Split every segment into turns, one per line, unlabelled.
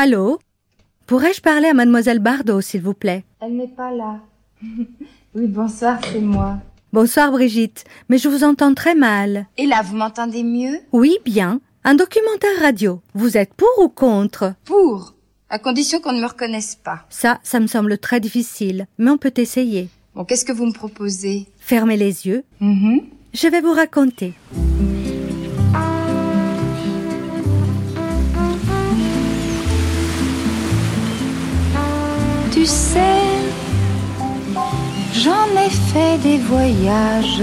Allô? Pourrais-je parler à mademoiselle Bardot, s'il vous plaît?
Elle n'est pas là. oui, bonsoir, c'est moi.
Bonsoir Brigitte, mais je vous entends très mal.
Et là, vous m'entendez mieux?
Oui, bien. Un documentaire radio. Vous êtes pour ou contre?
Pour, à condition qu'on ne me reconnaisse pas.
Ça, ça me semble très difficile, mais on peut essayer.
Bon, qu'est-ce que vous me proposez?
Fermez les yeux.
Mhm.
Je vais vous raconter.
Sais, j'en ai fait des voyages,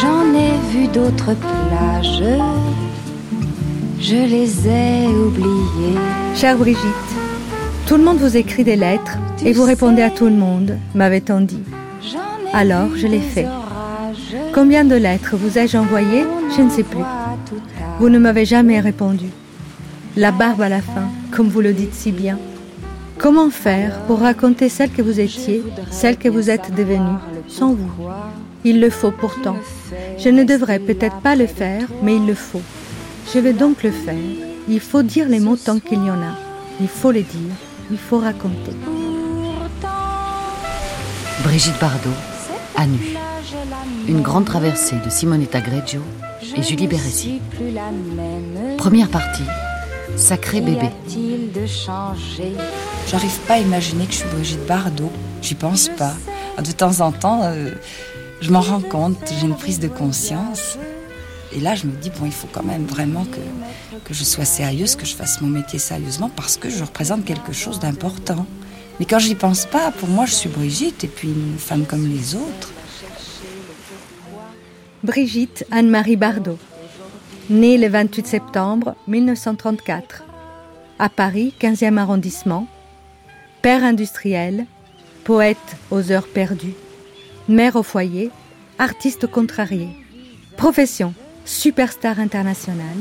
j'en ai vu d'autres plages, je les ai oubliées.
Chère Brigitte, tout le monde vous écrit des lettres et vous répondez à tout le monde, m'avait-on dit. Alors, je l'ai fait.
orages,
Combien de lettres vous ai-je envoyées Je ne sais plus. Vous ne m'avez jamais répondu. La barbe à la fin, comme vous le dites si bien. Comment faire pour raconter celle que vous étiez, celle que vous êtes devenue, sans vous? Il le faut pourtant. Je ne devrais peut-être pas le faire, mais il le faut. Je vais donc le faire. Il faut dire les mots tant qu'il y en a. Il faut les dire. Il faut raconter.
Brigitte Bardot, à nu. Une grande traversée de Simonetta Greggio et Julie Bérécy. Première partie, Sacré bébé.
J'arrive pas à imaginer que je suis Brigitte Bardot. J'y pense pas. De temps en temps, euh, je m'en rends compte, j'ai une prise de conscience. Et là, je me dis, bon, il faut quand même vraiment que, que je sois sérieuse, que je fasse mon métier sérieusement, parce que je représente quelque chose d'important. Mais quand j'y pense pas, pour moi, je suis Brigitte, et puis une femme comme les autres.
Brigitte Anne-Marie Bardot. Née le 28 septembre 1934. À Paris, 15e arrondissement. Père industriel, poète aux heures perdues. Mère au foyer, artiste contrarié. Profession, superstar internationale.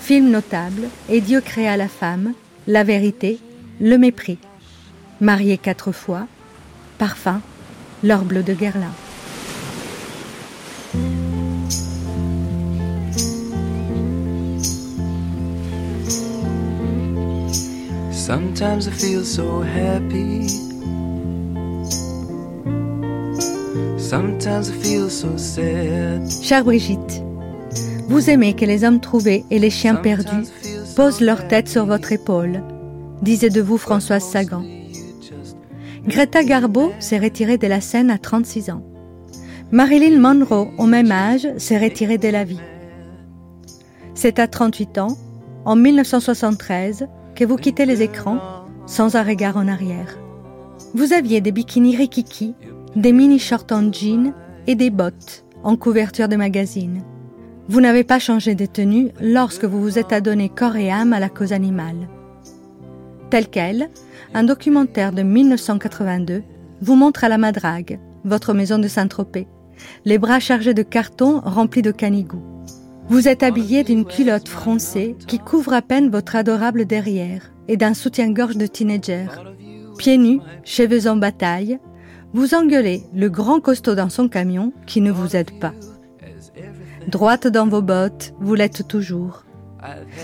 Film notable, Et Dieu créa la femme, La vérité, Le mépris. Mariée quatre fois. Parfum, L'or bleu de Guerlain.
Sometimes I feel so happy. Sometimes I feel so sad.
Chère Brigitte, vous aimez que les hommes trouvés et les chiens perdus posent leur tête sur votre épaule, disait de vous Françoise Sagan. Greta Garbo s'est retirée de la scène à 36 ans. Marilyn Monroe, au même âge, s'est retirée de la vie. C'est à 38 ans, en 1973, que vous quittez les écrans sans un regard en arrière. Vous aviez des bikinis rikiki, des mini-shorts en jean et des bottes en couverture de magazine. Vous n'avez pas changé de tenue lorsque vous vous êtes adonné corps et âme à la cause animale. Tel quel, un documentaire de 1982 vous montre à la Madrague, votre maison de Saint-Tropez, les bras chargés de cartons remplis de canigou. Vous êtes habillé d'une culotte froncée qui couvre à peine votre adorable derrière et d'un soutien-gorge de teenager. Pieds nus, cheveux en bataille, vous engueulez le grand costaud dans son camion qui ne vous aide pas. Droite dans vos bottes, vous l'êtes toujours.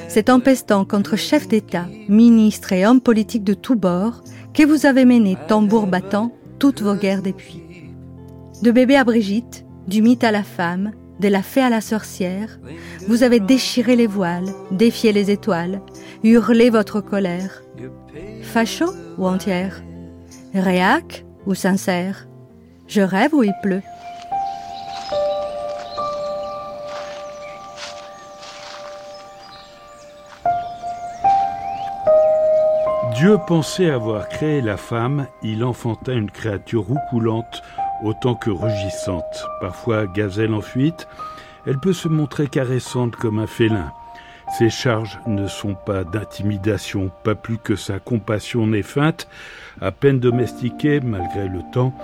C'est en pestant contre chefs d'État, ministres et hommes politiques de tous bords que vous avez mené tambour battant toutes vos guerres depuis. De bébé à Brigitte, du mythe à la femme, de la fée à la sorcière, vous avez déchiré les voiles, défié les étoiles, hurlé votre colère. Facho ou entière? Réac ou sincère? Je rêve ou il pleut?
Dieu pensait avoir créé la femme, il enfanta une créature roucoulante autant que rugissante. Parfois gazelle en fuite, elle peut se montrer caressante comme un félin. Ses charges ne sont pas d'intimidation, pas plus que sa compassion n'est feinte. À peine domestiquée, malgré le temps,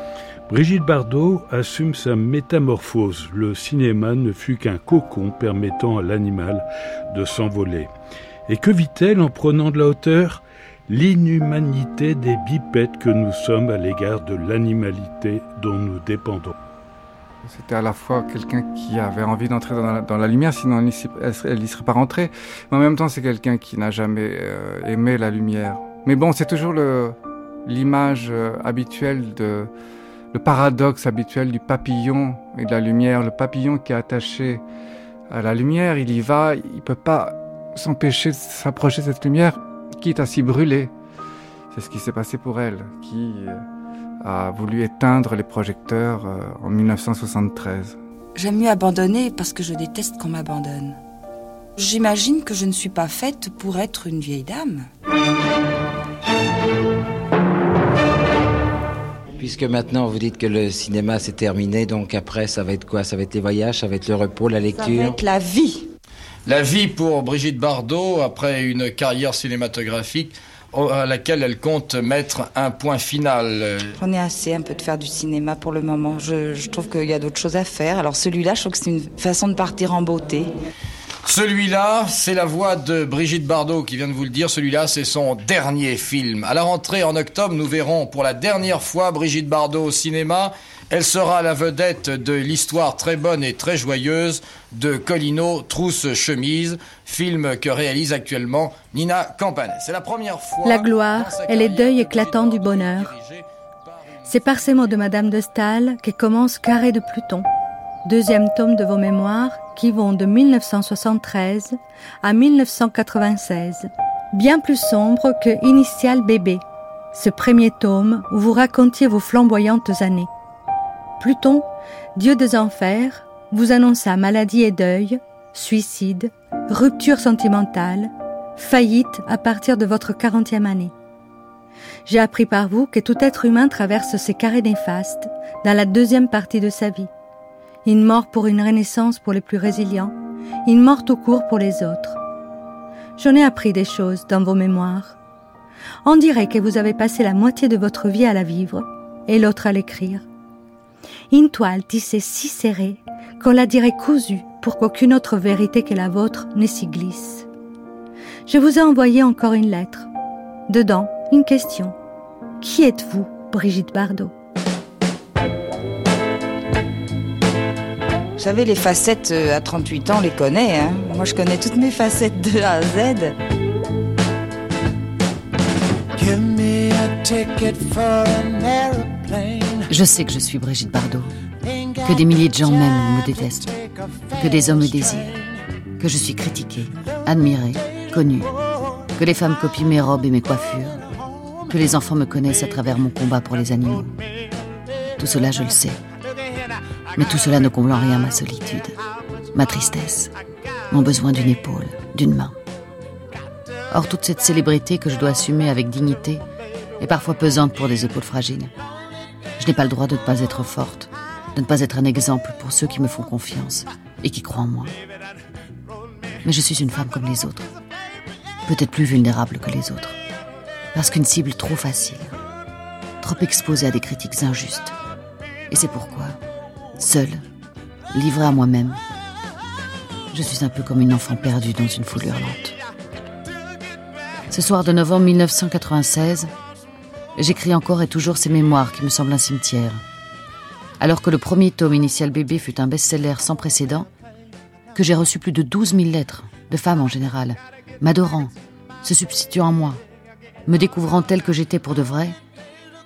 Brigitte Bardot assume sa métamorphose. Le cinéma ne fut qu'un cocon permettant à l'animal de s'envoler. Et que vit-elle en prenant de la hauteur? L'inhumanité des bipèdes que nous sommes à l'égard de l'animalité dont nous dépendons.
C'était à la fois quelqu'un qui avait envie d'entrer dans, la, lumière, sinon elle n'y serait pas rentrée. Mais en même temps, c'est quelqu'un qui n'a jamais euh, aimé la lumière. Mais bon, c'est toujours l'image euh, habituelle de, le paradoxe habituel du papillon et de la lumière. Le papillon qui est attaché à la lumière, il y va, il peut pas s'empêcher de s'approcher de cette lumière, quitte à s'y brûler. C'est ce qui s'est passé pour elle, qui euh, a voulu éteindre les projecteurs euh, en 1973.
J'aime mieux abandonner parce que je déteste qu'on m'abandonne. J'imagine que je ne suis pas faite pour être une vieille dame.
Puisque maintenant vous dites que le cinéma c'est terminé, donc après ça va être quoi? Ça va être les voyages, ça va être le repos, la lecture Ça
va être la vie.
La vie pour Brigitte Bardot, après une carrière cinématographique à laquelle elle compte mettre un point final.
J'en ai assez un peu de faire du cinéma pour le moment. Je, je trouve qu'il y a d'autres choses à faire. Alors celui-là, je trouve que c'est une façon de partir en beauté.
Celui-là, c'est la voix de Brigitte Bardot qui vient de vous le dire. Celui-là, c'est son dernier film. À la rentrée en octobre, nous verrons pour la dernière fois Brigitte Bardot au cinéma. Elle sera la vedette de l'histoire très bonne et très joyeuse de Colino Trousse Chemise, film que réalise actuellement Nina Campanet. C'est la première fois.
La gloire et les deuils éclatants du bonheur. C'est par ces mots de Madame de Staël que commence Carré de Pluton, deuxième tome de vos mémoires qui vont de 1973 à 1996, bien plus sombre que Initial Bébé, ce premier tome où vous racontiez vos flamboyantes années. Pluton, dieu des enfers, vous annonça maladie et deuil, suicide, rupture sentimentale, faillite à partir de votre quarantième année. J'ai appris par vous que tout être humain traverse ces carrés néfastes dans la deuxième partie de sa vie. Une mort pour une renaissance pour les plus résilients, une mort tout court pour les autres. J'en ai appris des choses dans vos mémoires. On dirait que vous avez passé la moitié de votre vie à la vivre et l'autre à l'écrire une toile tissée si serrée qu'on la dirait cousue pour qu'aucune autre vérité que la vôtre ne s'y glisse. Je vous ai envoyé encore une lettre. Dedans, une question. Qui êtes-vous, Brigitte Bardot?
Vous savez, les facettes euh, à 38 ans, on les connaît. Hein Moi, je connais toutes mes facettes de A à Z. Give me a ticket
for an aeroplane. Je sais que je suis Brigitte Bardot, que des milliers de gens m'aiment ou me détestent, que des hommes me désirent, que je suis critiquée, admirée, connue, que les femmes copient mes robes et mes coiffures, que les enfants me connaissent à travers mon combat pour les animaux. Tout cela, je le sais. Mais tout cela ne comble en rien ma solitude, ma tristesse, mon besoin d'une épaule, d'une main. Or, toute cette célébrité que je dois assumer avec dignité est parfois pesante pour des épaules fragiles. Je n'ai pas le droit de ne pas être forte, de ne pas être un exemple pour ceux qui me font confiance et qui croient en moi. Mais je suis une femme comme les autres, peut-être plus vulnérable que les autres, parce qu'une cible trop facile, trop exposée à des critiques injustes. Et c'est pourquoi, seule, livrée à moi-même, je suis un peu comme une enfant perdue dans une foule hurlante. Ce soir de novembre 1996, j'écris encore et toujours ces mémoires qui me semblent un cimetière. Alors que le premier tome initial bébé fut un best-seller sans précédent, que j'ai reçu plus de 12 000 lettres, de femmes en général, m'adorant, se substituant à moi, me découvrant telle que j'étais pour de vrai,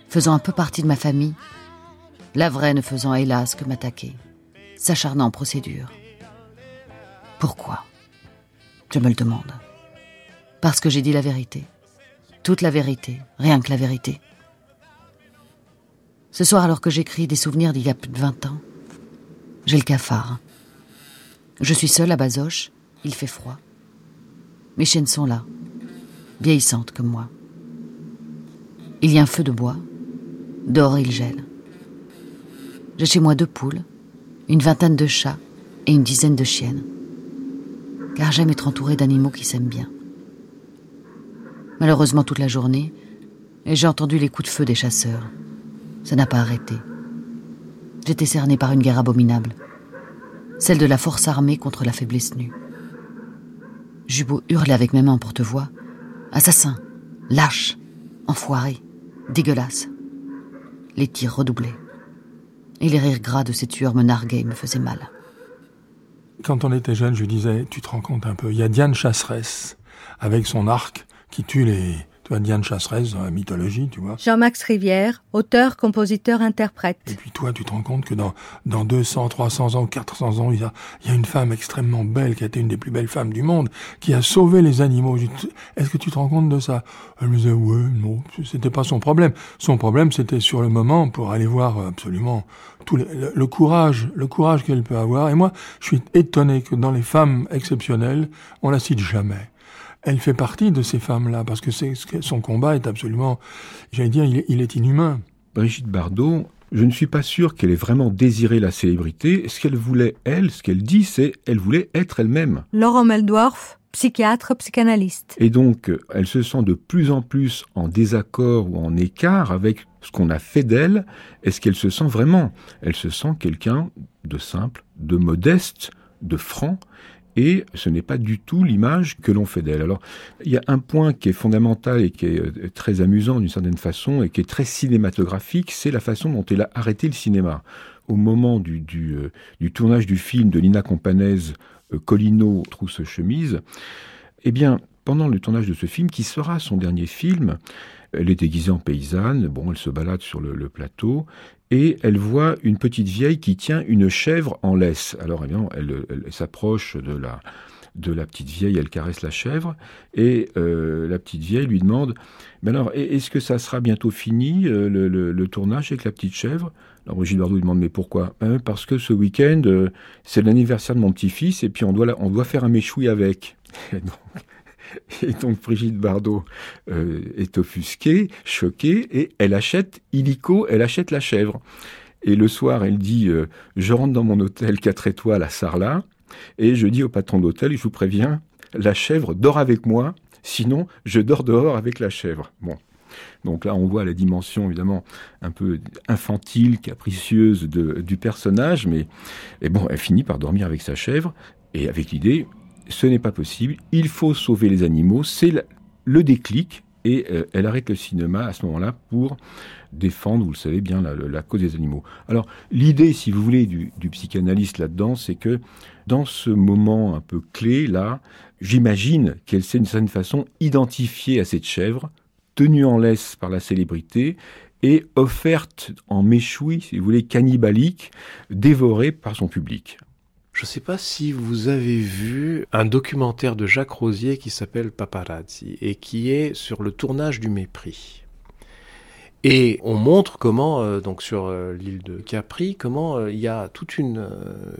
faisant un peu partie de ma famille, la vraie ne faisant hélas que m'attaquer, s'acharnant en procédure. Pourquoi? Je me le demande. Parce que j'ai dit la vérité. Toute la vérité, rien que la vérité. Ce soir, alors que j'écris des souvenirs d'il y a plus de vingt ans, j'ai le cafard. Je suis seule à Bazoche, il fait froid. Mes chiennes sont là, vieillissantes comme moi. Il y a un feu de bois, dehors il gèle. J'ai chez moi deux poules, une vingtaine de chats et une dizaine de chiennes. Car j'aime être entourée d'animaux qui s'aiment bien malheureusement toute la journée, j'ai entendu les coups de feu des chasseurs. Ça n'a pas arrêté. J'étais cerné par une guerre abominable, celle de la force armée contre la faiblesse nue. J'eus beau hurler avec mes mains en porte-voix, assassin, lâche, enfoiré, dégueulasse. Les tirs redoublaient. Et les rires gras de ces tueurs me narguaient me faisaient mal.
Quand on était jeune, je disais, tu te rends compte un peu, il y a Diane Chasseresse avec son arc qui tue les, Diane Chasseresse dans la mythologie, tu vois.
Jean-Max Rivière, auteur, compositeur, interprète.
Et puis toi, tu te rends compte que dans, dans 200, 300 ans, 400 ans, il y, a, il y a une femme extrêmement belle, qui a été une des plus belles femmes du monde, qui a sauvé les animaux. Est-ce que tu te rends compte de ça? Elle me disait, ouais, non, c'était pas son problème. Son problème, c'était sur le moment pour aller voir absolument tout le, le courage, le courage qu'elle peut avoir. Et moi, je suis étonné que dans les femmes exceptionnelles, on la cite jamais elle fait partie de ces femmes-là, parce que c'est, son combat est absolument, j'allais dire, il est, inhumain.
Brigitte Bardot, je ne suis pas sûr qu'elle ait vraiment désiré la célébrité. Ce qu'elle voulait, elle, ce qu'elle dit, c'est elle voulait être elle-même.
Laurent Meldorf, psychiatre, psychanalyste.
Et donc, elle se sent de plus en plus en désaccord ou en écart avec ce qu'on a fait d'elle. Est-ce qu'elle se sent vraiment? Elle se sent quelqu'un de simple, de modeste, de franc, et ce n'est pas du tout l'image que l'on fait d'elle. Alors, il y a un point qui est fondamental et qui est euh, très amusant d'une certaine façon et qui est très cinématographique, c'est la façon dont elle a arrêté le cinéma. Au moment du, du, euh, tournage du film de Nina Companese, euh, Colino, Trousse Chemise, eh bien, pendant le tournage de ce film, qui sera son dernier film, elle est déguisée en paysanne, bon, elle se balade sur le plateau, et elle voit une petite vieille qui tient une chèvre en laisse. Alors, eh elle, s'approche de la, de la petite vieille, elle caresse la chèvre, et euh, la petite vieille lui demande Mais alors, est-ce que ça sera bientôt fini, euh, le, tournage avec la petite chèvre? Alors, Brigitte Bardot lui demande Mais pourquoi? Ben, Parce que ce week-end, euh, c'est l'anniversaire de mon petit-fils, et puis on doit, on doit faire un méchoui avec. Brigitte Bardot euh, est offusquée, choquée, et elle achète illico, elle achète la chèvre. Et le soir, elle dit euh, Je rentre dans mon hôtel 4 étoiles à Sarlat, et je dis au patron d'hôtel Je vous préviens, la chèvre dort avec moi, sinon je dors dehors avec la chèvre. Bon. Donc là, on voit la dimension évidemment un peu infantile, capricieuse du personnage, mais et bon, elle finit par dormir avec sa chèvre et avec l'idée ce n'est pas possible, il faut sauver les animaux, c'est le déclic, et euh, elle arrête le cinéma à ce moment-là pour défendre, vous le savez bien, la, cause des animaux. Alors l'idée, si vous voulez, du, psychanalyste là-dedans, c'est que dans ce moment un peu clé, là, j'imagine qu'elle s'est d'une certaine façon identifiée à cette chèvre, tenue en laisse par la célébrité, et offerte en méchoui, si vous voulez, cannibalique, dévorée par son public.
Je ne sais pas si vous avez vu un documentaire de Jacques Rosier qui s'appelle Paparazzi et qui est sur le tournage du mépris. Et on montre comment, euh, donc sur euh, l'île de Capri, comment euh, il y a toute une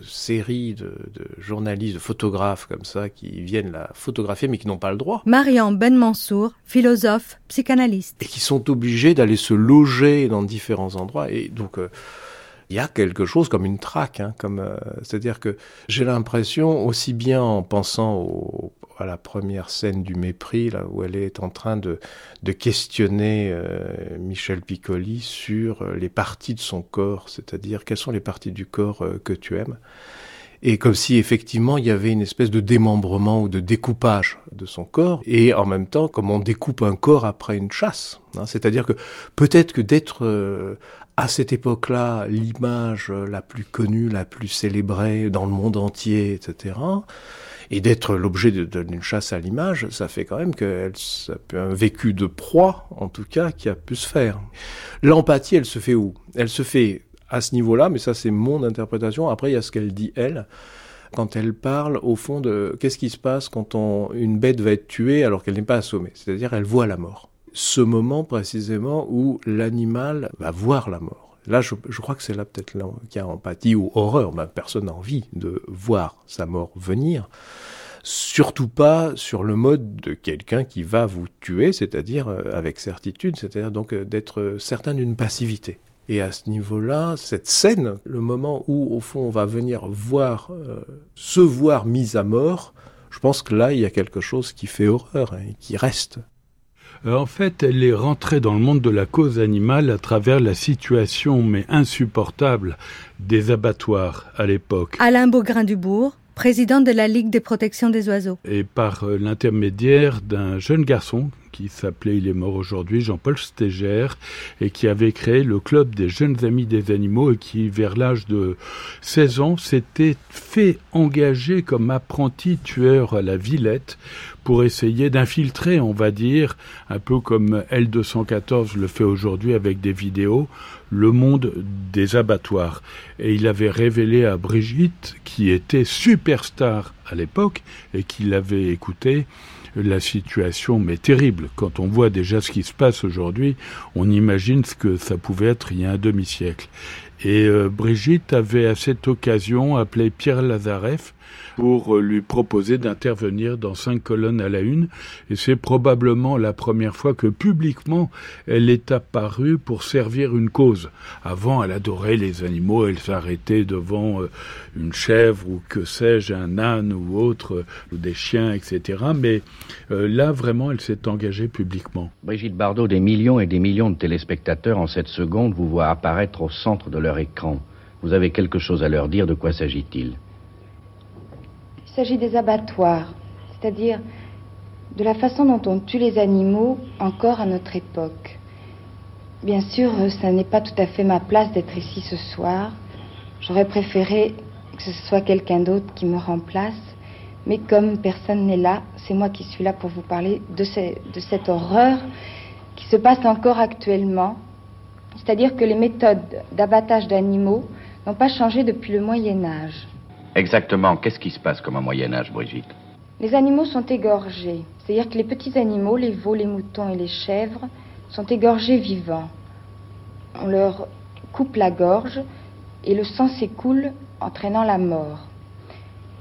série de, journalistes, de photographes comme ça, qui viennent la photographier mais qui n'ont pas le droit.
Marian Ben Mansour, philosophe, psychanalyste.
Et qui sont obligés d'aller se loger dans différents endroits. Et donc il y a quelque chose comme une traque, hein, comme euh, c'est-à-dire que j'ai l'impression aussi bien en pensant à la première scène du mépris là où elle est en train de, de questionner euh, Michel Piccoli sur euh, les parties de son corps, c'est-à-dire quelles sont les parties du corps que tu aimes. Et comme si effectivement il y avait une espèce de démembrement ou de découpage de son corps, et en même temps comme on découpe un corps après une chasse. Hein. C'est-à-dire que peut-être que d'être à cette époque-là l'image la plus connue, la plus célébrée dans le monde entier, etc. Et d'être l'objet d'une chasse à l'image, ça fait quand même que ça peut un vécu de proie, en tout cas, qui a pu se faire. L'empathie, elle se fait où? Elle se fait à ce niveau-là, mais ça c'est mon interprétation. Après, il y a ce qu'elle dit elle quand elle parle au fond de qu'est-ce qui se passe quand une bête va être tuée alors qu'elle n'est pas assommée? C'est-à-dire elle voit la mort ce moment précisément où l'animal va voir la mort. Là, je, crois que c'est là peut-être qu'il y a empathie ou horreur. Ben, personne n'a envie de voir sa mort venir. Surtout pas sur le mode de quelqu'un qui va vous tuer, c'est-à-dire euh, avec certitude, c'est-à-dire donc euh, d'être certain d'une passivité. Et à ce niveau-là, cette scène, le moment où au fond on va venir voir, euh, se voir mis à mort, je pense que là il y a quelque chose qui fait horreur et qui reste.
Euh, en fait, elle est rentrée dans le monde de la cause animale à travers la situation, mais insupportable, des abattoirs à l'époque.
Alain Beaugrain-Dubourg, président de la Ligue des protections des oiseaux.
Et par euh, l'intermédiaire d'un jeune garçon qui s'appelait, il est mort aujourd'hui, Jean-Paul Stéger, et qui avait créé le club des jeunes amis des animaux et qui, vers l'âge de 16 ans, s'était fait engager comme apprenti tueur à la Villette pour essayer d'infiltrer, on va dire, un peu comme L214 le fait aujourd'hui avec des vidéos, le monde des abattoirs. Et il avait révélé à Brigitte, qui était superstar à l'époque et qui l'avait écouté, la situation mais terrible. Quand on voit déjà ce qui se passe aujourd'hui, on imagine ce que ça pouvait être il y a un demi-siècle. Et euh, Brigitte avait à cette occasion appelé Pierre Lazareff pour euh, lui proposer d'intervenir dans cinq colonnes à la une. Et c'est probablement la première fois que publiquement elle est apparue pour servir une cause. Avant, elle adorait les animaux, elle s'arrêtait devant euh, une chèvre ou que sais-je, un âne ou autre, ou des chiens, etc. Mais là, vraiment, elle s'est engagée publiquement.
Brigitte Bardot, des millions et des millions de téléspectateurs en cette seconde vous voient apparaître au centre de leur écran. Vous avez quelque chose à leur dire, de quoi s'agit-il?
Il s'agit des abattoirs, c'est-à-dire de la façon dont on tue les animaux encore à notre époque. Bien sûr, ça n'est pas tout à fait ma place d'être ici ce soir. J'aurais préféré que ce soit quelqu'un d'autre qui me remplace. Mais comme personne n'est là, c'est moi qui suis là pour vous parler de, de cette horreur qui se passe encore actuellement c'est-à-dire que les méthodes d'abattage d'animaux n'ont pas changé depuis le Moyen Âge.
Exactement, qu'est-ce qui se passe comme au Moyen Âge, Brigitte?
Les animaux sont égorgés, c'est-à-dire que les petits animaux, les veaux, les moutons et les chèvres, sont égorgés vivants. On leur coupe la gorge et le sang s'écoule, entraînant la mort.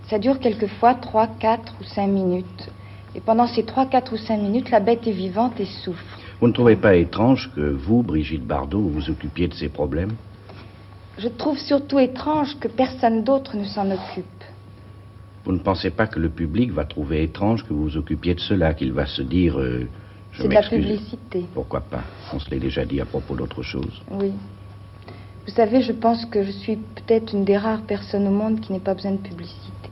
Ça dure quelquefois 3, 4 ou 5 minutes. Et pendant ces 3, 4 ou 5 minutes, la bête est vivante et souffre.
Vous ne trouvez pas étrange que vous, Brigitte Bardot, vous vous occupiez de ces problèmes?
Je trouve surtout étrange que personne d'autre ne s'en occupe.
Vous ne pensez pas que le public va trouver étrange que vous vous occupiez de cela, qu'il va se dire... Euh,
C'est de la publicité.
Pourquoi pas? On se l'est déjà dit à propos d'autre chose.
Oui. Vous savez, je pense que je suis peut-être une des rares personnes au monde qui n'ait pas besoin de publicité.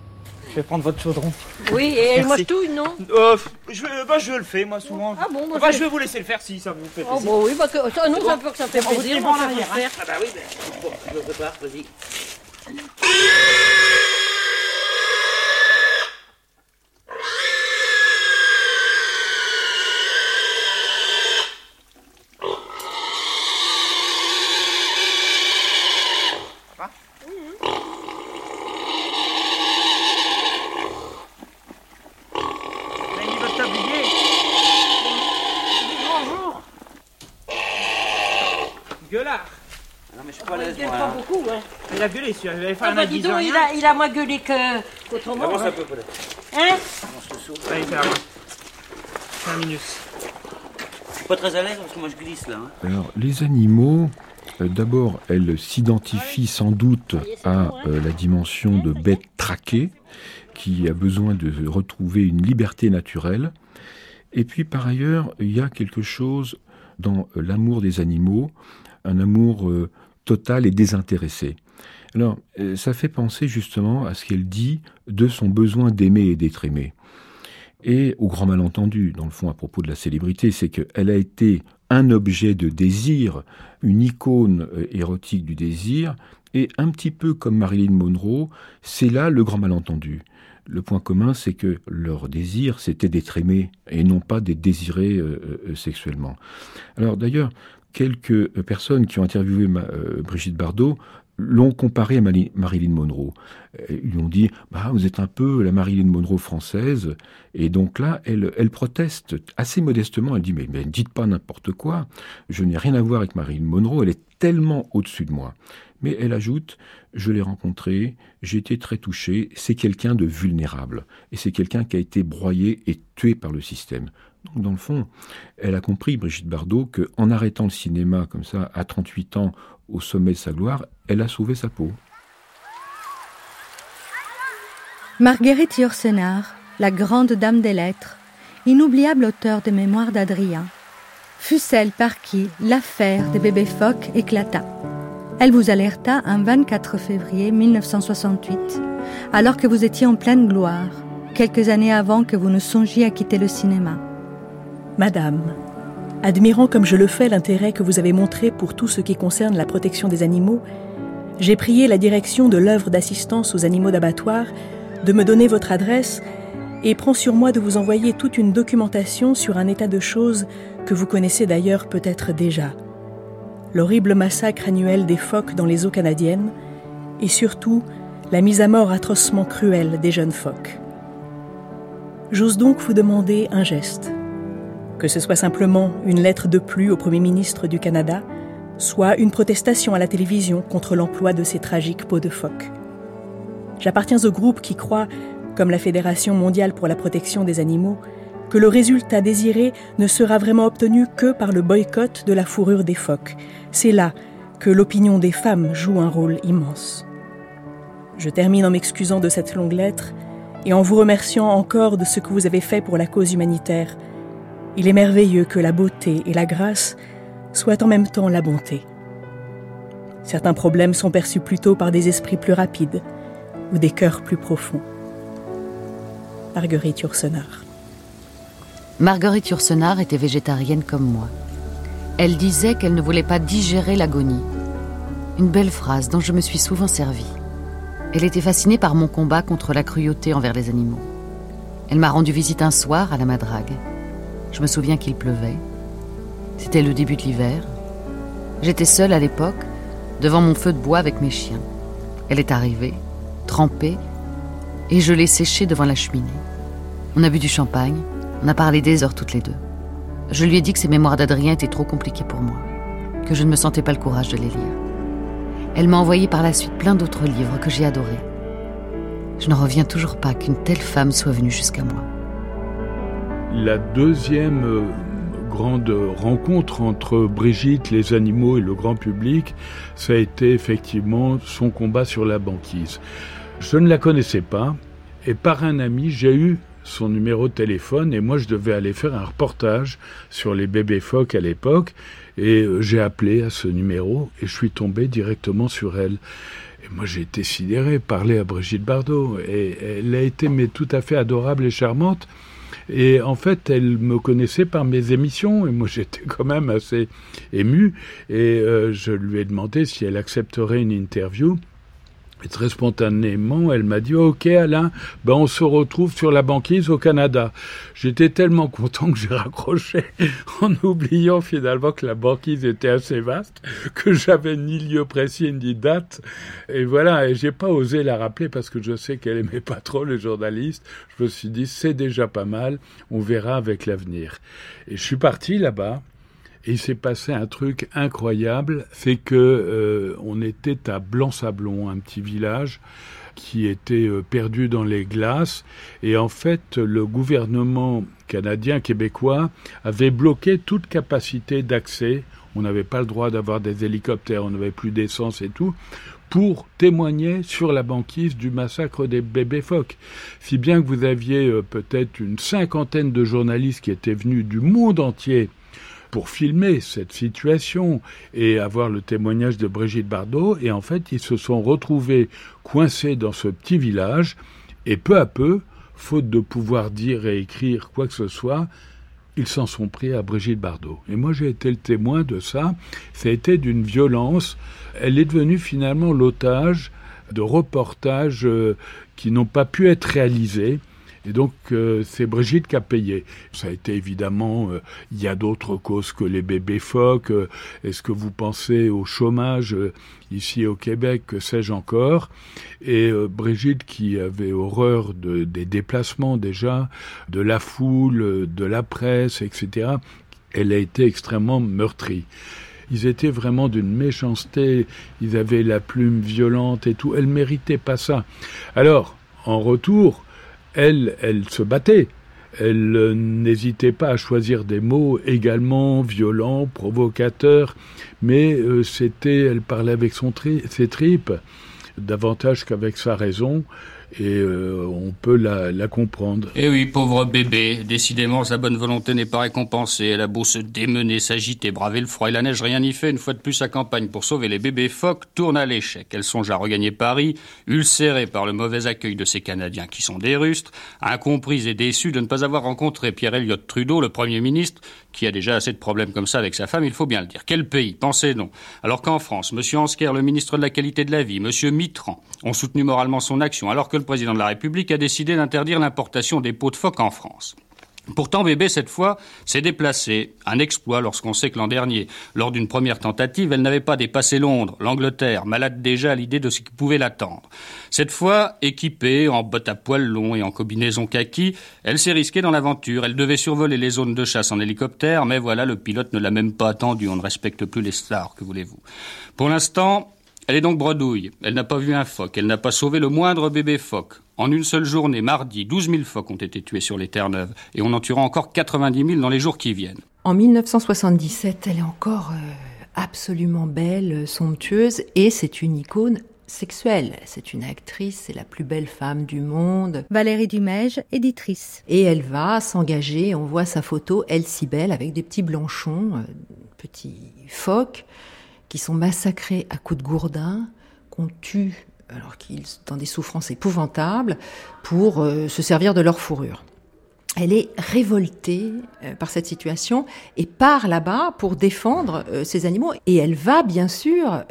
Vais prendre votre chaudron.
Oui, et elle mange tout, non
euh, je, bah, je le fais, moi, souvent.
Ah bon
bah, Je vais vous laisser le faire si ça vous fait plaisir.
Oh, bah oui, bah, que, ça, nous, ça, que ça fait plaisir.
On en arrière. Hein. Ah bah oui, bon, je prépare, vas-y. Il a gueulé celui-là, il avait fait
ah
un
bah dis donc, il a, il a moins gueulé qu'autrement.
Avance un peu, Paul.
Hein
Allez, fais un. 5 minutes.
Je suis pas très à l'aise parce que moi je glisse là. Hein.
Alors, les animaux, euh, d'abord, elles s'identifient sans doute à euh, la dimension de bête traquée, qui a besoin de retrouver une liberté naturelle. Et puis, par ailleurs, il y a quelque chose dans euh, l'amour des animaux, un amour total et désintéressé. Alors, euh, ça fait penser justement à ce qu'elle dit de son besoin d'aimer et d'être aimé. Et au grand malentendu, dans le fond, à propos de la célébrité, c'est qu'elle a été un objet de désir, une icône euh, érotique du désir, et un petit peu comme Marilyn Monroe, c'est là le grand malentendu. Le point commun, c'est que leur désir, c'était d'être aimé et non pas d'être désiré euh, sexuellement. Alors d'ailleurs, quelques personnes qui ont interviewé Brigitte Bardot l'ont comparé à Marilyn Monroe. Ils lui ont dit bah, Vous êtes un peu la Marilyn Monroe française. Et donc là, elle, elle proteste assez modestement. Elle dit Mais, mais dites pas n'importe quoi. Je n'ai rien à voir avec Marilyn Monroe. Elle est tellement au-dessus de moi. Mais elle ajoute Je l'ai rencontrée, j'ai été très touché. C'est quelqu'un de vulnérable. Et c'est quelqu'un qui a été broyé et tué par le système. Donc, dans le fond, elle a compris, Brigitte Bardot, qu'en arrêtant le cinéma comme ça, à 38 ans, au sommet de sa gloire, elle a sauvé sa peau.
Marguerite Yourcenar, la grande dame des lettres, inoubliable auteur des mémoires d'Adrien, fut celle par qui l'affaire des bébés phoques éclata. Elle vous alerta un 24 février 1968, alors que vous étiez en pleine gloire, quelques années avant que vous ne songiez à quitter le cinéma.
Madame, admirant comme je le fais l'intérêt que vous avez montré pour tout ce qui concerne la protection des animaux, j'ai prié la direction de l'œuvre d'assistance aux animaux d'abattoir de me donner votre adresse et prends sur moi de vous envoyer toute une documentation sur un état de choses que vous connaissez d'ailleurs peut-être déjà. L'horrible massacre annuel des phoques dans les eaux canadiennes et surtout la mise à mort atrocement cruelle des jeunes phoques. J'ose donc vous demander un geste. Que ce soit simplement une lettre de plus au Premier ministre du Canada, soit une protestation à la télévision contre l'emploi de ces tragiques peaux de phoque. J'appartiens au groupe qui croit, comme la Fédération mondiale pour la protection des animaux, que le résultat désiré ne sera vraiment obtenu que par le boycott de la fourrure des phoques. C'est là que l'opinion des femmes joue un rôle immense. Je termine en m'excusant de cette longue lettre et en vous remerciant encore de ce que vous avez fait pour la cause humanitaire. Il est merveilleux que la beauté et la grâce soient en même temps la bonté. Certains problèmes sont perçus plutôt par des esprits plus rapides ou des cœurs plus profonds. Marguerite Yourcenar.
Marguerite Yourcenar était végétarienne comme moi. Elle disait qu'elle ne voulait pas digérer l'agonie. Une belle phrase dont je me suis souvent servie. Elle était fascinée par mon combat contre la cruauté envers les animaux. Elle m'a rendu visite un soir à la Madrague. Je me souviens qu'il pleuvait. C'était le début de l'hiver. J'étais seule à l'époque, devant mon feu de bois avec mes chiens. Elle est arrivée, trempée, et je l'ai séchée devant la cheminée. On a bu du champagne, on a parlé des heures toutes les deux. Je lui ai dit que ses mémoires d'Adrien étaient trop compliquées pour moi, que je ne me sentais pas le courage de les lire. Elle m'a envoyé par la suite plein d'autres livres que j'ai adorés. Je n'en reviens toujours pas qu'une telle femme soit venue jusqu'à moi.
La deuxième euh, grande rencontre entre Brigitte, les animaux et le grand public, ça a été effectivement son combat sur la banquise. Je ne la connaissais pas et par un ami, j'ai eu son numéro de téléphone et moi je devais aller faire un reportage sur les bébés phoques à l'époque et euh, j'ai appelé à ce numéro et je suis tombé directement sur elle. Et moi j'ai été sidéré, parler à Brigitte Bardot et elle a été mais tout à fait adorable et charmante. Et en fait, elle me connaissait par mes émissions, et moi j'étais quand même assez ému, et euh, je lui ai demandé si elle accepterait une interview. Et très spontanément, elle m'a dit Ok, Alain, ben on se retrouve sur la banquise au Canada. J'étais tellement content que j'ai raccroché en oubliant finalement que la banquise était assez vaste, que j'avais ni lieu précis ni date. Et voilà, et j'ai pas osé la rappeler parce que je sais qu'elle aimait pas trop les journalistes. Je me suis dit C'est déjà pas mal, on verra avec l'avenir. Et je suis parti là-bas. Et il s'est passé un truc incroyable, c'est que euh, on était à Blanc-Sablon, un petit village qui était euh, perdu dans les glaces, et en fait le gouvernement canadien québécois avait bloqué toute capacité d'accès. On n'avait pas le droit d'avoir des hélicoptères, on n'avait plus d'essence et tout pour témoigner sur la banquise du massacre des bébés phoques. Si bien que vous aviez euh, peut-être une cinquantaine de journalistes qui étaient venus du monde entier pour filmer cette situation et avoir le témoignage de Brigitte Bardot. Et en fait, ils se sont retrouvés coincés dans ce petit village. Et peu à peu, faute de pouvoir dire et écrire quoi que ce soit, ils s'en sont pris à Brigitte Bardot. Et moi, j'ai été le témoin de ça. Ça a été d'une violence. Elle est devenue finalement l'otage de reportages euh, qui n'ont pas pu être réalisés et donc, euh, c'est Brigitte qui a payé. Ça a été évidemment, euh, il y a d'autres causes que les bébés phoques. Euh, est-ce que vous pensez au chômage ici au Québec, que sais-je encore? Et Brigitte qui avait horreur de, des déplacements déjà, de la foule, de la presse, etc., elle a été extrêmement meurtrie ils étaient vraiment d'une méchanceté, ils avaient la plume violente et tout, elle méritait pas ça. Alors, en retour, elle, elle se battait. Elle n'hésitait pas à choisir des mots également violents, provocateurs, mais euh, c'était, elle parlait avec son ses tripes davantage qu'avec sa raison. Et euh, on peut la, comprendre.
Eh oui, pauvre bébé. Décidément, sa bonne volonté n'est pas récompensée. Elle a beau se démener, s'agiter, braver le froid et la neige, rien n'y fait. Une fois de plus, sa campagne pour sauver les bébés phoques tourne à l'échec. Elle songe à regagner Paris, ulcérée par le mauvais accueil de ces Canadiens qui sont des rustres, incomprise et déçue de ne pas avoir rencontré Pierre Elliott Trudeau, le Premier ministre, qui a déjà assez de problèmes comme ça avec sa femme, il faut bien le dire. Quel pays? Pensez donc. Alors qu'en France, M. Ansker, le ministre de la Qualité de la Vie, M. Mitran, ont soutenu moralement son action, alors que le président de la République a décidé d'interdire l'importation des pots de phoque en France. Pourtant, bébé, cette fois, s'est déplacé. Un exploit lorsqu'on sait que l'an dernier, lors d'une première tentative, elle n'avait pas dépassé Londres, l'Angleterre, malade déjà à l'idée de ce qui pouvait l'attendre. Cette fois, équipée, en bottes à poils longs et en combinaison kaki, elle s'est risquée dans l'aventure. Elle devait survoler les zones de chasse en hélicoptère, mais voilà, le pilote ne l'a même pas attendu. On ne respecte plus les stars, que voulez-vous. Pour l'instant, elle est donc bredouille. Elle n'a pas vu un phoque. Elle n'a pas sauvé le moindre bébé phoque. En une seule journée, mardi, 12 000 phoques ont été tués sur les Terre-Neuves et on en tuera encore 90 000 dans les jours qui viennent.
En 1977, elle est encore euh, absolument belle, somptueuse et c'est une icône sexuelle. C'est une actrice, c'est la plus belle femme du monde.
Valérie Dumège, éditrice.
Et elle va s'engager, on voit sa photo, elle si belle, avec des petits blanchons, euh, petits phoques qui sont massacrés à coups de gourdin, qu'on tue alors qu'ils sont dans des souffrances épouvantables, pour euh, se servir de leur fourrure. Elle est révoltée euh, par cette situation et part là-bas pour défendre euh, ces animaux. Et elle va bien sûr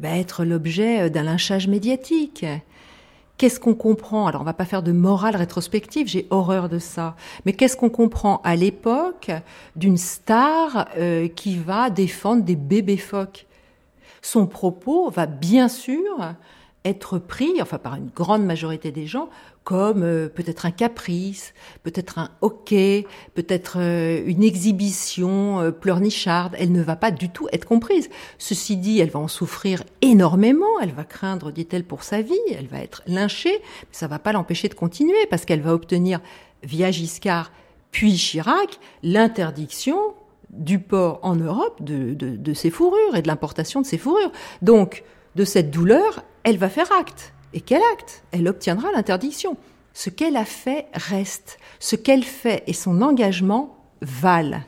bah, être l'objet d'un lynchage médiatique. Qu'est-ce qu'on comprend? Alors on va pas faire de morale rétrospective, j'ai horreur de ça. Mais qu'est-ce qu'on comprend à l'époque d'une star qui va défendre des bébés phoques? Son propos va bien sûr être pris, enfin par une grande majorité des gens, comme euh, peut-être un caprice, peut-être un hockey, peut-être euh, une exhibition euh, pleurnicharde. Elle ne va pas du tout être comprise. Ceci dit, elle va en souffrir énormément. Elle va craindre, dit-elle, pour sa vie. Elle va être lynchée. Mais ça va pas l'empêcher de continuer parce qu'elle va obtenir via Giscard puis Chirac l'interdiction du port en Europe de, de, ces fourrures et de l'importation de ces fourrures. Donc, de cette douleur, elle va faire acte. Et quel acte? Elle obtiendra l'interdiction. Ce qu'elle a fait reste. Ce qu'elle fait et son engagement valent.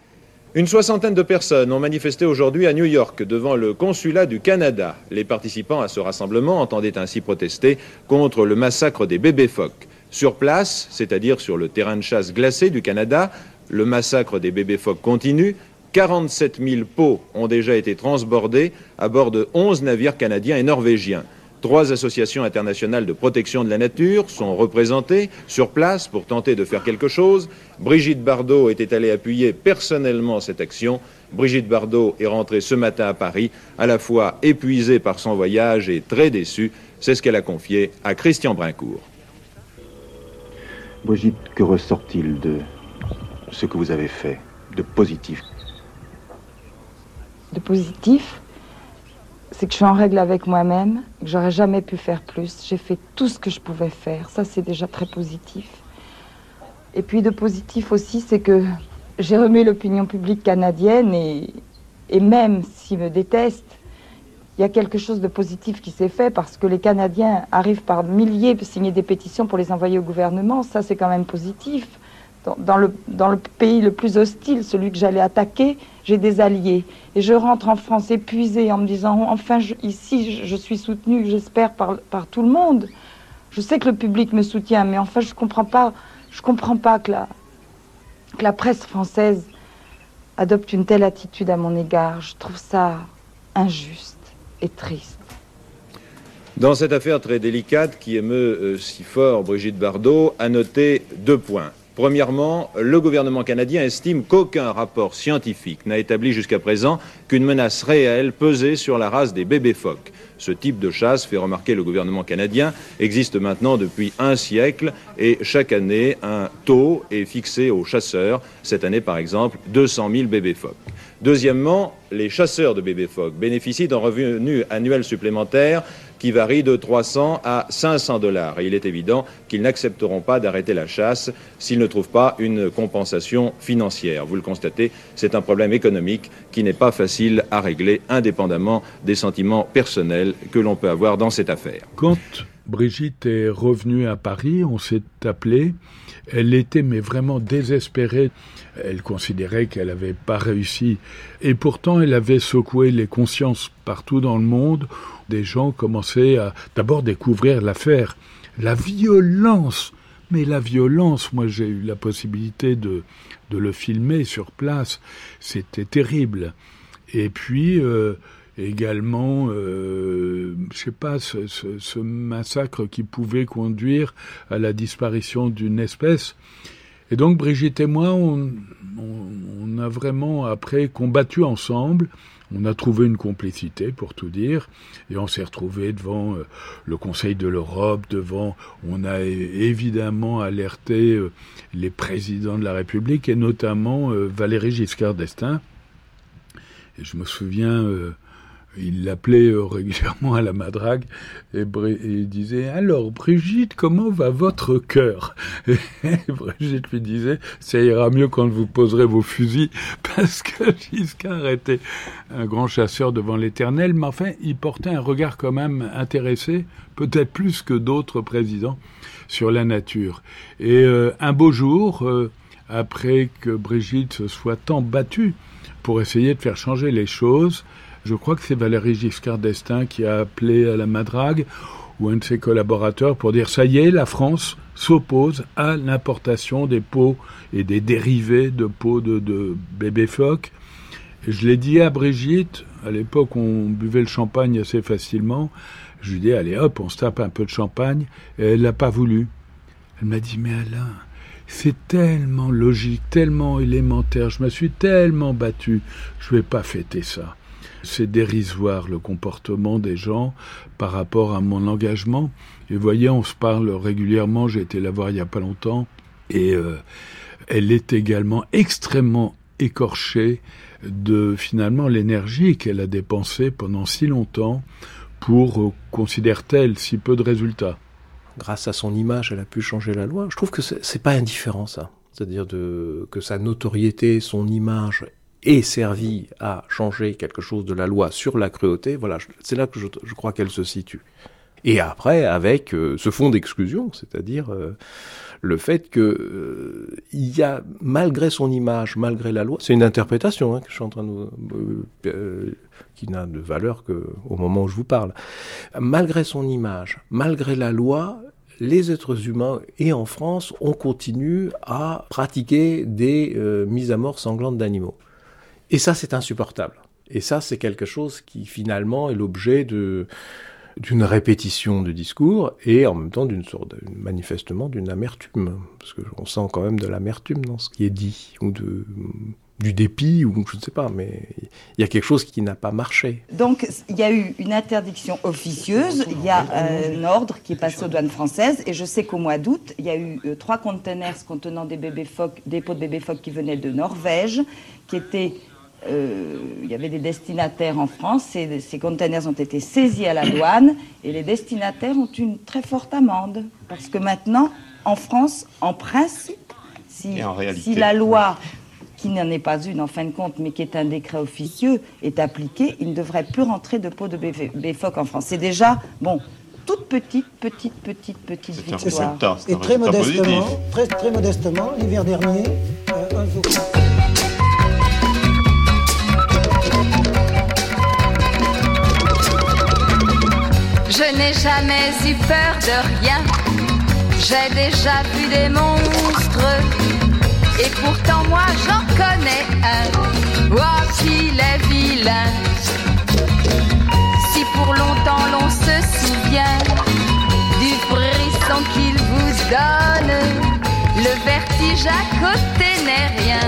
Une soixantaine de personnes ont manifesté aujourd'hui à New York devant le consulat du Canada. Les participants à ce rassemblement entendaient ainsi protester contre le massacre des bébés phoques. Sur place, c'est-à-dire sur le terrain de chasse glacé du Canada, le massacre des bébés phoques continue. 47 000 pots ont déjà été transbordés à bord de 11 navires canadiens et norvégiens. Trois associations internationales de protection de la nature sont représentées sur place pour tenter de faire quelque chose. Brigitte Bardot était allée appuyer personnellement cette action. Brigitte Bardot est rentrée ce matin à Paris, à la fois épuisée par son voyage et très déçue. C'est ce qu'elle a confié à Christian Brincourt.
Brigitte, que ressort-il de ce que vous avez fait de positif?
De positif? C'est que je suis en règle avec moi-même, que j'aurais jamais pu faire plus. J'ai fait tout ce que je pouvais faire. Ça, c'est déjà très positif. Et puis de positif aussi, c'est que j'ai remis l'opinion publique canadienne et, même s'ils me détestent, il y a quelque chose de positif qui s'est fait parce que les Canadiens arrivent par milliers signer des pétitions pour les envoyer au gouvernement. Ça, c'est quand même positif dans, le, dans le pays le plus hostile, celui que j'allais attaquer, j'ai des alliés. Et je rentre en France épuisée en me disant, enfin, ici, je, suis soutenue, j'espère, par, par tout le monde. Je sais que le public me soutient, mais enfin, je comprends pas, je comprends pas que la, que la presse française adopte une telle attitude à mon égard. Je trouve ça injuste et triste.
Dans cette affaire très délicate qui émeut euh, si fort Brigitte Bardot, à noter deux points. Premièrement, le gouvernement canadien estime qu'aucun rapport scientifique n'a établi jusqu'à présent qu'une menace réelle pesait sur la race des bébés phoques. Ce type de chasse, fait remarquer le gouvernement canadien, existe maintenant depuis un siècle et chaque année, un taux est fixé aux chasseurs. Cette année, par exemple, 200 000 bébés phoques. Deuxièmement, les chasseurs de bébés phoques bénéficient d'un revenu annuel supplémentaire qui varie de 300 à 500 dollars. Et il est évident qu'ils n'accepteront pas d'arrêter la chasse s'ils ne trouvent pas une compensation financière. Vous le constatez, c'est un problème économique qui n'est pas facile à régler indépendamment des sentiments personnels que l'on peut avoir dans cette affaire.
Brigitte est revenue à Paris, on s'est appelé. Elle était mais vraiment désespérée. Elle considérait qu'elle n'avait pas réussi. Et pourtant, elle avait secoué les consciences partout dans le monde. Des gens commençaient à d'abord découvrir l'affaire. La violence mais la violence, moi j'ai eu la possibilité de, de le filmer sur place, c'était terrible. Et puis euh, également, euh, je sais pas, ce, massacre qui pouvait conduire à la disparition d'une espèce. Et donc Brigitte et moi, on a vraiment après combattu ensemble. On a trouvé une complicité, pour tout dire, et on s'est retrouvé devant euh, le Conseil de l'Europe, devant, on a évidemment alerté euh, les présidents de la République, et notamment euh, Valéry Giscard d'Estaing. Et je me souviens, il l'appelait euh, régulièrement à la madrague et, il disait alors Brigitte comment va votre cœur? Et Brigitte lui disait ça ira mieux quand vous poserez vos fusils parce que Giscard était un grand chasseur devant l'éternel. Mais enfin il portait un regard quand même intéressé peut-être plus que d'autres présidents sur la nature. Et euh, un beau jour euh, après que Brigitte se soit tant battue pour essayer de faire changer les choses je crois que c'est Valéry Giscard d'Estaing qui a appelé à la madrague ou un de ses collaborateurs pour dire ça y est, la France s'oppose à l'importation des peaux et des dérivés de peaux de, de bébés phoques. Je l'ai dit à Brigitte, à l'époque on buvait le champagne assez facilement, je lui ai dit allez hop, on se tape un peu de champagne, et elle n'a pas voulu. Elle m'a dit mais Alain, c'est tellement logique, tellement élémentaire, je me suis tellement battu, je vais pas fêter ça. C'est dérisoire le comportement des gens par rapport à mon engagement. Et vous voyez, on se parle régulièrement, j'ai été la voir il n'y a pas longtemps, et euh, elle est également extrêmement écorchée de finalement l'énergie qu'elle a dépensée pendant si longtemps pour, euh, considère-t-elle, si peu de résultats.
Grâce à son image, elle a pu changer la loi. Je trouve que c'est pas indifférent ça. C'est-à-dire que sa notoriété, son image ait servi à changer quelque chose de la loi sur la cruauté, voilà, c'est là que je, crois qu'elle se situe. Et après, avec euh, ce fond d'exclusion, c'est-à-dire euh, le fait que euh, il y a, malgré son image, malgré la loi, c'est une interprétation hein, que je suis en train de euh, qui n'a de valeur que au moment où je vous parle. Malgré son image, malgré la loi, les êtres humains et en France, on continue à pratiquer des mises à mort sanglantes d'animaux. Et ça, c'est insupportable. Et ça, c'est quelque chose qui finalement est l'objet d'une répétition de discours et en même temps d'une sorte, manifestement d'une amertume, parce que on sent quand même de l'amertume dans ce qui est dit ou de du dépit ou je ne sais pas, mais il y a quelque chose qui n'a pas marché.
Donc il y a eu une interdiction officieuse, il y a un ordre qui est passé aux douanes françaises et je sais qu'au mois d'août, il y a eu euh, trois conteneurs contenant des bébés phoques, des pots de bébés phoques qui venaient de Norvège, qui étaient euh, il y avait des destinataires en France, et ces containers ont été saisis à la douane et les destinataires ont une très forte amende. Parce que maintenant, en France, en principe, si,
en réalité,
si la loi, qui n'en est pas une en fin de compte, mais qui est un décret officieux, est appliquée, il ne devrait plus rentrer de peau de béfoc en France. C'est déjà, bon, toute petite, petite, petite, petite
C'est un
victoire.
résultat, c'est
Et
un
très
résultat
modestement,
positif.
très, très modestement, l'hiver dernier, euh, un jour.
Je n'ai jamais eu peur de rien. J'ai déjà vu des monstres. Et pourtant, moi, j'en connais un. Oh, qu'il est vilain. Si pour longtemps l'on se souvient du frisson qu'il vous donne, le vertige à côté n'est rien.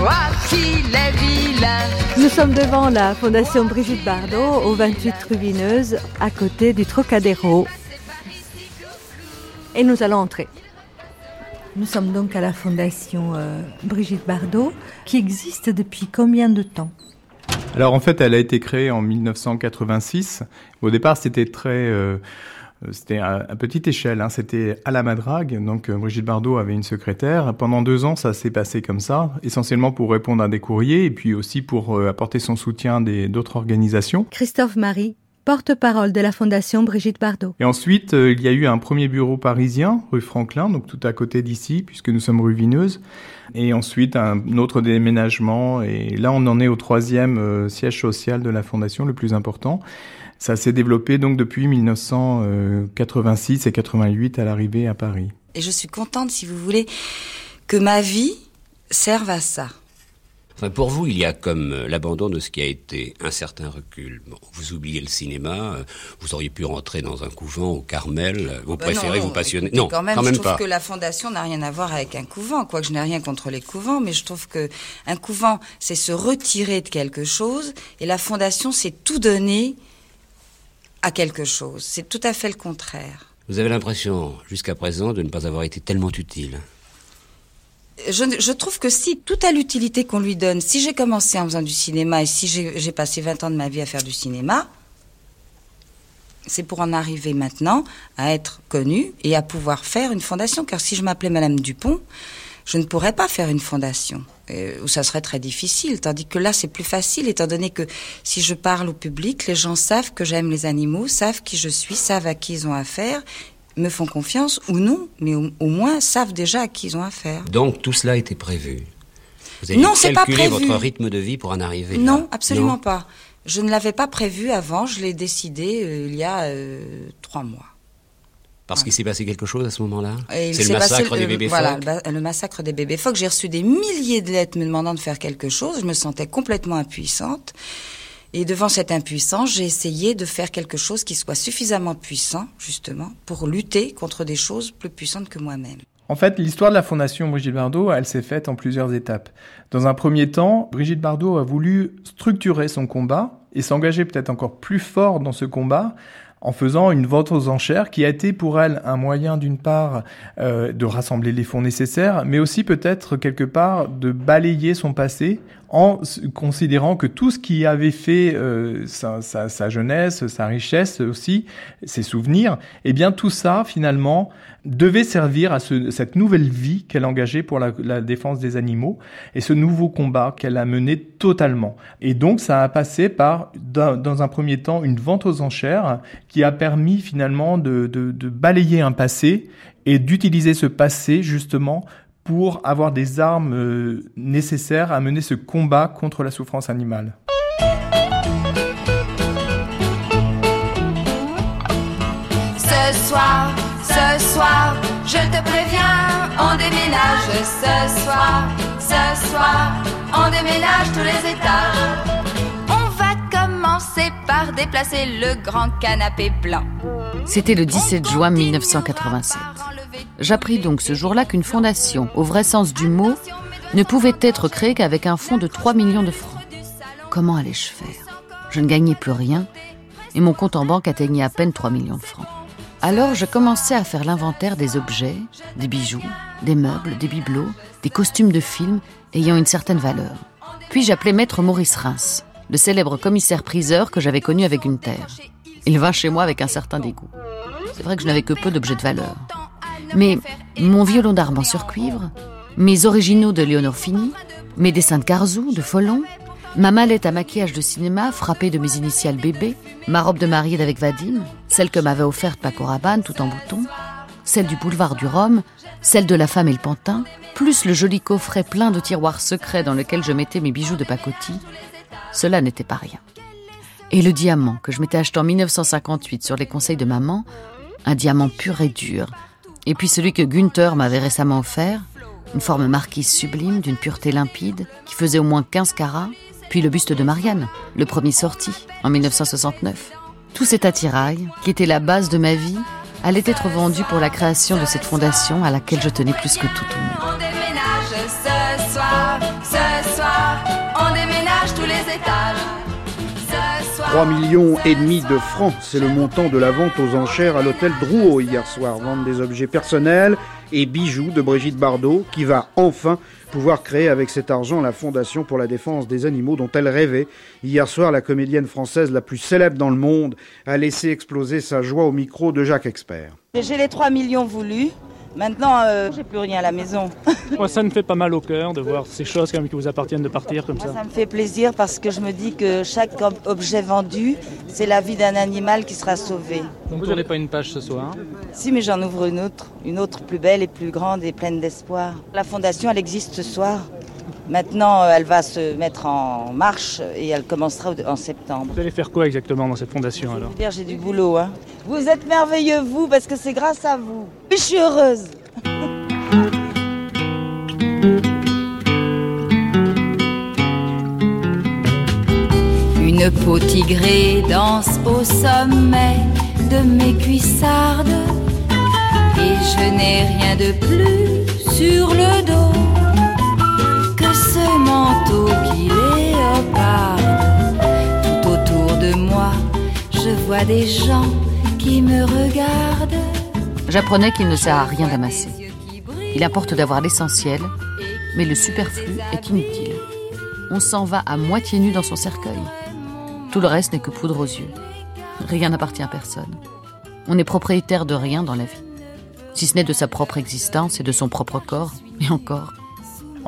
Oh, qu'il est vilain.
Nous sommes devant la Fondation Brigitte Bardot, au 28 Rubineuse, à côté du Trocadéro. Et nous allons entrer. Nous sommes donc à la Fondation euh, Brigitte Bardot, qui existe depuis combien de temps?
Alors en fait, elle a été créée en 1986. Au départ, c'était très, euh, c'était à, à petite échelle. Hein. C'était à la madrague. Donc euh, Brigitte Bardot avait une secrétaire. Pendant deux ans, ça s'est passé comme ça, essentiellement pour répondre à des courriers et puis aussi pour euh, apporter son soutien des d'autres organisations.
Christophe Marie, porte-parole de la Fondation Brigitte Bardot.
Et ensuite, euh, il y a eu un premier bureau parisien, rue Franklin, donc tout à côté d'ici, puisque nous sommes rue Vineuse. Et ensuite, un autre déménagement. Et là, on en est au troisième euh, siège social de la Fondation, le plus important. Ça s'est développé donc depuis 1986 et 88 à l'arrivée à Paris.
Et je suis contente, si vous voulez, que ma vie serve à ça.
Enfin, pour vous, il y a comme euh, l'abandon de ce qui a été un certain recul. Bon, vous oubliez le cinéma, euh, vous auriez pu rentrer dans un couvent au Carmel, euh, vous
Bah
préférez
non,
vous passionner. Non,
quand même,
quand
je
même
trouve
pas.
que la fondation n'a rien à voir avec un couvent. Quoique je n'ai rien contre les couvents, mais je trouve que un couvent, c'est se retirer de quelque chose, et la fondation, c'est tout donner à quelque chose. C'est tout à fait le contraire.
Vous avez l'impression, jusqu'à présent, de ne pas avoir été tellement utile.
Je, je trouve que si, tout à l'utilité qu'on lui donne, si j'ai commencé en faisant du cinéma et si j'ai j'ai passé 20 ans de ma vie à faire du cinéma, c'est pour en arriver maintenant à être connue et à pouvoir faire une fondation. Car si je m'appelais Madame Dupont, je ne pourrais pas faire une fondation. euh, Où ça serait très difficile. Tandis que là, c'est plus facile, étant donné que si je parle au public, les gens savent que j'aime les animaux, savent qui je suis, savent à qui ils ont affaire, me font confiance ou non, mais au, au moins savent déjà à qui ils ont affaire.
Donc tout cela était prévu. Vous avez
Non, c'est pas prévu.
votre rythme de vie pour en arriver là.
Non, absolument
Non
pas. Je ne l'avais pas prévu avant, je l'ai décidé euh, il y a euh, trois mois.
Parce qu'il s'est passé quelque chose à ce moment-là? C'est
s'est
le
passé
massacre
le-
des bébés
voilà,
phoques?
le, ba- le massacre des bébés phoques. J'ai reçu des milliers de lettres me demandant de faire quelque chose. Je me sentais complètement impuissante. Et devant cette impuissance, j'ai essayé de faire quelque chose qui soit suffisamment puissant, justement, pour lutter contre des choses plus puissantes que moi-même.
En fait, l'histoire de la Fondation Brigitte Bardot, elle s'est faite en plusieurs étapes. Dans un premier temps, Brigitte Bardot a voulu structurer son combat et s'engager peut-être encore plus fort dans ce combat en faisant une vente aux enchères qui a été pour elle un moyen d'une part euh, de rassembler les fonds nécessaires, mais aussi peut-être quelque part de balayer son passé en considérant que tout ce qui avait fait euh, sa, sa- sa jeunesse, sa richesse aussi, ses souvenirs, eh bien tout ça finalement devait servir à ce- cette nouvelle vie qu'elle engageait pour la, la défense des animaux et ce nouveau combat qu'elle a mené totalement. Et donc ça a passé par, dans, dans un premier temps, une vente aux enchères qui a permis finalement de, de- de balayer un passé et d'utiliser ce passé justement pour avoir des armes euh, nécessaires à mener ce combat contre la souffrance animale.
Ce soir, ce soir, je te préviens, on déménage. Ce soir, ce soir, on déménage tous les étages. On va commencer par déplacer le grand canapé blanc.
C'était le 17 juin 1987. J'appris donc ce jour-là qu'une fondation, au vrai sens du mot, ne pouvait être créée qu'avec un fonds de 3 millions de francs. Comment allais-je faire? Je ne gagnais plus rien et mon compte en banque atteignait à peine 3 millions de francs. Alors je commençais à faire l'inventaire des objets, des bijoux, des meubles, des bibelots, des costumes de films ayant une certaine valeur. Puis j'appelai maître Maurice Reims, le célèbre commissaire-priseur que j'avais connu avec une terre. Il vint chez moi avec un certain dégoût. C'est vrai que je n'avais que peu d'objets de valeur. Mais mon violon d'armand sur cuivre, mes originaux de Léonore Fini, mes dessins de Carzou, de Follon, ma mallette à maquillage de cinéma frappée de mes initiales bébé, ma robe de mariée d'avec Vadim, celle que m'avait offerte Paco Rabanne tout en bouton, celle du boulevard du Rhum, celle de la femme et le pantin, plus le joli coffret plein de tiroirs secrets dans lequel je mettais mes bijoux de pacotille, cela n'était pas rien. Et le diamant que je m'étais acheté en 1958 sur les conseils de maman, un diamant pur et dur, et puis celui que Günther m'avait récemment offert, une forme marquise sublime d'une pureté limpide qui faisait au moins 15 carats, puis le buste de Marianne, le premier sorti en 1969. Tout cet attirail, qui était la base de ma vie, allait être vendu pour la création de cette fondation à laquelle je tenais plus que tout au monde.
3 millions et demi de francs, c'est le montant de la vente aux enchères à l'hôtel Drouot hier soir. Vente des objets personnels et bijoux de Brigitte Bardot, qui va enfin pouvoir créer avec cet argent la Fondation pour la défense des animaux dont elle rêvait. Hier soir, la comédienne française la plus célèbre dans le monde a laissé exploser sa joie au micro de Jacques Expert.
J'ai les 3 millions voulus. Maintenant, euh, j'ai plus rien à la maison.
Moi, ça me fait pas mal au cœur de voir ces choses qui vous appartiennent de partir comme
Moi,
ça.
ça me fait plaisir parce que je me dis que chaque ob- objet vendu, c'est la vie d'un animal qui sera sauvé.
Donc vous n'avez pas une page ce soir?
Si, mais j'en ouvre une autre, une autre plus belle et plus grande et pleine d'espoir. La fondation, elle existe ce soir. Maintenant, euh, elle va se mettre en marche et elle commencera en septembre.
Vous allez faire quoi exactement dans cette fondation alors?
Dire, j'ai du boulot, hein. Vous êtes merveilleux, vous, parce que c'est grâce à vous. Je suis heureuse.
Une peau tigrée danse au sommet de mes cuissardes Et je n'ai rien de plus sur le dos manteau qui léoparde Tout autour de moi je vois des gens qui me regardent
J'apprenais qu'il ne sert à rien d'amasser. Il importe d'avoir l'essentiel, mais le superflu est inutile. On s'en va à moitié nu dans son cercueil. Tout le reste n'est que poudre aux yeux. Rien n'appartient à personne. On n'est propriétaire de rien dans la vie, si ce n'est de sa propre existence et de son propre corps, et encore.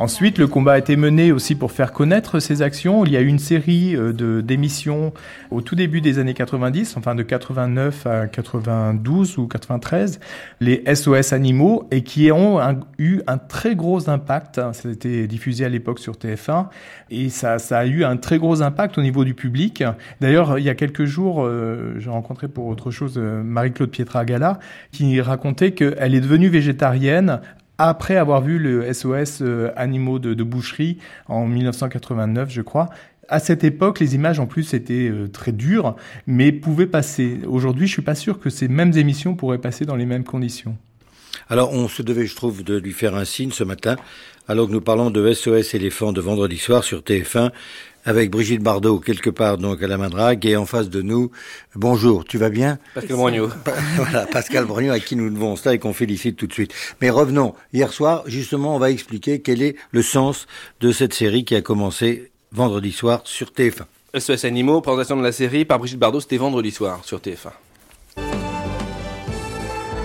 Ensuite, le combat a été mené aussi pour faire connaître ces actions. Il y a eu une série euh, de d'émissions au tout début des années 90, enfin de 89 à 92 ou 93, les SOS animaux, et qui ont eu un très gros impact. Ça a été diffusé à l'époque sur TF1, et ça, ça a eu un très gros impact au niveau du public. D'ailleurs, il y a quelques jours, euh, j'ai rencontré pour autre chose euh, Marie-Claude Pietragala, qui racontait qu'elle est devenue végétarienne après avoir vu le SOS euh, animaux de, boucherie en 1989, je crois. À cette époque, les images en plus étaient euh, très dures, mais pouvaient passer. Aujourd'hui, je suis pas sûr que ces mêmes émissions pourraient passer dans les mêmes conditions.
Alors, on se devait, je trouve, de lui faire un signe ce matin, alors que nous parlons de SOS éléphant de vendredi soir sur TF1, avec Brigitte Bardot, quelque part donc à la Madrague, et en face de nous, bonjour, tu vas bien?
Pascal Brognaud.
Voilà, Pascal Brognaud, à qui nous devons cela et qu'on félicite tout de suite. Mais revenons, hier soir, justement, on va expliquer quel est le sens de cette série qui a commencé vendredi soir sur TF1.
SOS Animaux, présentation de la série par Brigitte Bardot, c'était vendredi soir sur TF1.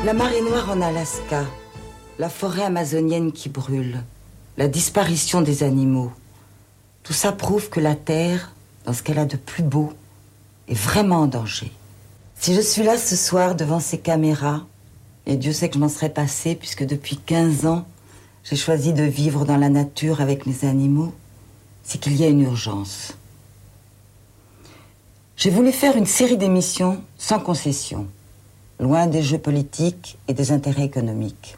La marée noire en Alaska, la forêt amazonienne qui brûle, la disparition des animaux. Tout ça prouve que la Terre, dans ce qu'elle a de plus beau, est vraiment en danger. Si je suis là ce soir devant ces caméras, et Dieu sait que je m'en serais passé puisque depuis 15 ans, j'ai choisi de vivre dans la nature avec mes animaux, c'est qu'il y a une urgence. J'ai voulu faire une série d'émissions sans concession, loin des jeux politiques et des intérêts économiques.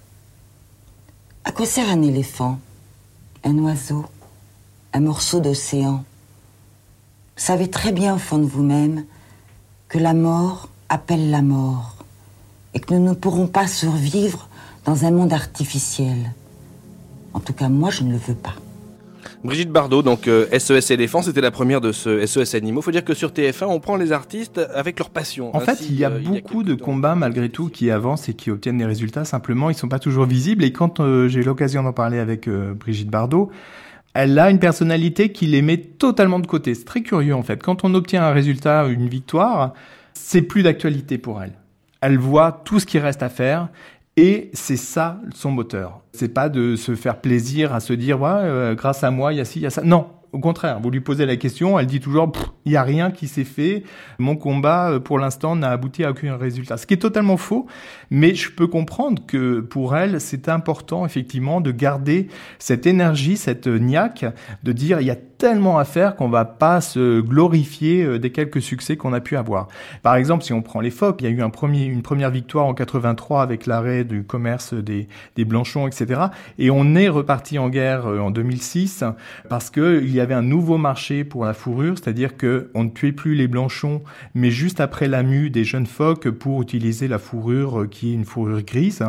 À quoi sert un éléphant, un oiseau, un morceau d'océan Vous savez très bien au fond de vous-même que la mort appelle la mort et que nous ne pourrons pas survivre dans un monde artificiel. En tout cas, moi, je ne le veux pas.
Brigitte Bardot, donc euh, SOS Éléphant, c'était la première de ce SOS Animaux. Faut dire que sur TF1, on prend les artistes avec leur passion.
En fait,
si,
il y a
euh,
beaucoup de combats malgré tout qui avancent et qui obtiennent des résultats. Simplement, ils sont pas toujours visibles. Et quand euh, j'ai eu l'occasion d'en parler avec euh, Brigitte Bardot, elle a une personnalité qui les met totalement de côté. C'est très curieux en fait. Quand on obtient un résultat, une victoire, c'est plus d'actualité pour elle. Elle voit tout ce qui reste à faire et c'est ça son moteur. C'est pas de se faire plaisir à se dire ouais, euh, grâce à moi il y a ci, il y a ça. Non, au contraire, vous lui posez la question, elle dit toujours il y a rien qui s'est fait. Mon combat euh, pour l'instant n'a abouti à aucun résultat. Ce qui est totalement faux, mais je peux comprendre que pour elle c'est important effectivement de garder cette énergie, cette niaque, de dire il y a tellement à faire qu'on va pas se glorifier euh, des quelques succès qu'on a pu avoir. Par exemple, si on prend les phoques, il y a eu une première victoire en 83 avec l'arrêt du commerce des, des blanchons, etc. Et on est reparti en guerre euh, en 2006 parce que il y avait un nouveau marché pour la fourrure, c'est-à-dire que on ne tuait plus les blanchons, mais juste après la mue des jeunes phoques pour utiliser la fourrure euh, qui est une fourrure grise.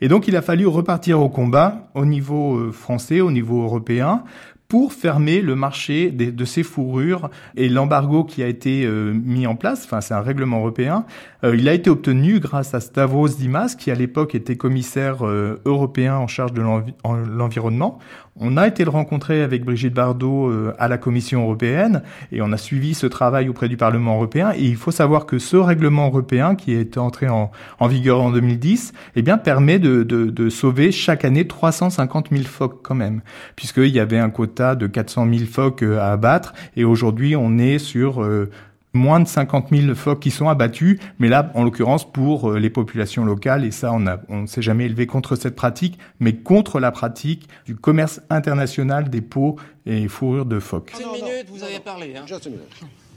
Et donc il a fallu repartir au combat au niveau euh, français, au niveau européen, pour fermer le marché de ces fourrures et l'embargo qui a été euh, mis en place, enfin c'est un règlement européen, euh, il a été obtenu grâce à Stavros Dimas qui à l'époque était commissaire européen en charge de l'envi- en- l'environnement. On a été le rencontrer avec Brigitte Bardot euh, à la Commission européenne et on a suivi ce travail auprès du Parlement européen. Et il faut savoir que ce règlement européen qui est entré en, vigueur en 2010, eh bien, permet de, de, sauver chaque année 350 000 phoques quand même, puisqu'il y avait un quota de 400 000 phoques euh, à abattre et aujourd'hui on est sur euh, moins de 50 000 phoques qui sont abattus, mais là, en l'occurrence, pour euh, les populations locales, et ça, on ne on s'est jamais élevé contre cette pratique, mais contre la pratique du commerce international des peaux et fourrures de phoques.
Une minute, vous avez parlé. Hein. Juste une minute.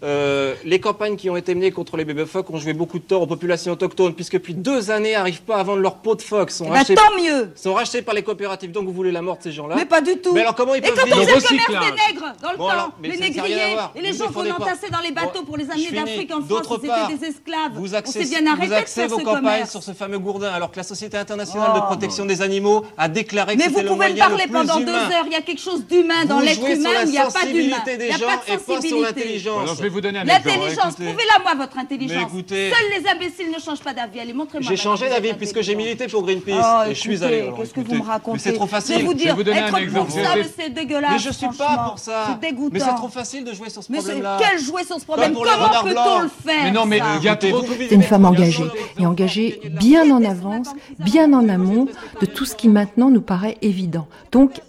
Euh, les campagnes qui ont été menées contre les bébés phoques ont joué beaucoup de tort aux populations autochtones, puisque depuis deux années n'arrivent pas à vendre leur peau de phoque. Sont
rachetés, tant mieux.
Sont rachetés par les coopératives, donc vous voulez la mort de ces gens-là
Mais pas du tout.
Mais alors comment ils peuvent
Et quand
vivre
on faisait le commerce des nègres dans le temps, les négriers, et les gens qu'on entassait dans les bateaux pour les amener d'Afrique en France, c'était des esclaves.
Vous
axez, on s'est bien arrêté
vous axez vos campagnes sur ce fameux gourdin, alors que la Société internationale de oh. protection des animaux a déclaré que c'était le moyen
Mais vous pouvez me parler pendant deux heures, il y a quelque chose d'humain dans l'être humain, il n'y a pas d'humain. Il n'y a pas de sensibilité.
Je vais vous donner un
exemple prouvez-la moi votre intelligence. Seuls les imbéciles ne changent pas d'avis. Allez, montrez-moi.
J'ai changé d'avis puisque j'ai milité pour Greenpeace
oh,
et je suis allé.
Qu'est-ce que vous me racontez
c'est trop facile.
Je vais vous dire, vous être pour ça, c'est dégueulasse.
Mais je suis pas pour ça.
C'est dégoûtant.
Mais c'est trop facile de jouer sur ce problème-là.
Mais quel jouer sur ce problème Comment peut-on le faire
Mais non, mais il y a trop.
C'est une femme engagée et engagée bien en avance, bien en amont de tout ce qui maintenant nous paraît évident. Donc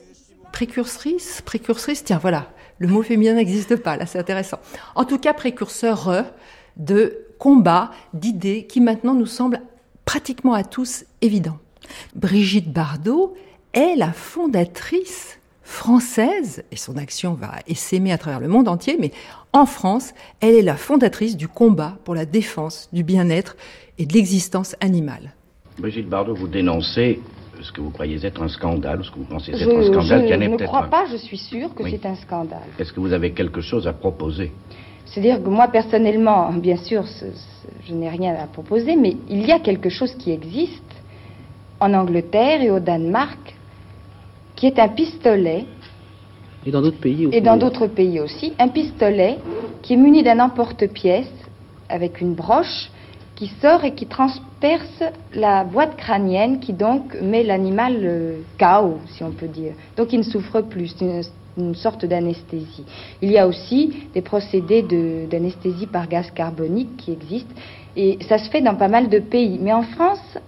précurserise, précurserise, tiens voilà, le mot féminin n'existe pas, là c'est intéressant. En tout cas, précurseur de combats, d'idées qui maintenant nous semblent pratiquement à tous évidents. Brigitte Bardot est la fondatrice française, et son action va essaimer à travers le monde entier, mais en France, elle est la fondatrice du combat pour la défense du bien-être et de l'existence animale.
Brigitte Bardot, vous dénoncez ce que vous croyez être un scandale, ou ce que vous pensez être un scandale peut-être
Je ne crois pas, je suis sûre que c'est un scandale.
Est-ce que vous avez quelque chose à proposer?
C'est-à-dire que moi, personnellement, bien sûr, je n'ai rien à proposer, mais il y a quelque chose qui existe en Angleterre et au Danemark, qui est un pistolet.
Et dans d'autres pays aussi.
Et dans d'autres pays aussi. Un pistolet qui est muni d'un emporte-pièce avec une broche qui sort et qui transperce la boîte crânienne qui donc met l'animal KO, si on peut dire. Donc il ne souffre plus. C'est une, sorte d'anesthésie. Il y a aussi des procédés d'anesthésie par gaz carbonique qui existent et ça se fait dans pas mal de pays. Mais en France,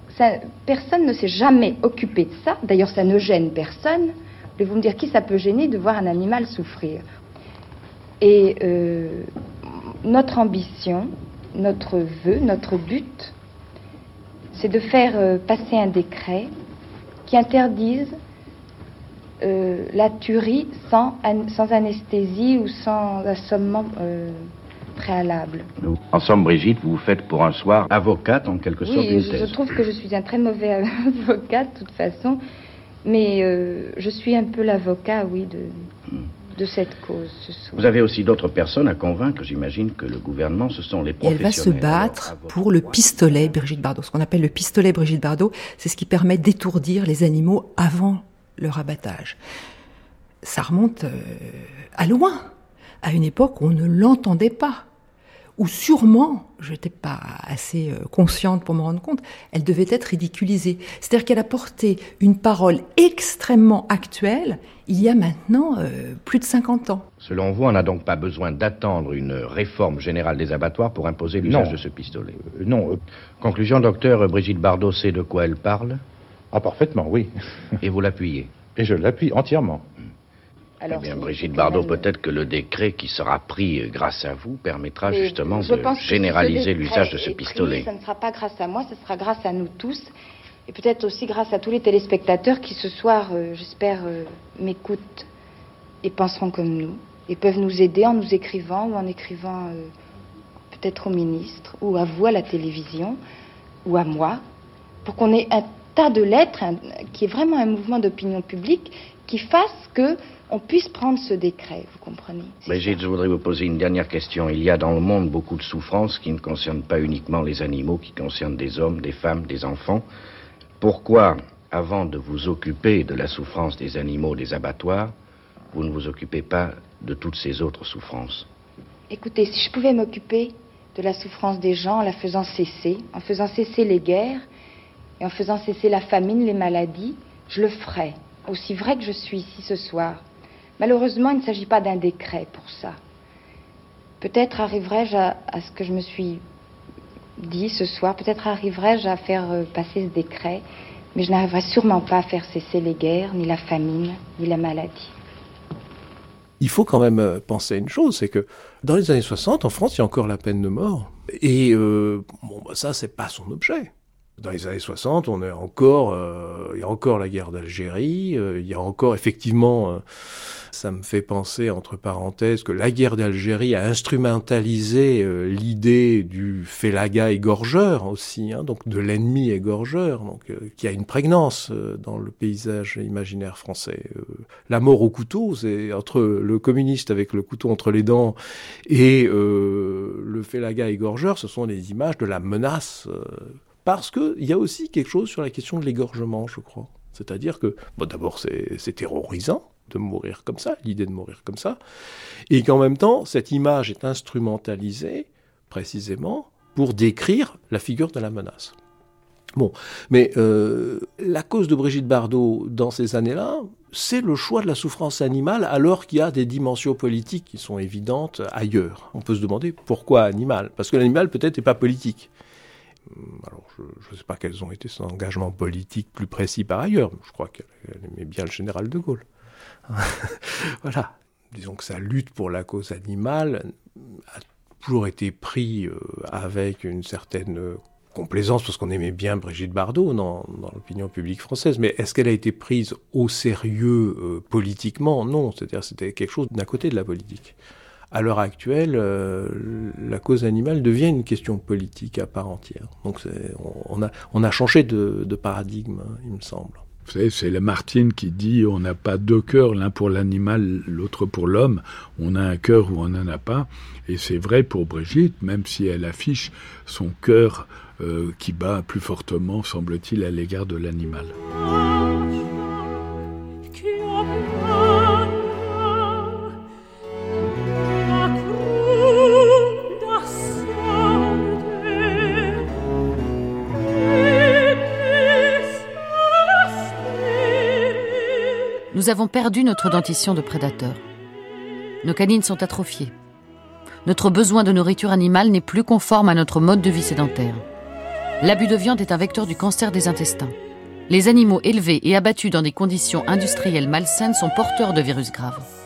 personne ne s'est jamais occupé de ça. D'ailleurs, ça ne gêne personne. Voulez-vous me dire qui ça peut gêner de voir un animal souffrir Et euh, notre ambition, notre vœu, notre but, c'est de faire euh, passer un décret qui interdise euh, la tuerie sans, sans, anesthésie ou sans assommement euh, préalable.
En somme, Brigitte, vous vous faites pour un soir avocate en quelque sorte
Oui, je, trouve que je suis un très mauvais avocat de toute façon, mais je suis un peu l'avocat, oui, de... De cette cause.
Vous avez aussi d'autres personnes à convaincre. J'imagine que le gouvernement, ce sont les professionnels.
elle va se battre pour le pistolet Brigitte Bardot. Ce qu'on appelle le pistolet Brigitte Bardot, c'est ce qui permet d'étourdir les animaux avant leur abattage. Ça remonte euh, à loin, à une époque où on ne l'entendait pas ou sûrement, je n'étais pas assez euh, consciente pour me rendre compte, elle devait être ridiculisée. C'est-à-dire qu'elle a porté une parole extrêmement actuelle il y a maintenant euh, plus de 50 ans.
Selon vous, on n'a donc pas besoin d'attendre une réforme générale des abattoirs pour imposer l'usage de ce pistolet?
Euh, Non.
Conclusion, docteur Brigitte Bardot sait de quoi elle parle?
Ah, parfaitement, oui.
Et vous l'appuyez?
Et je l'appuie entièrement.
Eh bien, Brigitte Bardot, peut-être que le décret qui sera pris euh, grâce à vous permettra justement de généraliser l'usage de ce pistolet.
ça ne sera pas grâce à moi, ce sera grâce à nous tous. Et peut-être aussi grâce à tous les téléspectateurs qui ce soir, euh, j'espère, euh, m'écoutent et penseront comme nous. Et peuvent nous aider en nous écrivant ou en écrivant peut-être au ministre ou à vous à la télévision ou à moi, pour qu'on ait un tas de lettres qui est vraiment un mouvement d'opinion publique qui fasse que on puisse prendre ce décret, vous comprenez
Brigitte, je voudrais vous poser une dernière question. Il y a dans le monde beaucoup de souffrances qui ne concernent pas uniquement les animaux, qui concernent des hommes, des femmes, des enfants. Pourquoi, avant de vous occuper de la souffrance des animaux, des abattoirs, vous ne vous occupez pas de toutes ces autres souffrances?
Écoutez, si je pouvais m'occuper de la souffrance des gens en la faisant cesser, en faisant cesser les guerres et en faisant cesser la famine, les maladies, je le ferais. Aussi vrai que je suis ici ce soir. Malheureusement, il ne s'agit pas d'un décret pour ça. Peut-être arriverai-je à, ce que je me suis dit ce soir, peut-être arriverai-je à faire euh, passer ce décret, mais je n'arriverai sûrement pas à faire cesser les guerres, ni la famine, ni la maladie.
Il faut quand même euh, penser à une chose, c'est que dans les années 60, en France, il y a encore la peine de mort. Et euh, bon, bah, ça, c'est pas son objet. Dans les années 60, on est encore, euh, il y a encore la guerre d'Algérie, euh, il y a encore effectivement, euh, ça me fait penser entre parenthèses que la guerre d'Algérie a instrumentalisé l'idée du félaga égorgeur aussi, hein, donc de l'ennemi égorgeur, donc qui a une prégnance dans le paysage imaginaire français. la mort au couteau, c'est entre le communiste avec le couteau entre les dents et le félaga égorgeur, ce sont les images de la menace parce qu'il y a aussi quelque chose sur la question de l'égorgement, je crois. C'est-à-dire que, d'abord, c'est terrorisant de mourir comme ça, l'idée de mourir comme ça, et qu'en même temps, cette image est instrumentalisée précisément pour décrire la figure de la menace. Bon, mais euh, la cause de Brigitte Bardot dans ces années-là, c'est le choix de la souffrance animale alors qu'il y a des dimensions politiques qui sont évidentes ailleurs. On peut se demander pourquoi animal Parce que l'animal peut-être n'est pas politique. Hum, alors, je ne sais pas quels ont été ses engagements politiques plus précis par ailleurs. Je crois qu'elle aimait bien le général de Gaulle. voilà. Disons que sa lutte pour la cause animale a toujours été pris euh, avec une certaine euh, complaisance parce qu'on aimait bien Brigitte Bardot dans, l'opinion publique française. Mais est-ce qu'elle a été prise au sérieux euh, politiquement? Non. C'est-à-dire c'était quelque chose d'un côté de la politique à l'heure actuelle, euh, la cause animale devient une question politique à part entière. Donc on a, on a changé de, paradigme, hein, il me semble.
Vous savez, c'est Lamartine qui dit on n'a pas deux cœurs, l'un pour l'animal, l'autre pour l'homme. On a un cœur ou on n'en a pas. Et c'est vrai pour Brigitte, même si elle affiche son cœur euh, qui bat plus fortement, semble-t-il, à l'égard de l'animal.
Nous avons perdu notre dentition de prédateur. Nos canines sont atrophiées. Notre besoin de nourriture animale n'est plus conforme à notre mode de vie sédentaire. L'abus de viande est un vecteur du cancer des intestins. Les animaux élevés et abattus dans des conditions industrielles malsaines sont porteurs de virus graves.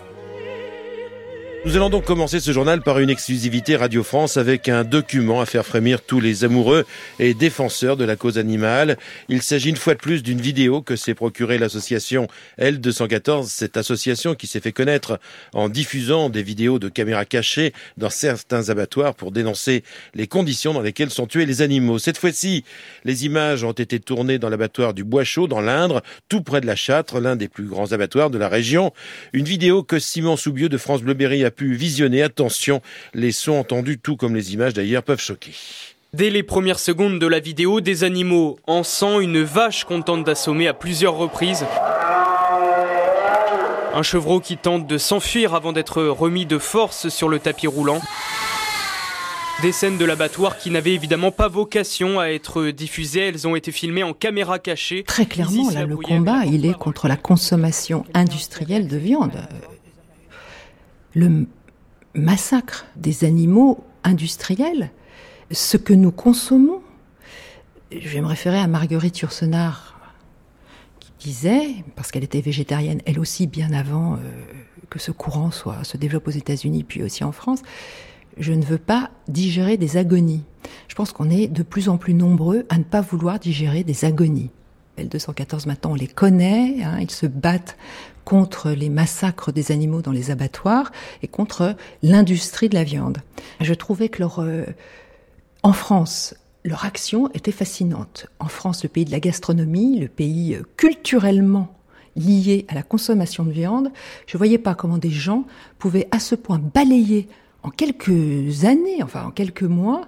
Nous allons donc commencer ce journal par une exclusivité Radio France avec un document à faire frémir tous les amoureux et défenseurs de la cause animale. Il s'agit une fois de plus d'une vidéo que s'est procurée l'association L214, cette association qui s'est fait connaître en diffusant des vidéos de caméras cachées dans certains abattoirs pour dénoncer les conditions dans lesquelles sont tués les animaux. Cette fois-ci, les images ont été tournées dans l'abattoir du Bois Chaud dans l'Indre, tout près de la Châtre, l'un des plus grands abattoirs de la région. Une vidéo que Simon Soubieux de France Bleu Berry a pu visionner. Attention, les sons entendus, tout comme les images d'ailleurs, peuvent choquer.
Dès les premières secondes de la vidéo, des animaux en sang, une vache qu'on tente d'assommer à plusieurs reprises. Un chevreau qui tente de s'enfuir avant d'être remis de force sur le tapis roulant. Des scènes de l'abattoir qui n'avaient évidemment pas vocation à être diffusées, elles ont été filmées en caméra cachée.
Très clairement, là, le combat, il est contre la consommation industrielle de viande. Le massacre des animaux industriels, ce que nous consommons. Je vais me référer à Marguerite Yourcenar, qui disait, parce qu'elle était végétarienne elle aussi bien avant euh, que ce courant soit, se développe aux États-Unis puis aussi en France, je ne veux pas digérer des agonies. Je pense qu'on est de plus en plus nombreux à ne pas vouloir digérer des agonies. L214 maintenant on les connaît, hein, ils se battent contre les massacres des animaux dans les abattoirs et contre l'industrie de la viande. Je trouvais que leur, euh, en France, leur action était fascinante. En France, le pays de la gastronomie, le pays euh, culturellement lié à la consommation de viande, je ne voyais pas comment des gens pouvaient à ce point balayer en quelques années, enfin en quelques mois,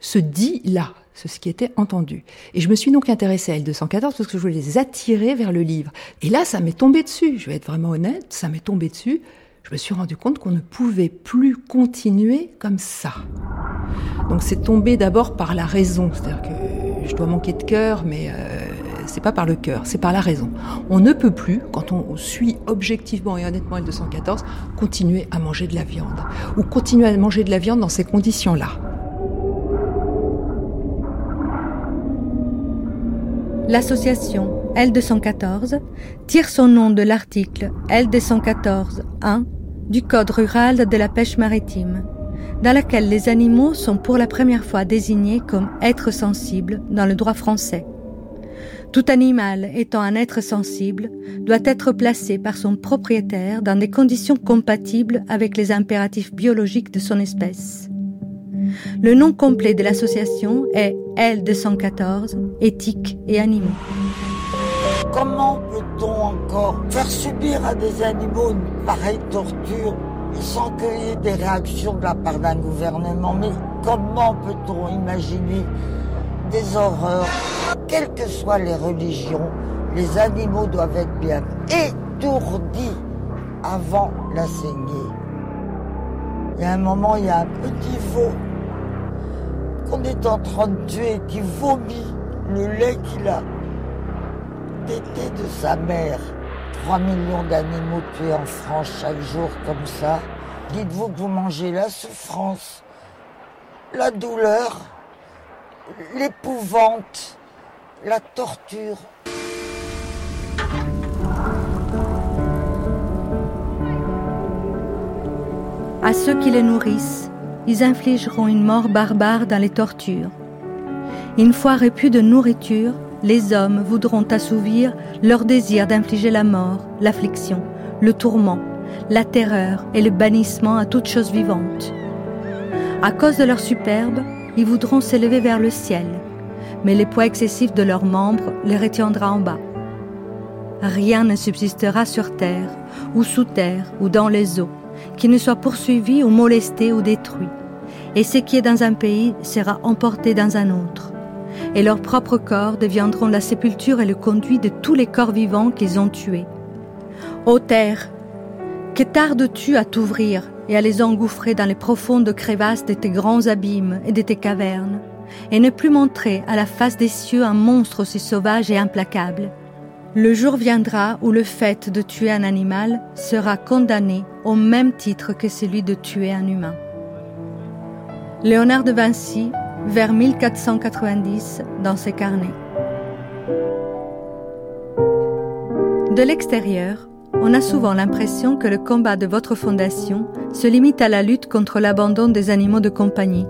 ce dit-là, ce qui était entendu. Et je me suis donc intéressée à L214 parce que je voulais les attirer vers le livre. Et là, ça m'est tombé dessus, je vais être vraiment honnête, ça m'est tombé dessus. Je me suis rendu compte qu'on ne pouvait plus continuer comme ça. Donc c'est tombé d'abord par la raison, c'est-à-dire que je dois manquer de cœur, mais euh, c'est pas par le cœur, c'est par la raison. On ne peut plus, quand on suit objectivement et honnêtement L214, continuer à manger de la viande ou continuer à manger de la viande dans ces conditions-là.
L'association L214 tire son nom de l'article L214.1 du Code rural de la pêche maritime, dans lequel les animaux sont pour la première fois désignés comme êtres sensibles dans le droit français. Tout animal étant un être sensible doit être placé par son propriétaire dans des conditions compatibles avec les impératifs biologiques de son espèce. Le nom complet de l'association est L214, éthique et animaux.
Comment peut-on encore faire subir à des animaux une pareille torture sans qu'il y ait des réactions de la part d'un gouvernement? Mais comment peut-on imaginer des horreurs? Quelles que soient les religions, les animaux doivent être bien étourdis avant la saignée. Il y a un moment, il y a un petit veau qu'on est en train de tuer qui vomit le lait qu'il a tété de sa mère. 3 millions d'animaux tués en France chaque jour comme ça. Dites-vous que vous mangez la souffrance, la douleur, l'épouvante, la torture.
À ceux qui les nourrissent, ils infligeront une mort barbare dans les tortures. Une fois répus de nourriture, les hommes voudront assouvir leur désir d'infliger la mort, l'affliction, le tourment, la terreur et le bannissement à toute chose vivante. À cause de leur superbe, ils voudront s'élever vers le ciel, mais les poids excessifs de leurs membres les retiendra en bas. Rien ne subsistera sur terre, ou sous terre, ou dans les eaux, qui ne soit poursuivi ou molesté ou détruit, et ce qui est dans un pays sera emporté dans un autre et leurs propres corps deviendront la sépulture et le conduit de tous les corps vivants qu'ils ont tués. Ô terre, que tardes-tu à t'ouvrir et à les engouffrer dans les profondes crevasses de tes grands abîmes et de tes cavernes, et ne plus montrer à la face des cieux un monstre aussi sauvage et implacable. Le jour viendra où le fait de tuer un animal sera condamné au même titre que celui de tuer un humain. Léonard de Vinci vers 1490 dans ses carnets. De l'extérieur, on a souvent l'impression que le combat de votre fondation se limite à la lutte contre l'abandon des animaux de compagnie.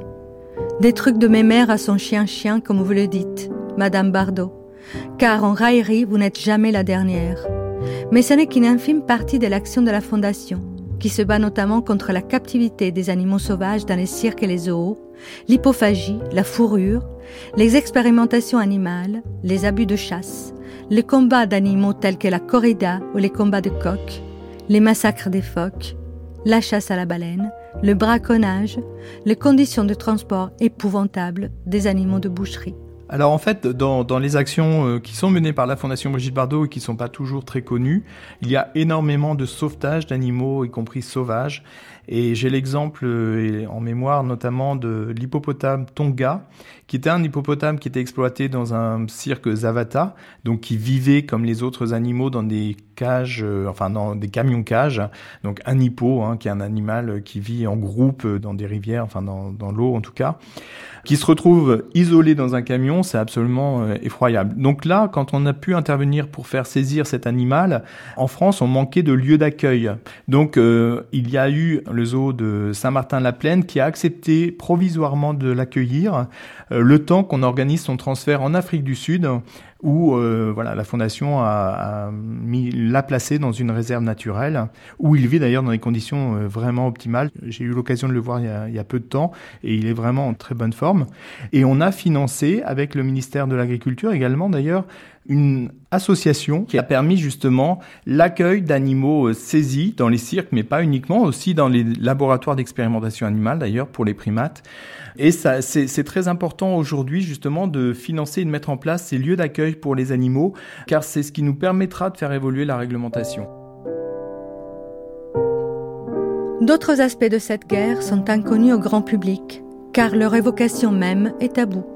Des trucs de mémère à son chien-chien, comme vous le dites, Madame Bardot. Car en raillerie, vous n'êtes jamais la dernière. Mais ce n'est qu'une infime partie de l'action de la Fondation, qui se bat notamment contre la captivité des animaux sauvages dans les cirques et les zoos, l'hypophagie, la fourrure, les expérimentations animales, les abus de chasse, les combats d'animaux tels que la corrida ou les combats de coqs, les massacres des phoques, la chasse à la baleine, le braconnage, les conditions de transport épouvantables des animaux de boucherie.
Alors en fait, dans, dans, les actions euh, qui sont menées par la Fondation Brigitte Bardot et qui sont pas toujours très connues, il y a énormément de sauvetage d'animaux, y compris sauvages. Et j'ai l'exemple euh, en mémoire notamment de l'hippopotame Tonga, qui était un hippopotame qui était exploité dans un cirque Zavata, donc qui vivait comme les autres animaux dans des cages, euh, enfin dans des camions cages. Donc un hippo, hein, qui est un animal qui vit en groupe dans des rivières, enfin dans, l'eau en tout cas, qui se retrouve isolé dans un camion, c'est absolument euh, effroyable. Donc là, quand on a pu intervenir pour faire saisir cet animal, en France, on manquait de lieux d'accueil. Donc euh, il y a eu de Saint-Martin-la-Plaine qui a accepté provisoirement de l'accueillir euh, le temps qu'on organise son transfert en Afrique du Sud où euh, voilà la fondation a, a mis l'a placé dans une réserve naturelle où il vit d'ailleurs dans des conditions euh, vraiment optimales. J'ai eu l'occasion de le voir il y, a, il y, a, peu de temps et il est vraiment en très bonne forme. Et on a financé avec le ministère de l'Agriculture également d'ailleurs une association qui a permis justement l'accueil d'animaux euh, saisis dans les cirques, mais pas uniquement, aussi dans les laboratoires d'expérimentation animale d'ailleurs pour les primates. Et c'est très important aujourd'hui justement de financer et de mettre en place ces lieux d'accueil pour les animaux, car c'est ce qui nous permettra de faire évoluer la réglementation.
D'autres aspects de cette guerre sont inconnus au grand public, car leur évocation même est taboue.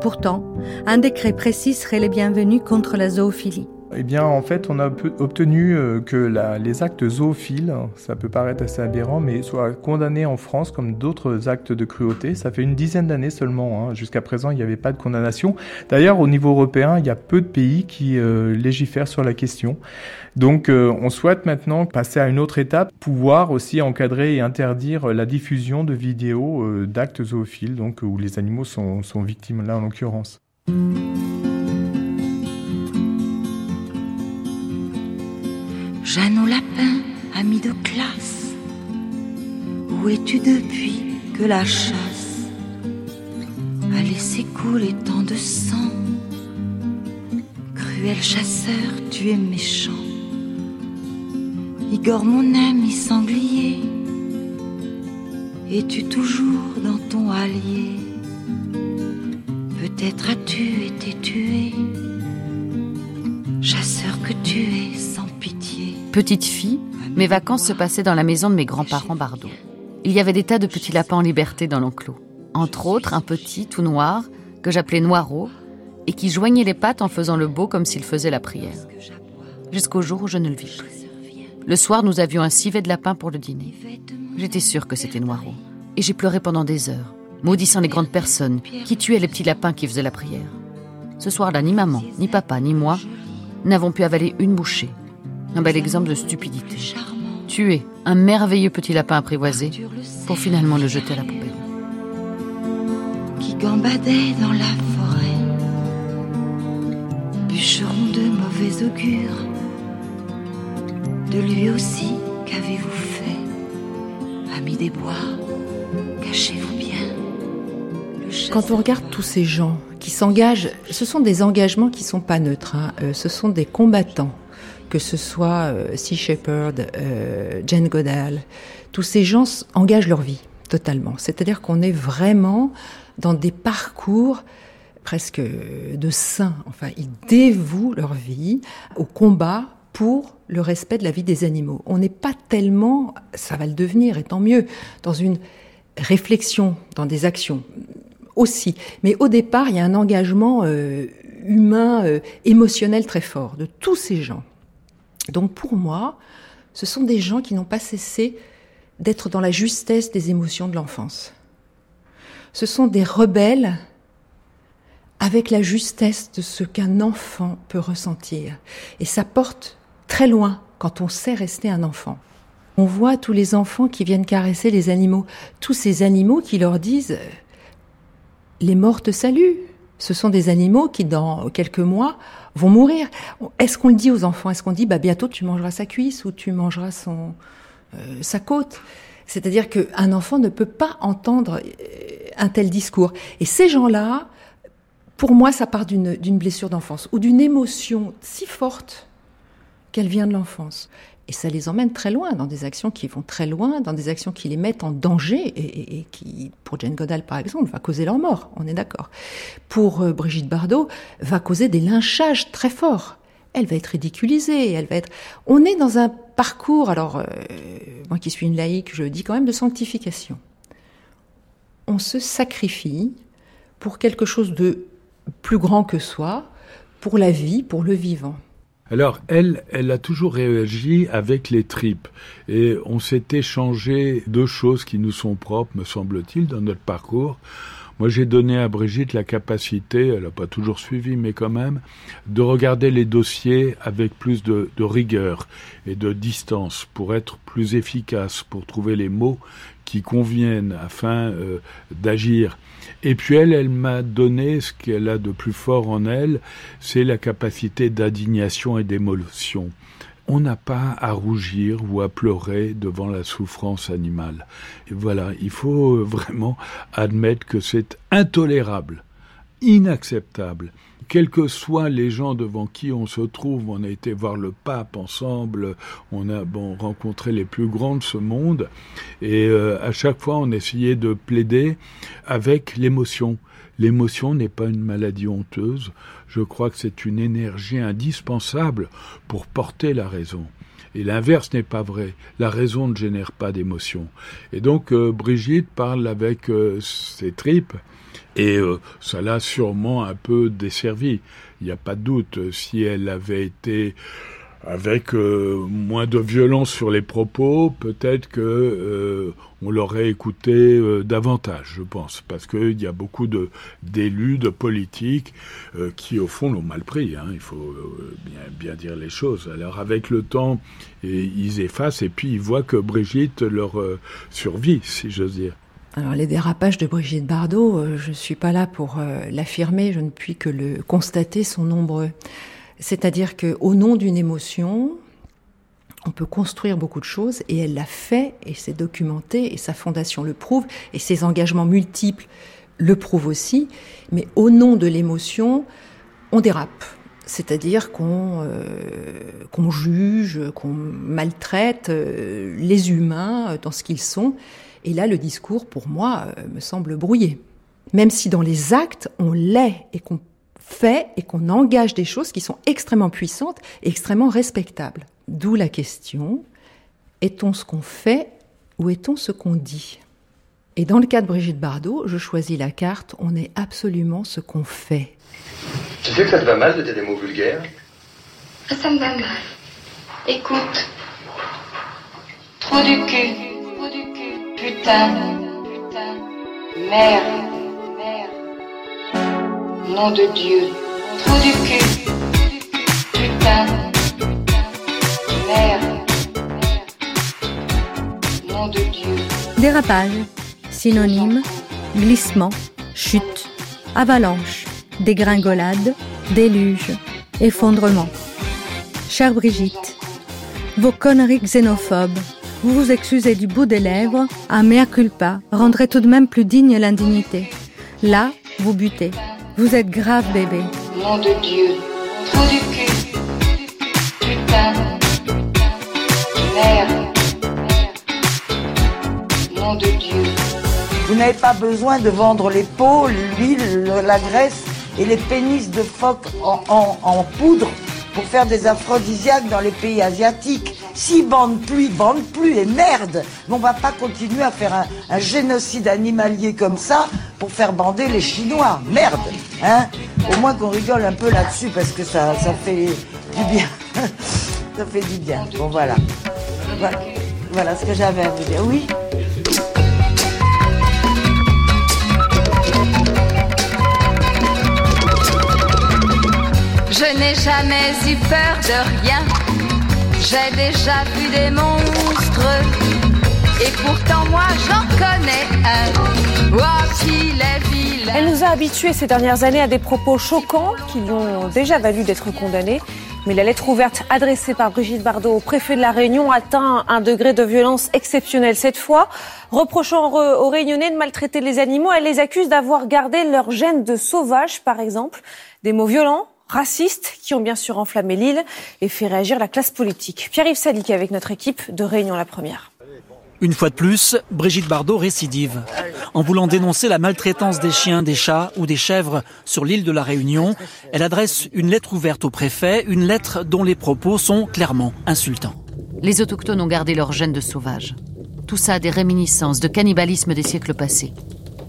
Pourtant, un décret précis serait les bienvenus contre la zoophilie.
Eh bien, en fait, on a obtenu euh, que les actes zoophiles, ça peut paraître assez aberrant, mais soient condamnés en France comme d'autres actes de cruauté. Ça fait une dizaine d'années seulement. Hein. Jusqu'à présent, il n'y avait pas de condamnation. D'ailleurs, au niveau européen, il y a peu de pays qui euh, légifèrent sur la question. Donc, euh, on souhaite maintenant passer à une autre étape, pouvoir aussi encadrer et interdire la diffusion de vidéos d'actes zoophiles, donc où les animaux sont, sont victimes là en l'occurrence.
Jeanne au lapin, ami de classe, où es-tu depuis que la chasse a laissé couler tant de sang? Cruel chasseur, tu es méchant. Igor, mon ami sanglier, es-tu toujours dans ton allié? Peut-être as-tu été tué, chasseur que tu es sans
Petite fille, mes vacances se passaient dans la maison de mes grands-parents Bardot. Il y avait des tas de petits lapins en liberté dans l'enclos. Entre autres, un petit, tout noir, que j'appelais Noiro, et qui joignait les pattes en faisant le beau comme s'il faisait la prière. Jusqu'au jour où je ne le vis plus. Le soir, nous avions un civet de lapin pour le dîner. J'étais sûre que c'était Noiro. Et j'ai pleuré pendant des heures, maudissant les grandes personnes qui tuaient les petits lapins qui faisaient la prière. Ce soir-là, ni maman, ni papa, ni moi n'avons pu avaler une bouchée un bel exemple de stupidité. Tuer un merveilleux petit lapin apprivoisé pour finalement le jeter à la poubelle.
Qui gambadait dans la forêt, bûcheron de mauvais augure. De lui aussi, qu'avez-vous fait? Ami des bois, cachez-vous bien.
Quand on regarde tous ces gens qui s'engagent, ce sont des engagements qui ne sont pas neutres, hein. euh, ce sont des combattants que ce soit euh, Sea Shepherd, euh, Jane Goodall, tous ces gens engagent leur vie totalement. C'est-à-dire qu'on est vraiment dans des parcours presque de saints. Enfin, ils dévouent leur vie au combat pour le respect de la vie des animaux. On n'est pas tellement, ça va le devenir, et tant mieux, dans une réflexion, dans des actions aussi. Mais au départ, il y a un engagement euh, humain, émotionnel très fort de tous ces gens. Donc pour moi, ce sont des gens qui n'ont pas cessé d'être dans la justesse des émotions de l'enfance. Ce sont des rebelles avec la justesse de ce qu'un enfant peut ressentir. Et ça porte très loin quand on sait rester un enfant. On voit tous les enfants qui viennent caresser les animaux, tous ces animaux qui leur disent les morts te saluent. Ce sont des animaux qui, dans quelques mois, vont mourir. Est-ce qu'on le dit aux enfants? Est-ce qu'on dit bah bientôt tu mangeras sa cuisse ou tu mangeras son euh, sa côte? C'est-à-dire qu'un enfant ne peut pas entendre euh, un tel discours. Et ces gens-là, pour moi, ça part d'une blessure d'enfance ou d'une émotion si forte qu'elle vient de l'enfance. Et ça les emmène très loin, dans des actions qui vont très loin, dans des actions qui les mettent en danger et, qui, pour Jane Goodall par exemple, va causer leur mort, on est d'accord. Pour euh, Brigitte Bardot, va causer des lynchages très forts. Elle va être ridiculisée, elle va être... On est dans un parcours, alors euh, moi qui suis une laïque, je dis quand même de sanctification. On se sacrifie pour quelque chose de plus grand que soi, pour la vie, pour le vivant.
Alors, elle, elle a toujours réagi avec les tripes. Et on s'est échangé deux choses qui nous sont propres, me semble-t-il, dans notre parcours. Moi, j'ai donné à Brigitte la capacité, elle n'a pas toujours suivi, mais quand même, de regarder les dossiers avec plus de, rigueur et de distance pour être plus efficace, pour trouver les mots qui conviennent afin euh, d'agir. Et puis elle, elle m'a donné ce qu'elle a de plus fort en elle, c'est la capacité d'indignation et d'émotion. On n'a pas à rougir ou à pleurer devant la souffrance animale. Et voilà, il faut vraiment admettre que c'est intolérable, inacceptable quels que soient les gens devant qui on se trouve, on a été voir le pape ensemble, on a rencontré les plus grands de ce monde, et euh, à chaque fois on essayait de plaider avec l'émotion. L'émotion n'est pas une maladie honteuse, je crois que c'est une énergie indispensable pour porter la raison. Et l'inverse n'est pas vrai. La raison ne génère pas d'émotion. Et donc euh, Brigitte parle avec euh, ses tripes et euh, ça l'a sûrement un peu desservi. Il n'y a pas de doute. Si elle avait été avec euh, moins de violence sur les propos, peut-être que euh, on l'aurait écouté euh, davantage, je pense, parce qu'il y a beaucoup de d'élus, de politiques qui au fond l'ont mal pris. Hein, il faut bien, bien dire les choses. Alors avec le temps, ils effacent et puis ils voient que Brigitte leur survit, si j'ose dire.
Alors les dérapages de Brigitte Bardot, je ne suis pas là pour l'affirmer, je ne puis que le constater, sont nombreux. C'est-à-dire qu'au nom d'une émotion, on peut construire beaucoup de choses et elle l'a fait et c'est documenté et sa fondation le prouve et ses engagements multiples le prouvent aussi. Mais au nom de l'émotion, on dérape. C'est-à-dire qu'on euh, juge, qu'on maltraite euh, les humains dans ce qu'ils sont. Et là, le discours, pour moi, euh, me semble brouillé. Même si dans les actes, on l'est et qu'on fait et qu'on engage des choses qui sont extrêmement puissantes et extrêmement respectables. D'où la question, est-on ce qu'on fait ou est-on ce qu'on dit? Et dans le cas de Brigitte Bardot, je choisis la carte, on est absolument ce qu'on fait.
Tu sais que ça te va mal de dire des mots vulgaires?
Ah, Ça me va mal. Écoute. Trop du cul. Putain. Putain. Merde. Nom de Dieu. Trou du cul. Putain. Merde. Nom de Dieu.
Dérapage. Synonyme. Glissement. Chute. Avalanche. Dégringolade. Déluge. Effondrement. Chère Brigitte, vos conneries xénophobes, vous vous excusez du bout des lèvres, un mea culpa rendrait tout de même plus digne l'indignité. Là, vous butez. Vous êtes grave, bébé.
Nom de Dieu. Trou du cul. Putain. Merde. Nom de Dieu.
Vous n'avez pas besoin de vendre les peaux, l'huile, la graisse et les pénis de phoque en, en poudre pour faire des aphrodisiaques dans les pays asiatiques. Si bande plus, bande plus, et merde Mais on va pas continuer à faire un, génocide animalier comme ça pour faire bander les Chinois. Merde Hein Au moins qu'on rigole un peu là-dessus parce que ça, fait du bien. ça fait du bien. Bon voilà. Voilà, voilà ce que j'avais à vous dire. Oui?
Je n'ai jamais eu peur de rien. J'ai déjà vu des monstres. Et pourtant, moi, j'en connais un. Oh, qu'il est.
Elle nous a habitués ces dernières années à des propos choquants qui lui ont déjà valu d'être condamnés. Mais la lettre ouverte adressée par Brigitte Bardot au préfet de la Réunion atteint un degré de violence exceptionnel cette fois. Reprochant aux Réunionnais de maltraiter les animaux, elle les accuse d'avoir gardé leur gène de sauvage, par exemple. Des mots violents, racistes qui ont bien sûr enflammé l'île et fait réagir la classe politique. Pierre-Yves Salik avec notre équipe de Réunion la Première.
Une fois de plus, Brigitte Bardot récidive. En voulant dénoncer la maltraitance des chiens, des chats ou des chèvres sur l'île de la Réunion, elle adresse une lettre ouverte au préfet, une lettre dont les propos sont clairement insultants.
Les autochtones ont gardé leur gène de sauvage. Tout ça a des réminiscences de cannibalisme des siècles passés.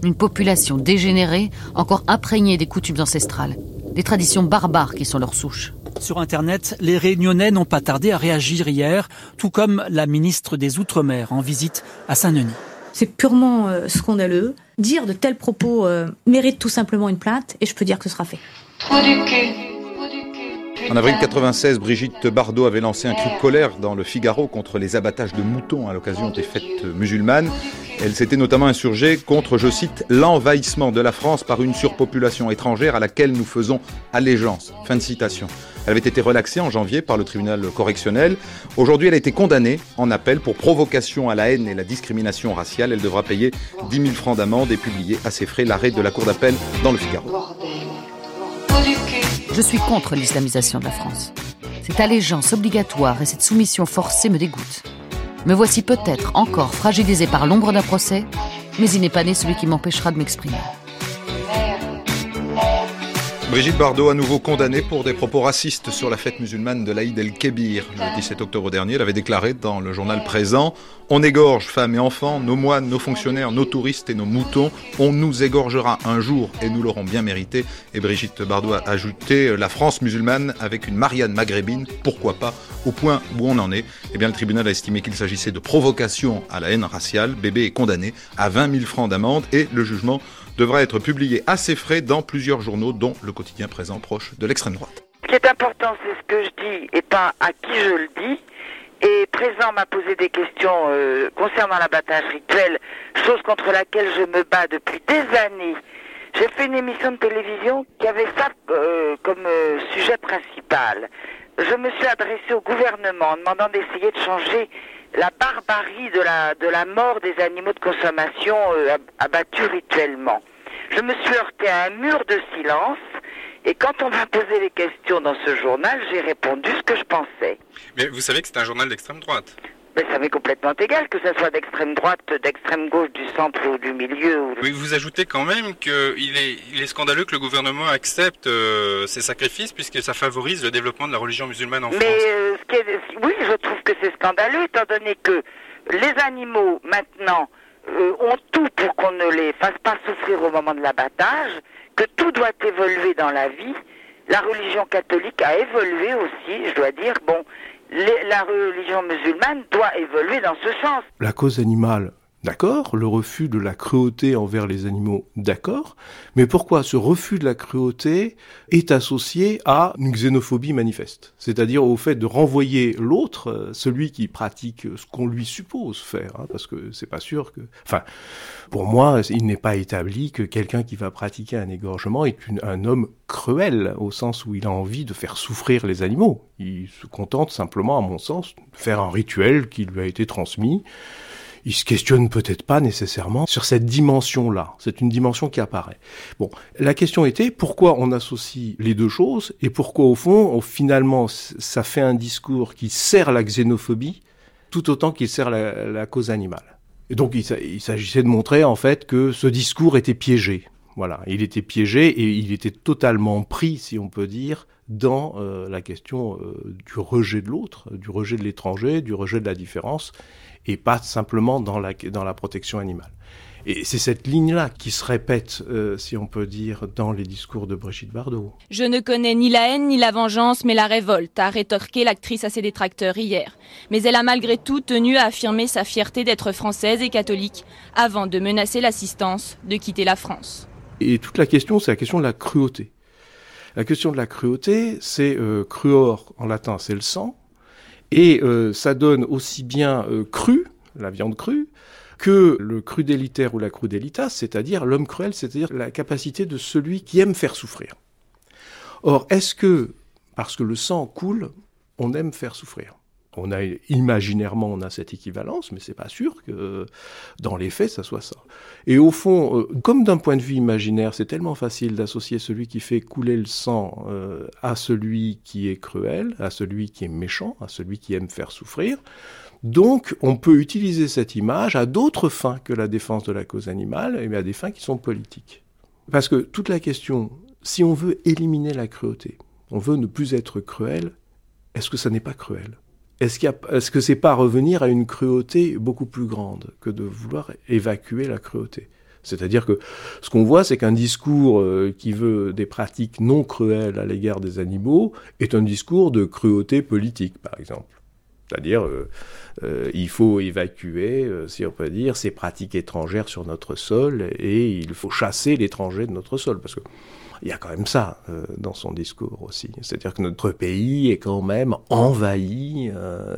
Une population dégénérée, encore imprégnée des coutumes ancestrales des traditions barbares qui sont leurs souches.
Sur Internet, les Réunionnais n'ont pas tardé à réagir hier, tout comme la ministre des Outre-mer en visite à Saint-Denis.
C'est purement euh, scandaleux. Dire de tels propos euh, mérite tout simplement une plainte et je peux dire que ce sera fait.
En avril 96, Brigitte Bardot avait lancé un cri de colère dans le Figaro contre les abattages de moutons à l'occasion des fêtes musulmanes. Elle s'était notamment insurgée contre, je cite, l'envahissement de la France par une surpopulation étrangère à laquelle nous faisons allégeance. Fin de citation. Elle avait été relaxée en janvier par le tribunal correctionnel. Aujourd'hui, elle a été condamnée en appel pour provocation à la haine et la discrimination raciale. Elle devra payer 10 000 francs d'amende et publier à ses frais l'arrêt de la cour d'appel dans le Figaro.
Je suis contre l'islamisation de la France. Cette allégeance obligatoire et cette soumission forcée me dégoûtent. Me voici peut-être encore fragilisé par l'ombre d'un procès, mais il n'est pas né celui qui m'empêchera de m'exprimer.
Brigitte Bardot à nouveau condamnée pour des propos racistes sur la fête musulmane de l'Aïd el-Kébir. Le 17 octobre dernier, elle avait déclaré dans le journal présent On égorge femmes et enfants, nos moines, nos fonctionnaires, nos touristes et nos moutons. On nous égorgera un jour et nous l'aurons bien mérité. Et Brigitte Bardot a ajouté La France musulmane avec une Marianne maghrébine, pourquoi pas, au point où on en est. Eh bien, le tribunal a estimé qu'il s'agissait de provocation à la haine raciale. Bébé est condamné à 20 000 francs d'amende et le jugement devra être publié à ses frais dans plusieurs journaux, dont le quotidien présent proche de l'extrême droite.
Ce qui est important, c'est ce que je dis et pas à qui je le dis. Et Présent m'a posé des questions euh, concernant l'abattage rituel, chose contre laquelle je me bats depuis des années. J'ai fait une émission de télévision qui avait ça euh, comme euh, sujet principal. Je me suis adressé au gouvernement en demandant d'essayer de changer la barbarie de la, de la mort des animaux de consommation euh, abattus rituellement. Je me suis heurté à un mur de silence et quand on m'a posé les questions dans ce journal, j'ai répondu ce que je pensais.
Mais vous savez que c'est un journal d'extrême droite
mais ça m'est complètement égal que ce soit d'extrême droite, d'extrême gauche, du centre ou du milieu. Ou...
Oui, vous ajoutez quand même qu'il est, il est scandaleux que le gouvernement accepte euh, ces sacrifices puisque ça favorise le développement de la religion musulmane en
mais,
France.
Euh, ce qui est, oui, je trouve que c'est scandaleux étant donné que les animaux maintenant euh, ont tout pour qu'on ne les fasse pas souffrir au moment de l'abattage, que tout doit évoluer dans la vie. La religion catholique a évolué aussi, je dois dire. Bon, la religion musulmane doit évoluer dans ce sens.
La cause animale, d'accord, le refus de la cruauté envers les animaux, d'accord, mais pourquoi ce refus de la cruauté est associé à une xénophobie manifeste, c'est-à-dire au fait de renvoyer l'autre, euh, celui qui pratique ce qu'on lui suppose faire, hein, parce que c'est pas sûr que, enfin, pour moi, il n'est pas établi que quelqu'un qui va pratiquer un égorgement est un homme cruel, au sens où il a envie de faire souffrir les animaux. Il se contente simplement, à mon sens, de faire un rituel qui lui a été transmis. Il se questionne peut-être pas nécessairement sur cette dimension-là. C'est une dimension qui apparaît. Bon, la question était pourquoi on associe les deux choses et pourquoi au fond, finalement, ça fait un discours qui sert la xénophobie tout autant qu'il sert la cause animale? Et donc il s'agissait de montrer en fait que ce discours était piégé. Voilà, il était piégé et il était totalement pris, si on peut dire, dans euh, la question euh, du rejet de l'autre, du rejet de l'étranger, du rejet de la différence, et pas simplement dans la, protection animale. Et c'est cette ligne-là qui se répète, euh, si on peut dire, dans les discours de Brigitte Bardot.
Je ne connais ni la haine ni la vengeance, mais la révolte, a rétorqué l'actrice à ses détracteurs hier. Mais elle a malgré tout tenu à affirmer sa fierté d'être française et catholique, avant de menacer l'assistance de quitter la France.
Et toute la question, c'est la question de la cruauté. La question de la cruauté, c'est euh, cruor en latin, c'est le sang, et euh, ça donne aussi bien euh, cru, la viande crue, que le crudélitaire ou la crudelitas, c'est-à-dire l'homme cruel, c'est-à-dire la capacité de celui qui aime faire souffrir. Or, est-ce que, parce que le sang coule, on aime faire souffrir? On a imaginairement on a cette équivalence, mais c'est pas sûr que dans les faits ça soit ça. Et au fond, euh, comme d'un point de vue imaginaire, c'est tellement facile d'associer celui qui fait couler le sang euh, à celui qui est cruel, à celui qui est méchant, à celui qui aime faire souffrir. Donc, on peut utiliser cette image à d'autres fins que la défense de la cause animale, mais à des fins qui sont politiques. Parce que toute la question, si on veut éliminer la cruauté, on veut ne plus être cruel, est-ce que ça n'est pas cruel? Est-ce qu est-ce que c'est pas revenir à une cruauté beaucoup plus grande que de vouloir évacuer la cruauté? C'est-à-dire que ce qu'on voit, c'est qu'un discours euh, qui veut des pratiques non cruelles à l'égard des animaux est un discours de cruauté politique, par exemple. C'est-à-dire, euh, euh, il faut évacuer, si on peut dire, ces pratiques étrangères sur notre sol et il faut chasser l'étranger de notre sol. Parce que il y a quand même ça dans son discours aussi. C'est-à-dire que notre pays est quand même envahi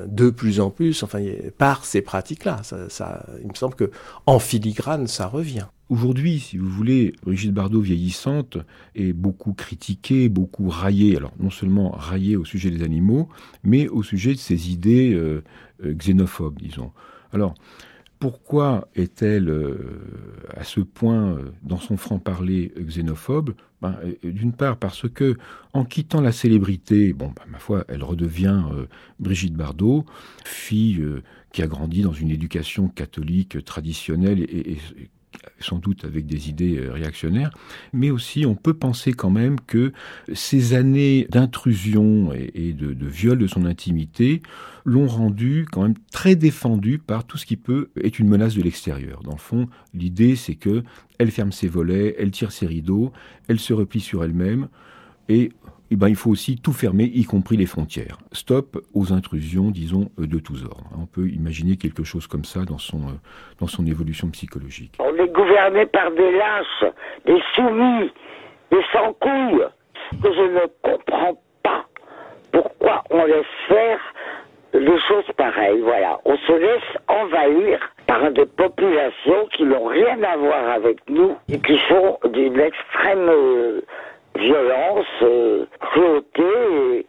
de plus en plus, enfin, par ces pratiques-là. Ça, il me semble que en filigrane, ça revient.
Aujourd'hui, si vous voulez, Brigitte Bardot vieillissante est beaucoup critiquée, beaucoup raillée. Alors non seulement raillée au sujet des animaux, mais au sujet de ses idées euh, euh, xénophobes, disons. Alors, pourquoi est-elle euh, à ce point dans son franc-parler xénophobe? Ben, D'une part parce que en quittant la célébrité, bon, ben, ma foi, elle redevient Brigitte Bardot, fille qui a grandi dans une éducation catholique traditionnelle et,
sans doute avec des idées euh, réactionnaires, mais aussi on peut penser quand même que ces années d'intrusion et de, viol de son intimité l'ont rendu quand même très défendu par tout ce qui peut être une menace de l'extérieur. Dans le fond, l'idée c'est que elle ferme ses volets, elle tire ses rideaux, elle se replie sur elle-même et eh ben, il faut aussi tout fermer, y compris les frontières. Stop aux intrusions, disons, euh, de tous ordres. On peut imaginer quelque chose comme ça dans son, euh, dans son évolution psychologique.
On est gouverné par des lâches, des soumis, des sans-couilles, que je ne comprends pas pourquoi on laisse faire des choses pareilles. Voilà, on se laisse envahir par des populations qui n'ont rien à voir avec nous et qui sont d'une extrême... Euh, violence, euh, cruauté,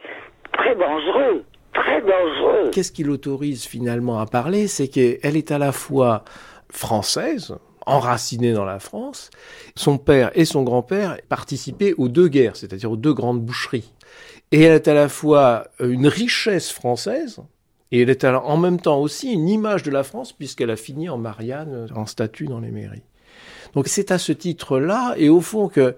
très dangereux, très dangereux.
Qu'est-ce qui l'autorise finalement à parler? C'est qu'elle est à la fois française, enracinée dans la France. Son père et son grand-père participaient aux deux guerres, c'est-à-dire aux deux grandes boucheries. Et elle est à la fois une richesse française, et elle est en même temps aussi une image de la France, puisqu'elle a fini en Marianne, en statue dans les mairies. Donc c'est à ce titre-là, et au fond que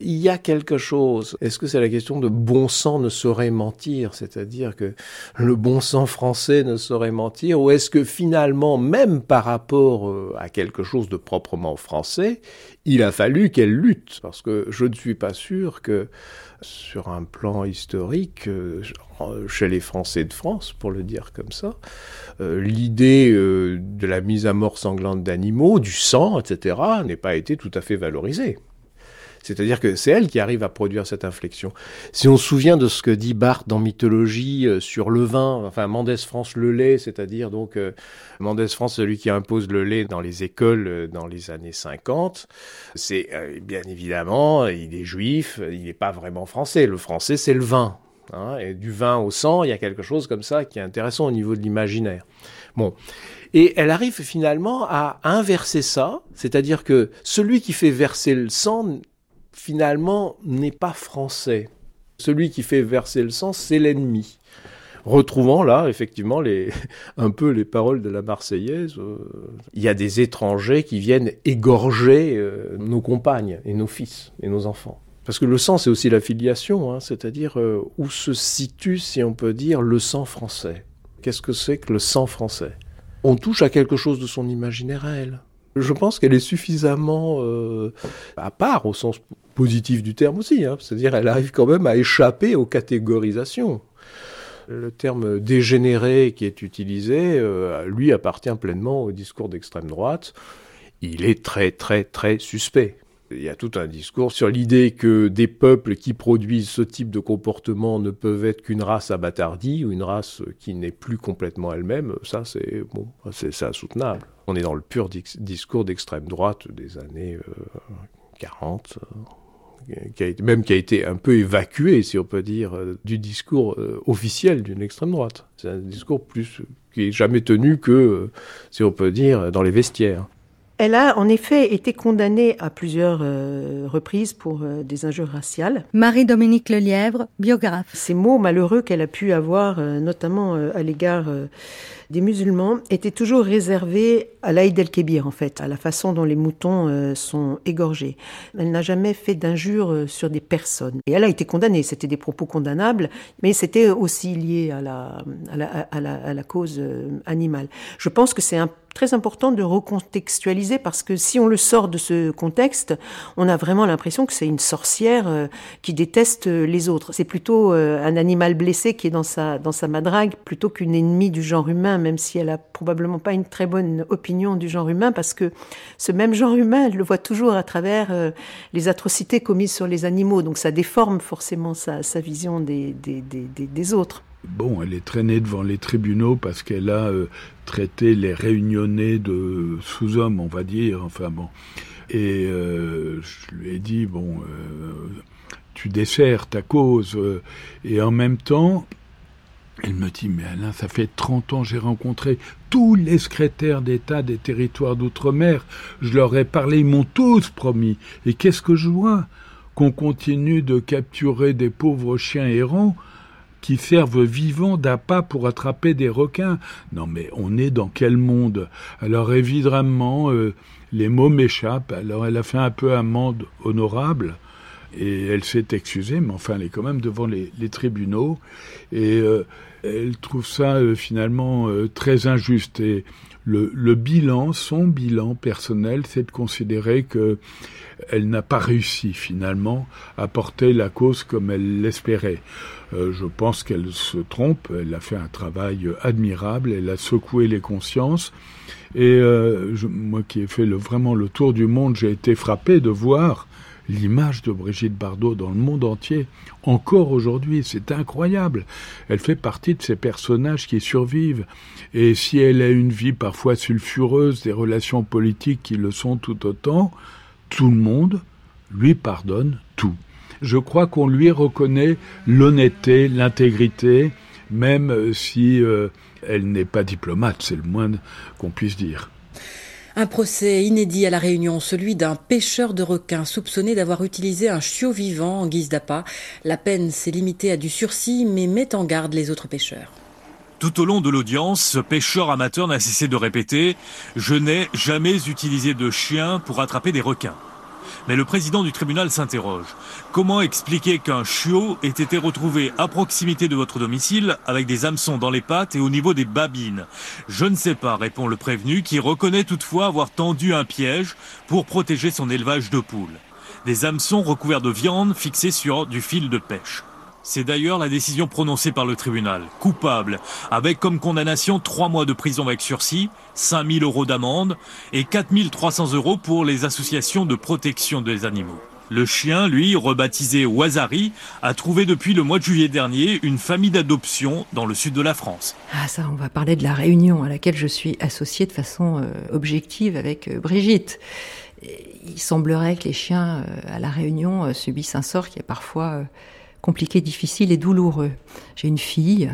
il y a quelque chose. Est-ce que c'est la question de bon sang ne saurait mentir, c'est-à-dire que le bon sang français ne saurait mentir, ou est-ce que finalement, même par rapport euh, à quelque chose de proprement français, il a fallu qu'elle lutte, parce que je ne suis pas sûr que sur un plan historique, euh, chez les Français de France, pour le dire comme ça, euh, l'idée de la mise à mort sanglante d'animaux, du sang, etc., n'est pas été tout à fait valorisée. C'est-à-dire que c'est elle qui arrive à produire cette inflexion. Si on se souvient de ce que dit Barthes dans Mythologie euh, sur le vin, enfin Mendès France le lait, c'est-à-dire donc euh, Mendès France celui qui impose le lait dans les écoles euh, dans les années 50, c'est bien évidemment, il est juif, il n'est pas vraiment français. Le français c'est le vin. Hein, et du vin au sang, il y a quelque chose comme ça qui est intéressant au niveau de l'imaginaire. Bon. Et elle arrive finalement à inverser ça, c'est-à-dire que celui qui fait verser le sang finalement, n'est pas français. Celui qui fait verser le sang, c'est l'ennemi. Retrouvant là, effectivement, les, un peu les paroles de la Marseillaise, euh, il y a des étrangers qui viennent égorger euh, nos compagnes et nos fils et nos enfants. Parce que le sang, c'est aussi la filiation, hein, c'est-à-dire euh, où se situe, si on peut dire, le sang français. Qu'est-ce que c'est que le sang français? On touche à quelque chose de son imaginaire à elle. Je pense qu'elle est suffisamment à part au sens positif du terme aussi, hein. c'est-à-dire elle arrive quand même à échapper aux catégorisations. Le terme dégénéré qui est utilisé, euh, lui appartient pleinement au discours d'extrême droite. Il est très très très suspect. Il y a tout un discours sur l'idée que des peuples qui produisent ce type de comportement ne peuvent être qu'une race abattardie ou une race qui n'est plus complètement elle-même. Ça, c'est bon, insoutenable. On est dans le pur discours d'extrême droite des années 40, euh, même qui a été un peu évacué, si on peut dire, euh, du discours euh, officiel d'une extrême droite. C'est un discours plus qui est jamais tenu que, euh, si on peut dire, dans les vestiaires.
Elle a en effet été condamnée à plusieurs reprises pour des injures raciales.
Marie-Dominique Lelièvre, biographe.
Ces mots malheureux qu'elle a pu avoir, notamment à l'égard des musulmans était toujours réservée à l'Aïd el-Kébir, en fait, à la façon dont les moutons euh, sont égorgés. Elle n'a jamais fait d'injures euh, sur des personnes. Et elle a été condamnée. C'était des propos condamnables, mais c'était aussi lié à la, à la, à la, à la cause euh, animale. Je pense que c'est un très important de recontextualiser parce que si on le sort de ce contexte, on a vraiment l'impression que c'est une sorcière euh, qui déteste euh, les autres. C'est plutôt euh, un animal blessé qui est dans sa, dans sa madrague plutôt qu'une ennemie du genre humain, même si elle a probablement pas une très bonne opinion du genre humain parce que ce même genre humain, elle le voit toujours à travers les atrocités commises sur les animaux. Donc ça déforme forcément sa, sa vision des, des, des, des autres.
Bon, elle est traînée devant les tribunaux parce qu'elle a euh, traité les réunionnais de sous-hommes, on va dire. Enfin bon. Et euh, je lui ai dit, bon, euh, tu desserres ta cause. et en même temps, elle me dit, mais Alain, ça fait 30 ans que j'ai rencontré tous les secrétaires d'État des territoires d'outre-mer. Je leur ai parlé, ils m'ont tous promis. Et qu'est-ce que je vois? Qu'on continue de capturer des pauvres chiens errants qui servent vivants d'appât pour attraper des requins. Non mais on est dans quel monde? Alors évidemment, euh, les mots m'échappent. Alors elle a fait un peu amende honorable et elle s'est excusée, mais enfin elle est quand même devant les, tribunaux et euh, elle trouve ça euh, finalement euh, très injuste. Et le, le, bilan, son bilan personnel, c'est de considérer que elle n'a pas réussi finalement à porter la cause comme elle l'espérait. je pense qu'elle se trompe. Elle a fait un travail admirable. Elle a secoué les consciences. Et moi qui ai fait le, vraiment le tour du monde, j'ai été frappé de voir l'image de Brigitte Bardot dans le monde entier, encore aujourd'hui, c'est incroyable. Elle fait partie de ces personnages qui survivent. Et si elle a une vie parfois sulfureuse, des relations politiques qui le sont tout autant, tout le monde lui pardonne tout. Je crois qu'on lui reconnaît l'honnêteté, l'intégrité, même si euh, elle n'est pas diplomate, c'est le moins qu'on puisse dire.
Un procès inédit à La Réunion, celui d'un pêcheur de requins soupçonné d'avoir utilisé un chiot vivant en guise d'appât. La peine s'est limitée à du sursis, mais met en garde les autres pêcheurs.
Tout au long de l'audience, ce pêcheur amateur n'a cessé de répéter ⁇ Je n'ai jamais utilisé de chien pour attraper des requins ⁇ mais le président du tribunal s'interroge. Comment expliquer qu'un chiot ait été retrouvé à proximité de votre domicile avec des hameçons dans les pattes et au niveau des babines? Je ne sais pas, répond le prévenu, qui reconnaît toutefois avoir tendu un piège pour protéger son élevage de poules. Des hameçons recouverts de viande fixés sur du fil de pêche. C'est d'ailleurs la décision prononcée par le tribunal. Coupable, avec comme condamnation trois mois de prison avec sursis, 5000 euros d'amende et 4300 euros pour les associations de protection des animaux. Le chien, lui, rebaptisé Wazari, a trouvé depuis le mois de juillet dernier une famille d'adoption dans le sud de la France.
Ah ça, on va parler de la Réunion à laquelle je suis associée de façon euh, objective avec euh, Brigitte. il semblerait que les chiens euh, à la Réunion subissent un sort qui est parfois compliqué, difficile et douloureux. J'ai une fille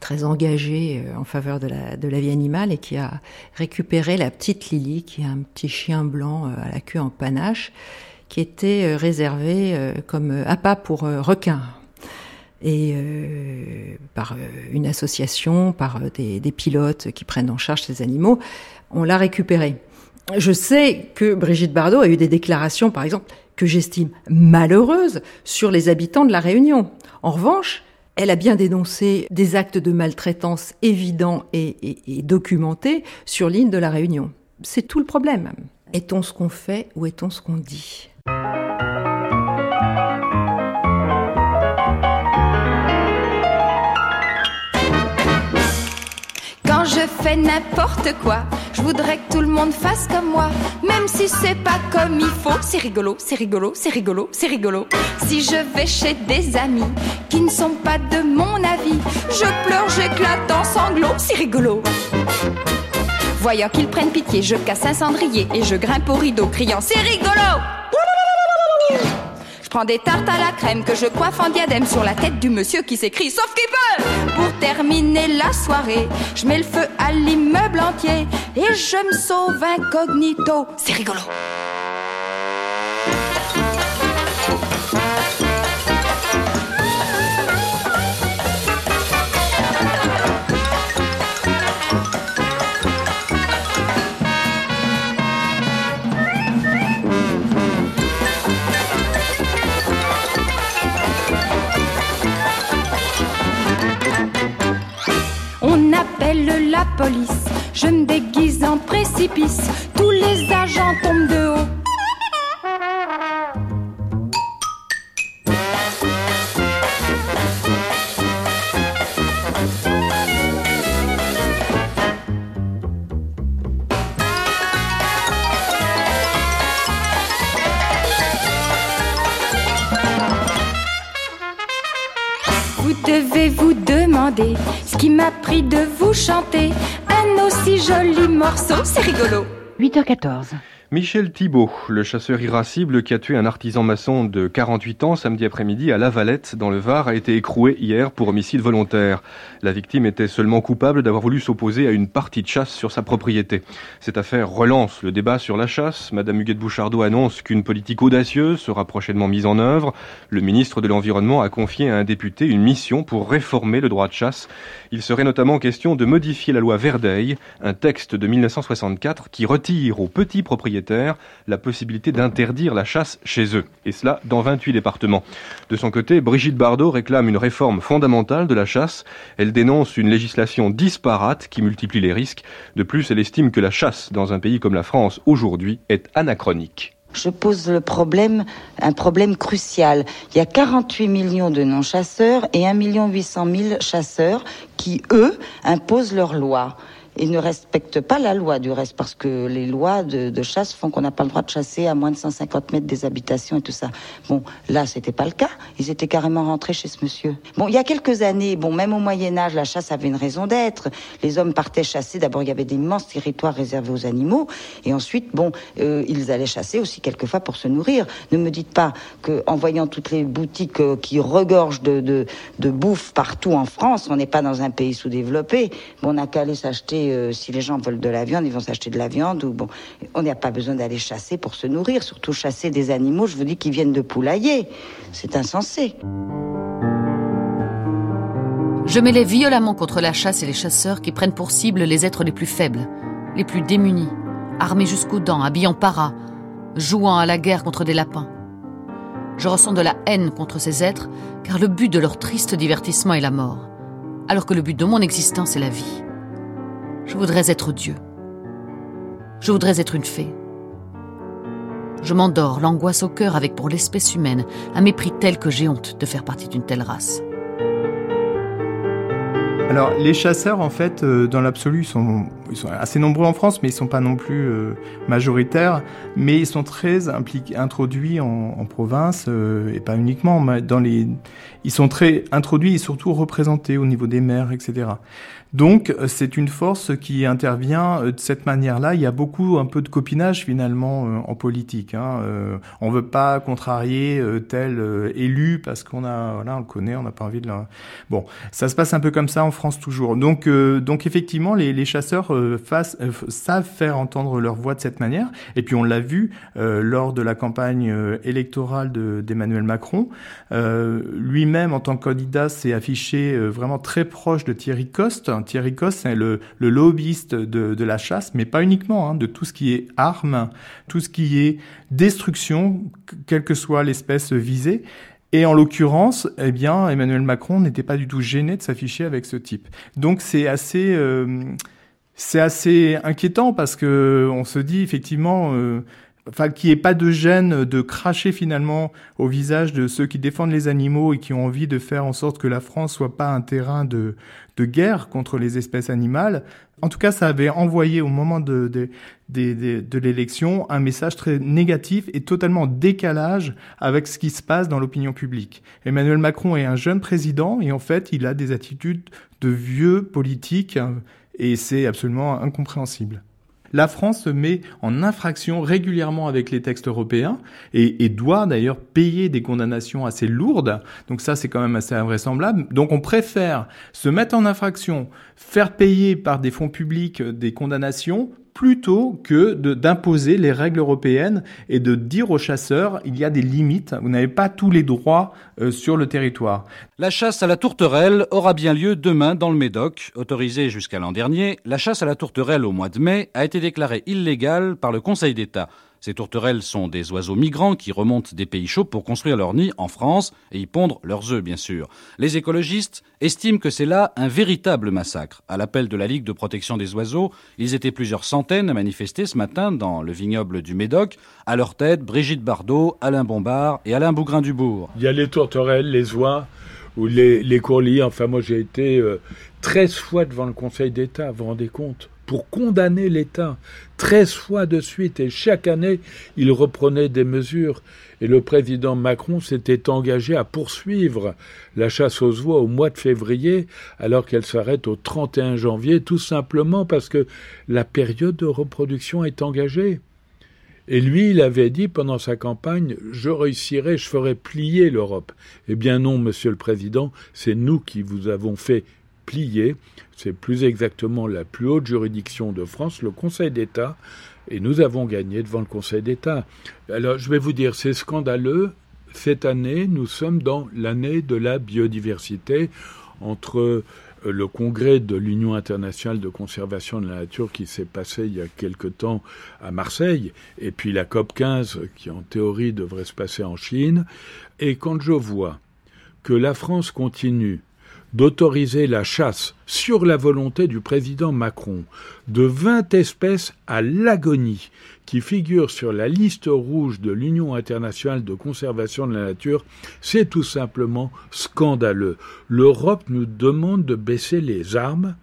très engagée euh, en faveur de la, vie animale et qui a récupéré la petite Lily, qui est un petit chien blanc euh, à la queue en panache, qui était euh, réservé comme appât pour requins et par une association, par des, des, pilotes qui prennent en charge ces animaux, on l'a récupéré. Je sais que Brigitte Bardot a eu des déclarations, par exemple, que j'estime malheureuse sur les habitants de la Réunion. En revanche, elle a bien dénoncé des actes de maltraitance évidents et, documentés sur l'île de la Réunion. C'est tout le problème. Est-on ce qu'on fait ou est-on ce qu'on dit?
Je fais n'importe quoi, je voudrais que tout le monde fasse comme moi, même si c'est pas comme il faut. C'est rigolo, c'est rigolo, c'est rigolo, c'est rigolo. Si je vais chez des amis qui ne sont pas de mon avis, je pleure, j'éclate en sanglots, c'est rigolo. Voyant qu'ils prennent pitié, je casse un cendrier et je grimpe au rideau criant c'est rigolo. Prends des tartes à la crème que je coiffe en diadème sur la tête du monsieur qui s'écrit sauf qu'il peut. Pour terminer la soirée, je mets le feu à l'immeuble entier et je me sauve incognito. C'est rigolo. La police. Je me déguise en précipice. Tous les agents tombent de haut. Vous devez vous demander qui m'a pris de vous chanter un aussi joli morceau, c'est rigolo.
8h14.
Michel Thibault, le chasseur irascible qui a tué un artisan maçon de 48 ans samedi après-midi à La Valette dans le Var a été écroué hier pour homicide volontaire. La victime était seulement coupable d'avoir voulu s'opposer à une partie de chasse sur sa propriété. Cette affaire relance le débat sur la chasse. Madame Huguette Bouchardot annonce qu'une politique audacieuse sera prochainement mise en œuvre. Le ministre de l'Environnement a confié à un député une mission pour réformer le droit de chasse. Il serait notamment question de modifier la loi Verdeil, un texte de 1964 qui retire aux petits propriétaires la possibilité d'interdire la chasse chez eux, et cela dans 28 départements. De son côté, Brigitte Bardot réclame une réforme fondamentale de la chasse. Elle dénonce une législation disparate qui multiplie les risques. De plus, elle estime que la chasse dans un pays comme la France aujourd'hui est anachronique
je pose le problème, un problème crucial. Il y a 48 millions de non-chasseurs et 1 800 000 chasseurs qui, eux, imposent leurs lois et ne respectent pas la loi du reste parce que les lois de, chasse font qu'on n'a pas le droit de chasser à moins de 150 mètres des habitations et tout ça. Bon, là, c'était pas le cas. Ils étaient carrément rentrés chez ce monsieur. Bon, il y a quelques années, bon, même au Moyen Âge, la chasse avait une raison d'être. Les hommes partaient chasser. D'abord, il y avait d'immenses territoires réservés aux animaux, et ensuite, bon, euh, ils allaient chasser aussi quelquefois pour se nourrir. Ne me dites pas que, en voyant toutes les boutiques euh, qui regorgent de, de, de bouffe partout en France, on n'est pas dans un pays sous-développé. Bon, on n'a qu'à aller s'acheter euh, si les gens veulent de la viande, ils vont s'acheter de la viande. Ou bon, on n'a pas besoin d'aller chasser pour se nourrir, surtout chasser des animaux. Je vous dis qu'ils viennent de poulailler. C'est insensé.
Je m'élève violemment contre la chasse et les chasseurs qui prennent pour cible les êtres les plus faibles, les plus démunis, armés jusqu'aux dents, habillés en para, jouant à la guerre contre des lapins. Je ressens de la haine contre ces êtres, car le but de leur triste divertissement est la mort, alors que le but de mon existence est la vie. Je voudrais être Dieu. Je voudrais être une fée. Je m'endors, l'angoisse au cœur avec pour l'espèce humaine un mépris tel que j'ai honte de faire partie d'une telle race.
Alors, les chasseurs, en fait, euh, dans l'absolu, sont, ils sont assez nombreux en France, mais ils sont pas non plus euh, majoritaires. Mais ils sont très introduits en, province, euh, et pas uniquement. Mais dans les, ils sont très introduits et surtout représentés au niveau des maires, etc. Donc euh, c'est une force qui intervient euh, de cette manière-là. Il y a beaucoup un peu de copinage finalement euh, en politique. Hein. On veut pas contrarier tel élu parce qu'on a, voilà, on le connaît, on n'a pas envie de. Le... Bon, ça se passe un peu comme ça en France toujours. Donc donc effectivement, les, les chasseurs fassent, savent faire entendre leur voix de cette manière. Et puis on l'a vu lors de la campagne électorale d'Emmanuel Macron. Lui-même en tant que candidat s'est affiché vraiment très proche de Thierry Coste Thierry Coste, c'est le, lobbyiste de, la chasse, mais pas uniquement, hein, de tout ce qui est armes, tout ce qui est destruction, quelle que soit l'espèce visée. Et en l'occurrence, eh bien, Emmanuel Macron n'était pas du tout gêné de s'afficher avec ce type. Donc c'est assez, euh, c'est assez inquiétant parce que on se dit effectivement. Euh, enfin qu'il n'y ait pas de gêne de cracher finalement au visage de ceux qui défendent les animaux et qui ont envie de faire en sorte que la France soit pas un terrain de, de guerre contre les espèces animales. En tout cas, ça avait envoyé au moment de, de, de, de l'élection un message très négatif et totalement en décalage avec ce qui se passe dans l'opinion publique. Emmanuel Macron est un jeune président et en fait, il a des attitudes de vieux politique et c'est absolument incompréhensible. La France se met en infraction régulièrement avec les textes européens et, doit d'ailleurs payer des condamnations assez lourdes. Donc ça, c'est quand même assez invraisemblable. Donc on préfère se mettre en infraction, faire payer par des fonds publics des condamnations plutôt que d'imposer les règles européennes et de dire aux chasseurs il y a des limites, vous n'avez pas tous les droits euh, sur le territoire.
La chasse à la tourterelle aura bien lieu demain dans le Médoc. Autorisée jusqu'à l'an dernier, la chasse à la tourterelle au mois de mai a été déclarée illégale par le Conseil d'État. Ces tourterelles sont des oiseaux migrants qui remontent des pays chauds pour construire leur nid en France et y pondre leurs œufs, bien sûr. Les écologistes estiment que c'est là un véritable massacre. À l'appel de la Ligue de protection des oiseaux, ils étaient plusieurs centaines à manifester ce matin dans le vignoble du Médoc. À leur tête, Brigitte Bardot, Alain Bombard et Alain Bougrain-Dubourg.
Il y a les tourterelles, les oies ou les, les. Enfin, moi, j'ai été 13 euh, fois devant le Conseil d'État, vous vous rendez compte? Pour condamner l'État 13 fois de suite et chaque année il reprenait des mesures et le président Macron s'était engagé à poursuivre la chasse aux oies au mois de février alors qu'elle s'arrête au 31 janvier tout simplement parce que la période de reproduction est engagée. Et lui, il avait dit pendant sa campagne, je réussirai, je ferai plier l'Europe. Eh bien non, monsieur le président, c'est nous qui vous avons fait plié. C'est plus exactement la plus haute juridiction de France, le Conseil d'État, et nous avons gagné devant le Conseil d'État. Alors je vais vous dire, c'est scandaleux. Cette année, nous sommes dans l'année de la biodiversité entre euh, le congrès de l'Union internationale de conservation de la nature qui s'est passé il y a quelque temps à Marseille, et puis la COP 15 qui en théorie devrait se passer en Chine. Et quand je vois que la France continue d'autoriser la chasse sur la volonté du président Macron de 20 espèces à l'agonie qui figurent sur la liste rouge de l'Union internationale de conservation de la nature, c'est tout simplement scandaleux. L'Europe nous demande de baisser les armes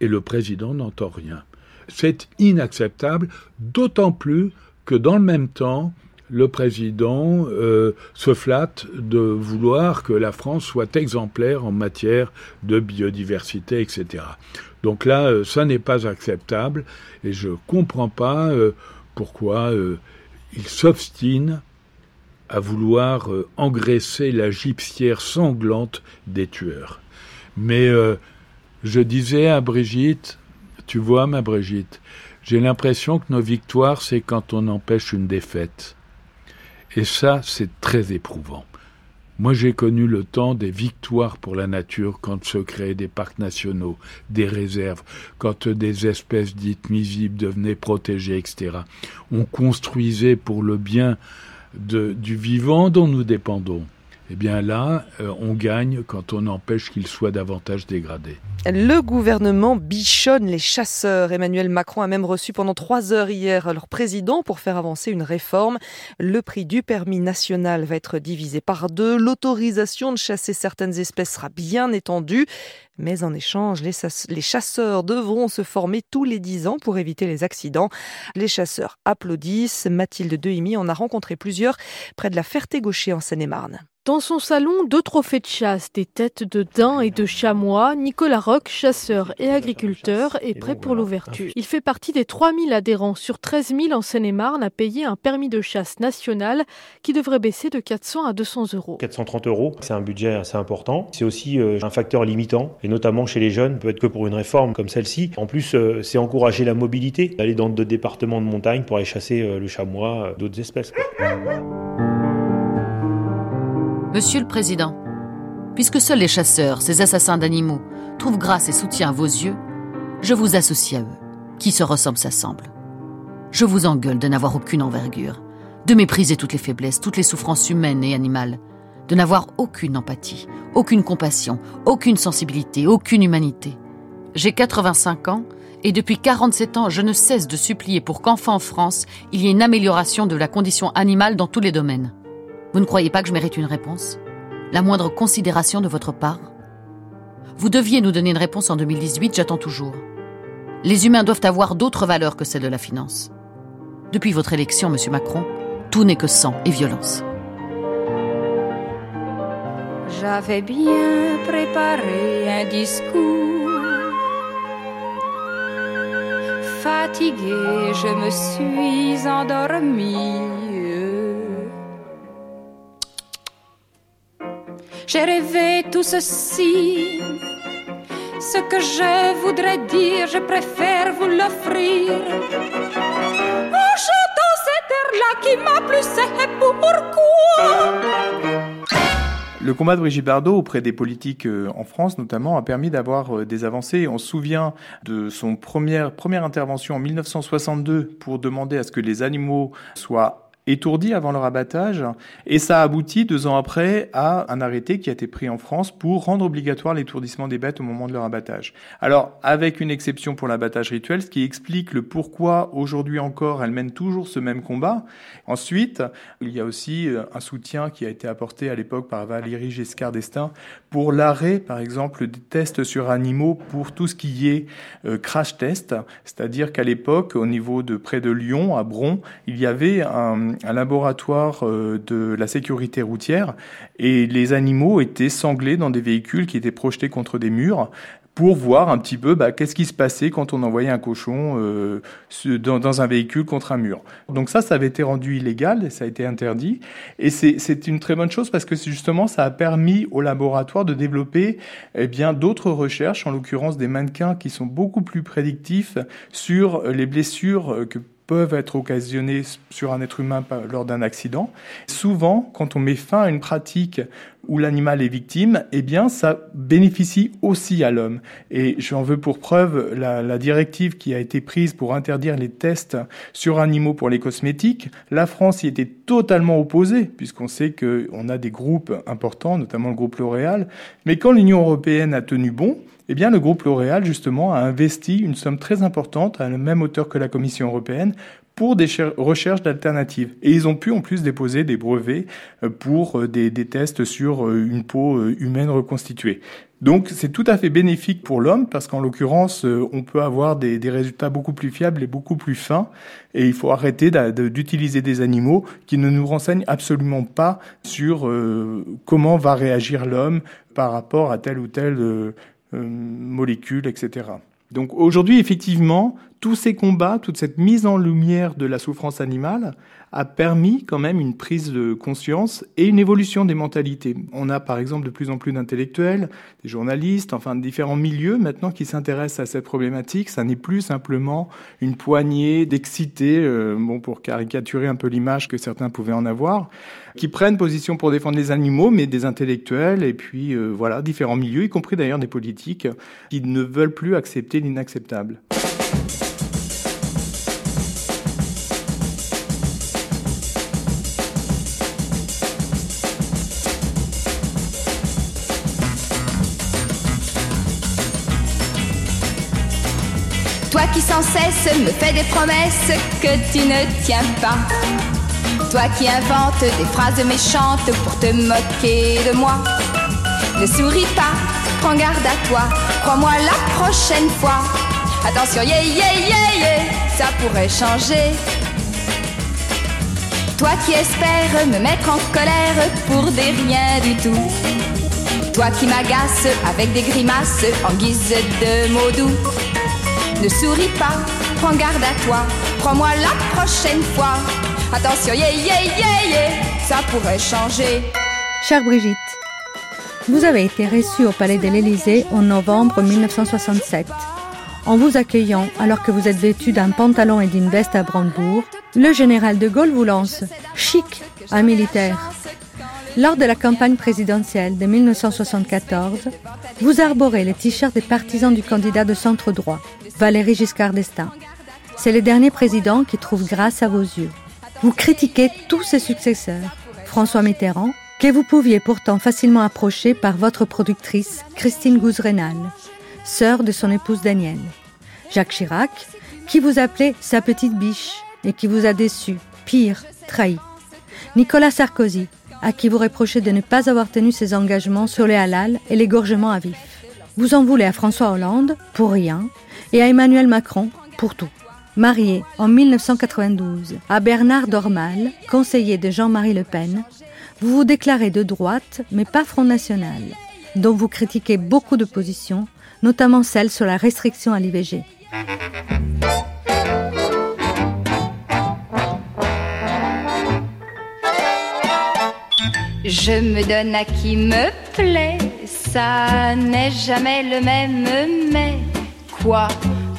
et le président n'entend rien. C'est inacceptable, d'autant plus que dans le même temps, le président euh, se flatte de vouloir que la France soit exemplaire en matière de biodiversité, etc. Donc là, euh, ça n'est pas acceptable et je ne comprends pas euh, pourquoi il s'obstine à vouloir engraisser la gypsière sanglante des tueurs. Mais je disais à Brigitte, tu vois ma Brigitte, j'ai l'impression que nos victoires, c'est quand on empêche une défaite. Et ça, c'est très éprouvant. Moi, j'ai connu le temps des victoires pour la nature quand se créaient des parcs nationaux, des réserves, quand des espèces dites nuisibles devenaient protégées, etc. On construisait pour le bien du vivant dont nous dépendons eh bien là, euh, on gagne quand on empêche qu'il soit davantage dégradé.
Le gouvernement bichonne les chasseurs. Emmanuel Macron a même reçu pendant trois heures hier leur président pour faire avancer une réforme. Le prix du permis national va être divisé par deux. L'autorisation de chasser certaines espèces sera bien étendue. Mais en échange, les, chasseurs devront se former tous les dix ans pour éviter les accidents. Les chasseurs applaudissent. Mathilde Dehimi en a rencontré plusieurs près de la Ferté-Gaucher en Seine-et-Marne.
Dans son salon, deux trophées de chasse, des têtes de daims et de chamois, Nicolas Roch, chasseur et agriculteur, est prêt pour l'ouverture. Il fait partie des 3000 adhérents sur 13 000 en Seine-et-Marne à payer un permis de chasse national qui devrait baisser de 400 à 200 euros.
430 euros, c'est un budget assez important. C'est aussi euh, un facteur limitant, et notamment chez les jeunes, peut être que pour une réforme comme celle-ci. En plus, euh, c'est encourager la mobilité, d'aller dans d'autres départements de montagne pour aller chasser euh, le chamois, d'autres espèces.
Monsieur le Président, puisque seuls les chasseurs, ces assassins d'animaux, trouvent grâce et soutien à vos yeux, je vous associe à eux. Qui se ressemble s'assemble. Je vous engueule de n'avoir aucune envergure, de mépriser toutes les faiblesses, toutes les souffrances humaines et animales, de n'avoir aucune empathie, aucune compassion, aucune sensibilité, aucune humanité. J'ai 85 ans et depuis 47 ans, je ne cesse de supplier pour qu'enfin en France, il y ait une amélioration de la condition animale dans tous les domaines. Vous ne croyez pas que je mérite une réponse? La moindre considération de votre part? Vous deviez nous donner une réponse en 2018, j'attends toujours. Les humains doivent avoir d'autres valeurs que celles de la finance. Depuis votre élection, Monsieur Macron, tout n'est que sang et violence.
J'avais bien préparé un discours. Fatigué, je me suis endormie. J'ai rêvé tout ceci. Ce que je voudrais dire, je préfère vous l'offrir. En chantant cet air-là qui m'a plu, c'est pourquoi?
Le combat de Brigitte Bardot auprès des politiques euh, en France notamment a permis d'avoir euh, des avancées. On se souvient de son première, première intervention en 1962 pour demander à ce que les animaux soient étourdis avant leur abattage, et ça aboutit deux ans après à un arrêté qui a été pris en France pour rendre obligatoire l'étourdissement des bêtes au moment de leur abattage. Alors, avec une exception pour l'abattage rituel, ce qui explique le pourquoi aujourd'hui encore elle mène toujours ce même combat. Ensuite, il y a aussi euh, un soutien qui a été apporté à l'époque par Valérie Giscard d'Estaing pour l'arrêt, par exemple, des tests sur animaux pour tout ce qui est euh, crash test, c'est-à-dire qu'à l'époque, au niveau de près de Lyon, à Bron, il y avait un, un laboratoire euh, de la sécurité routière et les animaux étaient sanglés dans des véhicules qui étaient projetés contre des murs pour voir un petit peu bah, qu'est-ce qui se passait quand on envoyait un cochon euh, dans, un véhicule contre un mur. Donc ça, ça avait été rendu illégal, et ça a été interdit, et c'est une très bonne chose parce que justement, ça a permis au laboratoire de développer eh bien d'autres recherches, en l'occurrence des mannequins qui sont beaucoup plus prédictifs sur les blessures que peuvent être occasionnées sur un être humain lors d'un accident. Souvent, quand on met fin à une pratique où l'animal est victime, eh bien, ça bénéficie aussi à l'homme. Et j'en veux pour preuve la, la, directive qui a été prise pour interdire les tests sur animaux pour les cosmétiques. La France y était totalement opposée, puisqu'on sait qu'on a des groupes importants, notamment le groupe L'Oréal. Mais quand l'Union européenne a tenu bon, eh bien, le groupe L'Oréal, justement, a investi une somme très importante, à la même hauteur que la Commission européenne, pour des recherches d'alternatives. Et ils ont pu en plus déposer des brevets euh, pour euh, des, tests sur euh, une peau humaine reconstituée. Donc c'est tout à fait bénéfique pour l'homme parce qu'en l'occurrence, on peut avoir des, des, résultats beaucoup plus fiables et beaucoup plus fins. Et il faut arrêter d'utiliser des animaux qui ne nous renseignent absolument pas sur comment va réagir l'homme par rapport à telle ou telle euh, molécules, etc. Donc aujourd'hui, effectivement, tous ces combats, toute cette mise en lumière de la souffrance animale a permis quand même une prise de conscience et une évolution des mentalités. On a par exemple de plus en plus d'intellectuels, des journalistes, enfin de différents milieux maintenant qui s'intéressent à cette problématique. Ça n'est plus simplement une poignée d'excités, euh, bon pour caricaturer un peu l'image que certains pouvaient en avoir, qui prennent position pour défendre les animaux, mais des intellectuels et puis euh, voilà différents milieux, y compris d'ailleurs des politiques, qui ne veulent plus accepter l'inacceptable.
Sans cesse me fait des promesses que tu ne tiens pas. Toi qui inventes des phrases méchantes pour te moquer de moi. Ne souris pas, prends garde à toi, crois-moi la prochaine fois. Attention, yeah, yeah, yeah, yeah, ça pourrait changer. Toi qui espères me mettre en colère pour des rien du tout. Toi qui m'agaces avec des grimaces en guise de mots doux. Ne souris pas, prends garde à toi, prends-moi la prochaine fois. Attention, yeah, yeah, yeah, yeah, ça pourrait changer.
Chère Brigitte, vous avez été reçue au Palais de l'Élysée en novembre 1967. En vous accueillant alors que vous êtes vêtue d'un pantalon et d'une veste à Brandebourg, le général de Gaulle vous lance chic, un militaire. Lors de la campagne présidentielle de 1974, vous arborez les t-shirts des partisans du candidat de centre droit, Valéry Giscard d'Estaing. C'est le dernier président qui trouve grâce à vos yeux. Vous critiquez tous ses successeurs, François Mitterrand, que vous pouviez pourtant facilement approcher par votre productrice Christine Gouzerenal, sœur de son épouse Danielle. Jacques Chirac, qui vous appelait sa petite biche et qui vous a déçu, pire, trahi. Nicolas Sarkozy, à qui vous reprochez de ne pas avoir tenu ses engagements sur les halal et l'égorgement à vif. Vous en voulez à François Hollande pour rien et à Emmanuel Macron pour tout. Marié en 1992 à Bernard Dormal, conseiller de Jean-Marie Le Pen, vous vous déclarez de droite mais pas Front National, dont vous critiquez beaucoup de positions, notamment celle sur la restriction à l'IVG.
Je me donne à qui me plaît, ça n'est jamais le même, mais quoi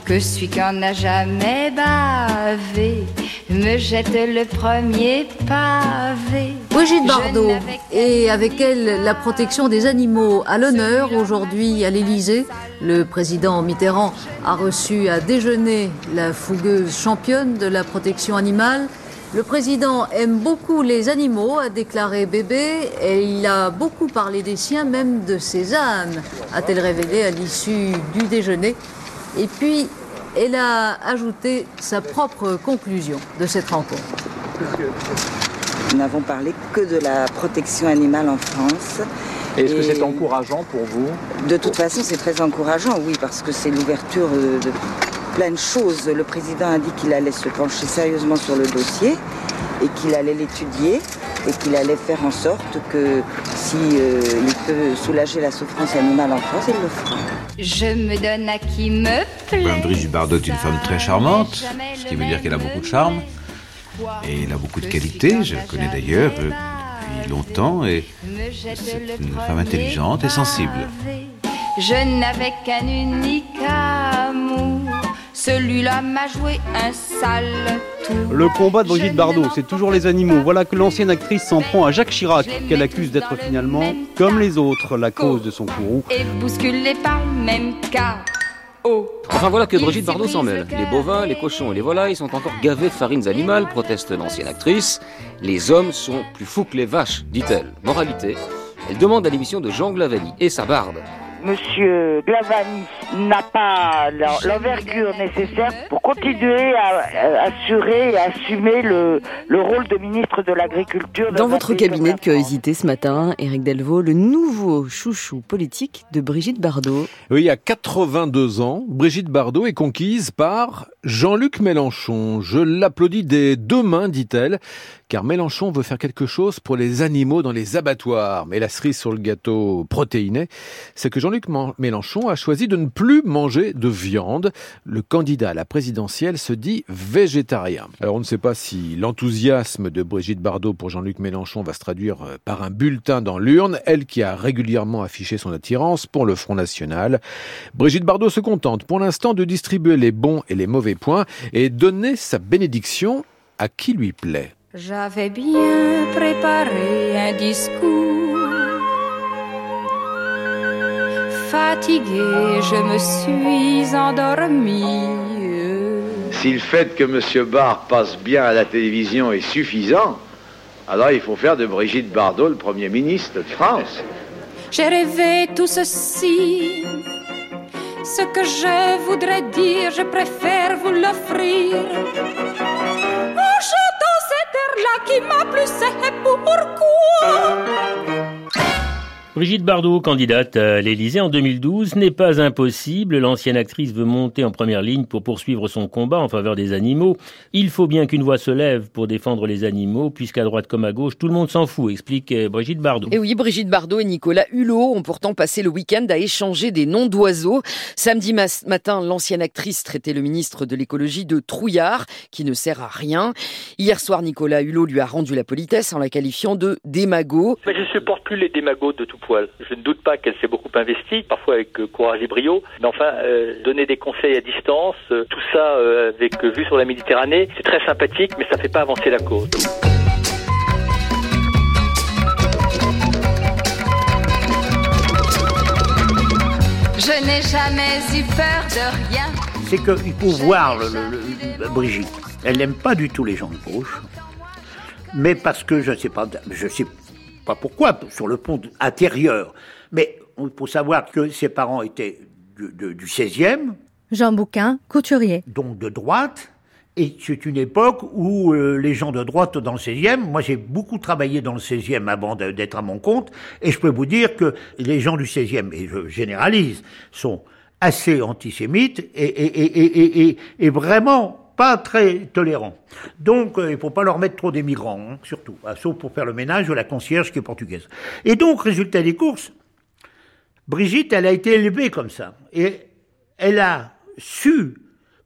que celui qu'on n'a jamais bavé me jette le premier pavé.
Brigitte Bardot, et avec elle la protection des animaux à l'honneur aujourd'hui à l'Élysée. Le président Mitterrand a reçu à déjeuner la fougueuse championne de la protection animale. Le président aime beaucoup les animaux, a déclaré Bébé, et il a beaucoup parlé des siens, même de ses ânes, a-t-elle révélé à l'issue du déjeuner. Et puis, elle a ajouté sa propre conclusion de cette rencontre.
Nous n'avons parlé que de la protection animale en France.
Est-ce que c'est encourageant pour vous?
De toute façon, c'est très encourageant, oui, parce que c'est l'ouverture de plein de choses. Le président a dit qu'il allait se pencher sérieusement sur le dossier et qu'il allait l'étudier et qu'il allait faire en sorte que si euh, il peut soulager la souffrance animale en France, il le fera.
Je me donne à qui me plaît.
Brigitte Bardot est une femme très charmante, ce qui veut dire qu'elle a beaucoup de charme. Et elle a beaucoup de qualités, je la connais d'ailleurs depuis longtemps, et c'est une femme intelligente et sensible.
Je n'avais qu'un unique amour celui-là m'a joué un sale tour.
Le combat de Brigitte Bardot, c'est toujours les animaux. Voilà que l'ancienne actrice s'en prend à Jacques Chirac, qu'elle accuse d'être finalement, comme les autres, la cause de son courroux.
Et bousculé par le même cas.
Enfin voilà que Brigitte Bardot s'en mêle. Les bovins, les cochons et les volailles sont encore gavés de farines animales, proteste l'ancienne actrice. Les hommes sont plus fous que les vaches, dit-elle. Moralité, elle demande à l'émission de Jean Glavani et sa barbe.
Monsieur Glavani n'a pas l'envergure nécessaire pour continuer à, assurer et assumer le, le rôle de ministre de l'Agriculture.
Dans votre cabinet de curiosité ce matin, Éric Delvaux, le nouveau chouchou politique de Brigitte Bardot.
Oui, à 82 ans, Brigitte Bardot est conquise par Jean-Luc Mélenchon. Je l'applaudis des deux mains, dit-elle, car Mélenchon veut faire quelque chose pour les animaux dans les abattoirs. Mais la cerise sur le gâteau protéiné, c'est que Jean-Luc Mélenchon a choisi de ne plus manger de viande. Le candidat à la présidentielle se dit végétarien. Alors on ne sait pas si l'enthousiasme de Brigitte Bardot pour Jean-Luc Mélenchon va se traduire euh, par un bulletin dans l'urne, elle qui a régulièrement affiché son attirance pour le Front National. Brigitte Bardot se contente pour l'instant de distribuer les bons et les mauvais points et donner sa bénédiction à qui lui plaît.
J'avais bien préparé un discours. Fatigué, je me suis endormi.
Si le fait que M. Barr passe bien à la télévision est suffisant, alors il faut faire de Brigitte Bardot le Premier ministre de France.
J'ai rêvé tout ceci. Ce que je voudrais dire, je préfère vous l'offrir. En chantant cet air-là qui m'a plu, c'est pourquoi
Brigitte Bardot, candidate à l'Élysée en 2012, n'est pas impossible. L'ancienne actrice veut monter en première ligne pour poursuivre son combat en faveur des animaux. Il faut bien qu'une voix se lève pour défendre les animaux, puisqu'à droite comme à gauche, tout le monde s'en fout, explique euh, Brigitte Bardot.
Et oui, Brigitte Bardot et Nicolas Hulot ont pourtant passé le week-end à échanger des noms d'oiseaux. Samedi matin, l'ancienne actrice traitait le ministre de l'écologie de trouillard, qui ne sert à rien. Hier soir, Nicolas Hulot lui a rendu la politesse en la qualifiant de démago.
Mais je supporte plus les démagos de tout je ne doute pas qu'elle s'est beaucoup investie, parfois avec euh, courage et brio, mais enfin, euh, donner des conseils à distance, euh, tout ça avec vue sur la Méditerranée, c'est très sympathique, mais ça ne fait pas avancer la cause.
Je n'ai jamais eu peur de rien.
C'est qu'il faut voir le, Brigitte. Elle n'aime pas du tout les gens de gauche, mais parce que je ne sais pas, je sais pas pourquoi, sur le pont intérieur. Mais il faut savoir que ses parents étaient du, 16e.
Jean Bouquin, couturier.
Donc de droite. Et c'est une époque où euh, les gens de droite dans le 16e, moi j'ai beaucoup travaillé dans le 16e avant d'être à mon compte, et je peux vous dire que les gens du 16e, et je généralise, sont assez antisémites et, et, et, et, et vraiment pas très tolérant. Donc, euh, il ne faut pas leur mettre trop des migrants, hein, surtout, ah, sauf pour faire le ménage de la concierge qui est portugaise. Et donc, résultat des courses, Brigitte, elle a été élevée comme ça. Et elle a su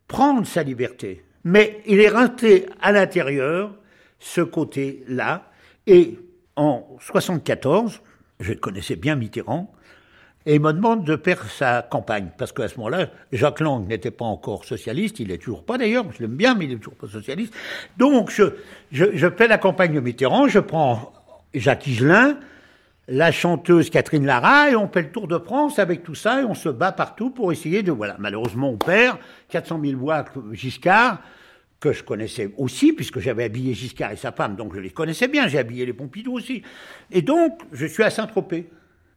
prendre sa liberté. Mais il est rentré à l'intérieur ce côté-là. Et en 74, je connaissais bien Mitterrand, et il me demande de faire sa campagne. Parce qu'à ce moment-là, Jacques Lang n'était pas encore socialiste, il est toujours pas d'ailleurs, je l'aime bien, mais il est toujours pas socialiste. Donc je, je, fais la campagne de Mitterrand, je prends Jacques Higelin, la chanteuse Catherine Lara, et on fait le tour de France avec tout ça, et on se bat partout pour essayer de... Voilà, malheureusement on perd, 400 000 voix Giscard, que je connaissais aussi, puisque j'avais habillé Giscard et sa femme, donc je les connaissais bien, j'ai habillé les Pompidou aussi. Et donc, je suis à Saint-Tropez.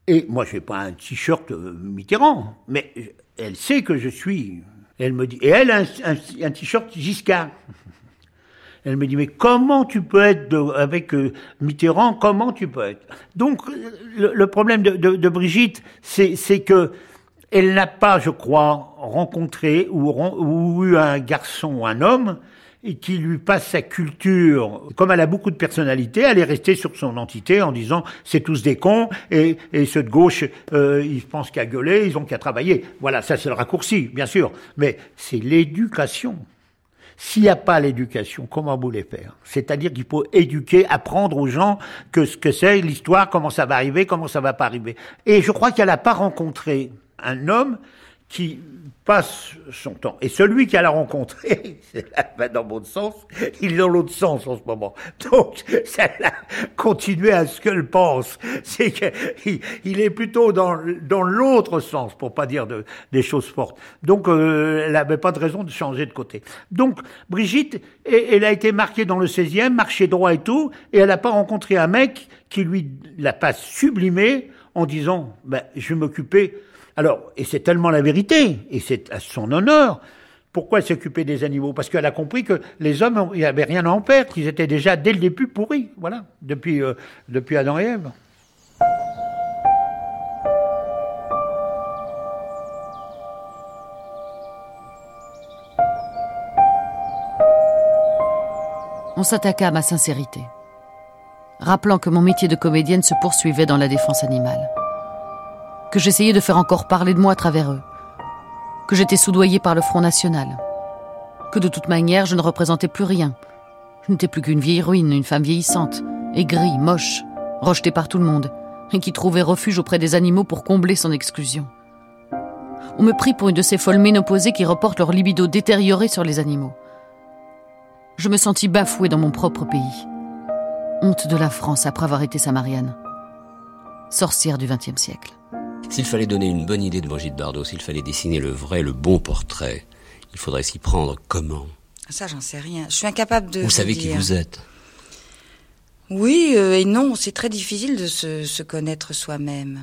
Et moi, je n'ai pas un t-shirt euh, Mitterrand, mais elle sait que je suis. Elle me dit, et elle a un, t-shirt Giscard. Elle me dit, mais comment tu peux être avec euh, Mitterrand Comment tu peux être? Donc, le, problème de, Brigitte, c'est que elle n'a pas, je crois, rencontré ou, ou eu un garçon ou un homme et qui lui passe sa culture, comme elle a beaucoup de personnalité, elle est restée sur son entité en disant c'est tous des cons et, et ceux de gauche euh, ils pensent qu'à gueuler, ils ont qu'à travailler. Voilà, ça c'est le raccourci, bien sûr, mais c'est l'éducation. S'il n'y a pas l'éducation, comment vous les faire? C'est-à-dire qu'il faut éduquer, apprendre aux gens que ce que c'est l'histoire, comment ça va arriver, comment ça va pas arriver. Et je crois qu'elle n'a pas rencontré un homme qui passe son temps. Et celui qui a rencontré, c'est dans mon sens, il est dans l'autre sens en ce moment. Donc, ça a continué à ce qu'elle pense. C'est qu'il il est plutôt dans, dans l'autre sens, pour pas dire de, des choses fortes. Donc, euh, elle n'avait pas de raison de changer de côté. Donc, Brigitte, elle a été marquée dans le 16e, marché droit et tout, et elle n'a pas rencontré un mec qui lui l'a pas sublimé en disant, ben, je vais m'occuper alors, et c'est tellement la vérité, et c'est à son honneur, pourquoi s'occuper des animaux? Parce qu'elle a compris que les hommes, avait rien à en perdre, qu'ils étaient déjà dès le début pourris, voilà, depuis, euh, depuis Adam et Ève.
On s'attaqua à ma sincérité, rappelant que mon métier de comédienne se poursuivait dans la défense animale que j'essayais de faire encore parler de moi à travers eux, que j'étais soudoyée par le Front National, que de toute manière je ne représentais plus rien. Je n'étais plus qu'une vieille ruine, une femme vieillissante, aigrie, moche, rejetée par tout le monde, et qui trouvait refuge auprès des animaux pour combler son exclusion. On me prit pour une de ces folles ménopausées qui reportent leur libido détérioré sur les animaux. Je me sentis bafouée dans mon propre pays. Honte de la France après avoir été sa Marianne. Sorcière du XXe siècle.
S'il fallait donner une bonne idée de Brigitte Bardot, s'il fallait dessiner le vrai, le bon portrait, il faudrait s'y prendre comment?
Ça, j'en sais rien. Je suis incapable de.
Vous, savez qui vous êtes?
Oui euh, et non. C'est très difficile de se, connaître soi-même.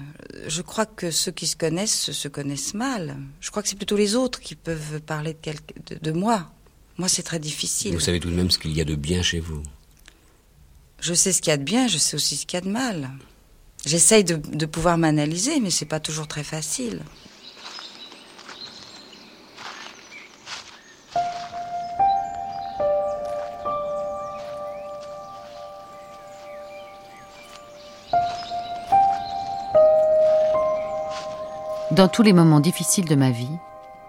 Je crois que ceux qui se connaissent se connaissent mal. Je crois que c'est plutôt les autres qui peuvent parler de, de moi. Moi, c'est très difficile.
Vous savez tout de même ce qu'il y a de bien chez vous.
Je sais ce qu'il y a de bien, je sais aussi ce qu'il y a de mal. J'essaye de, pouvoir m'analyser, mais c'est pas toujours très facile.
Dans tous les moments difficiles de ma vie,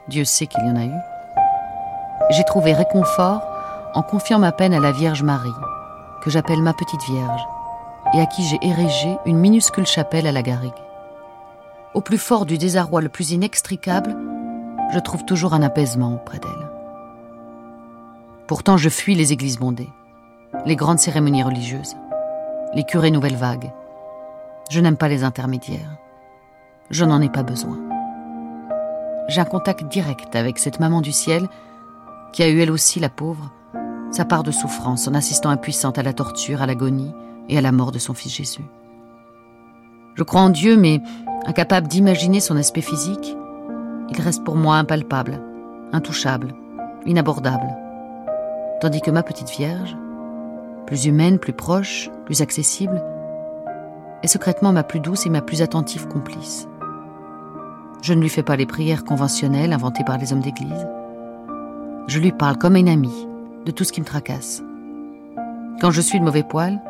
Dieu sait qu'il y en a eu, j'ai trouvé réconfort en confiant ma peine à la Vierge Marie, que j'appelle ma petite Vierge, et à qui j'ai érigé une minuscule chapelle à la garrigue. Au plus fort du désarroi le plus inextricable, je trouve toujours un apaisement auprès d'elle. Pourtant, je fuis les églises bondées, les grandes cérémonies religieuses, les curés nouvelles vagues. Je n'aime pas les intermédiaires. Je n'en ai pas besoin. J'ai un contact direct avec cette maman du ciel qui a eu elle aussi, la pauvre, sa part de souffrance en assistant impuissante à la torture, à l'agonie, et à la mort de son fils Jésus. Je crois en Dieu, mais incapable d'imaginer son aspect physique, il reste pour moi impalpable, intouchable, inabordable. Tandis que ma petite Vierge, plus humaine, plus proche, plus accessible, est secrètement ma plus douce et ma plus attentive complice. Je ne lui fais pas les prières conventionnelles inventées par les hommes d'Église. Je lui parle comme une amie de tout ce qui me tracasse. Quand je suis de mauvais poil,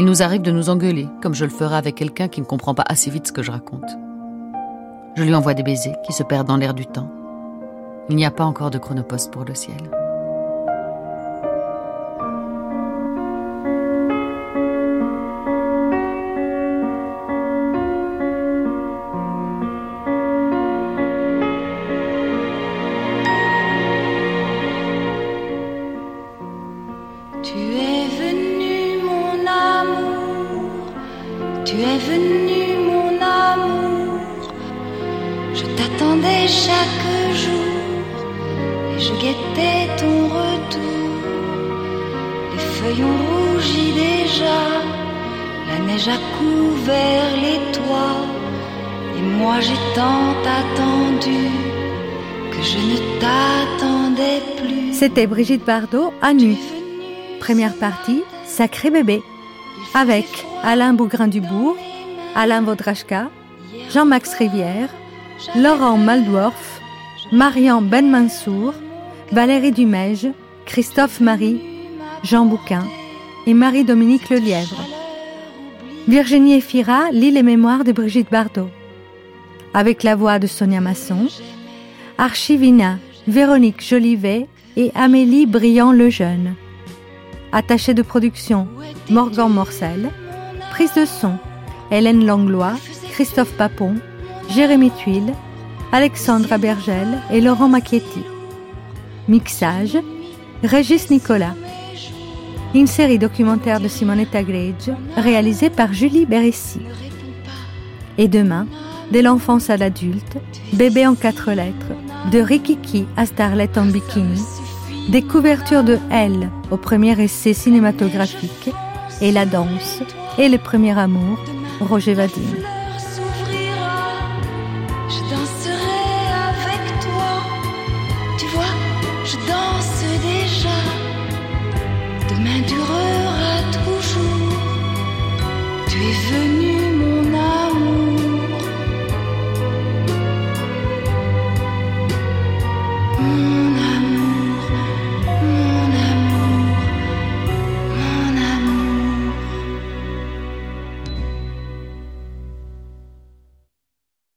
il nous arrive de nous engueuler, comme je le ferai avec quelqu'un qui ne comprend pas assez vite ce que je raconte. Je lui envoie des baisers qui se perdent dans l'air du temps. Il n'y a pas encore de chronoposte pour le ciel.
C'était Brigitte Bardot à nu. Première partie, Sacré bébé, avec Alain Bougrain-Dubourg, Alain Vaudrachka, Jean-Max Rivière, Laurent Maldorf, Marian Benmansour, Valérie Dumège, Christophe Marie, Jean Bouquin et Marie-Dominique Lelièvre. Virginie Efira lit les mémoires de Brigitte Bardot. Avec la voix de Sonia Masson, Archivina, Véronique Jolivet et Amélie Briand-Lejeune. Attachée de production, Morgan Morcel. Prise de son, Hélène Langlois, Christophe Papon, Jérémy Tuile. Alexandra Bergel et Laurent Macchietti. Mixage, Régis Nicolas. Une série documentaire de Simonetta Gregge, réalisée par Julie Beressi. Et demain, dès l'enfance à l'adulte, Bébé en quatre lettres, de Rikiki à Starlet en bikini, des couvertures de Elle au premier essai cinématographique, et la danse, et le premier amour, Roger Vadim.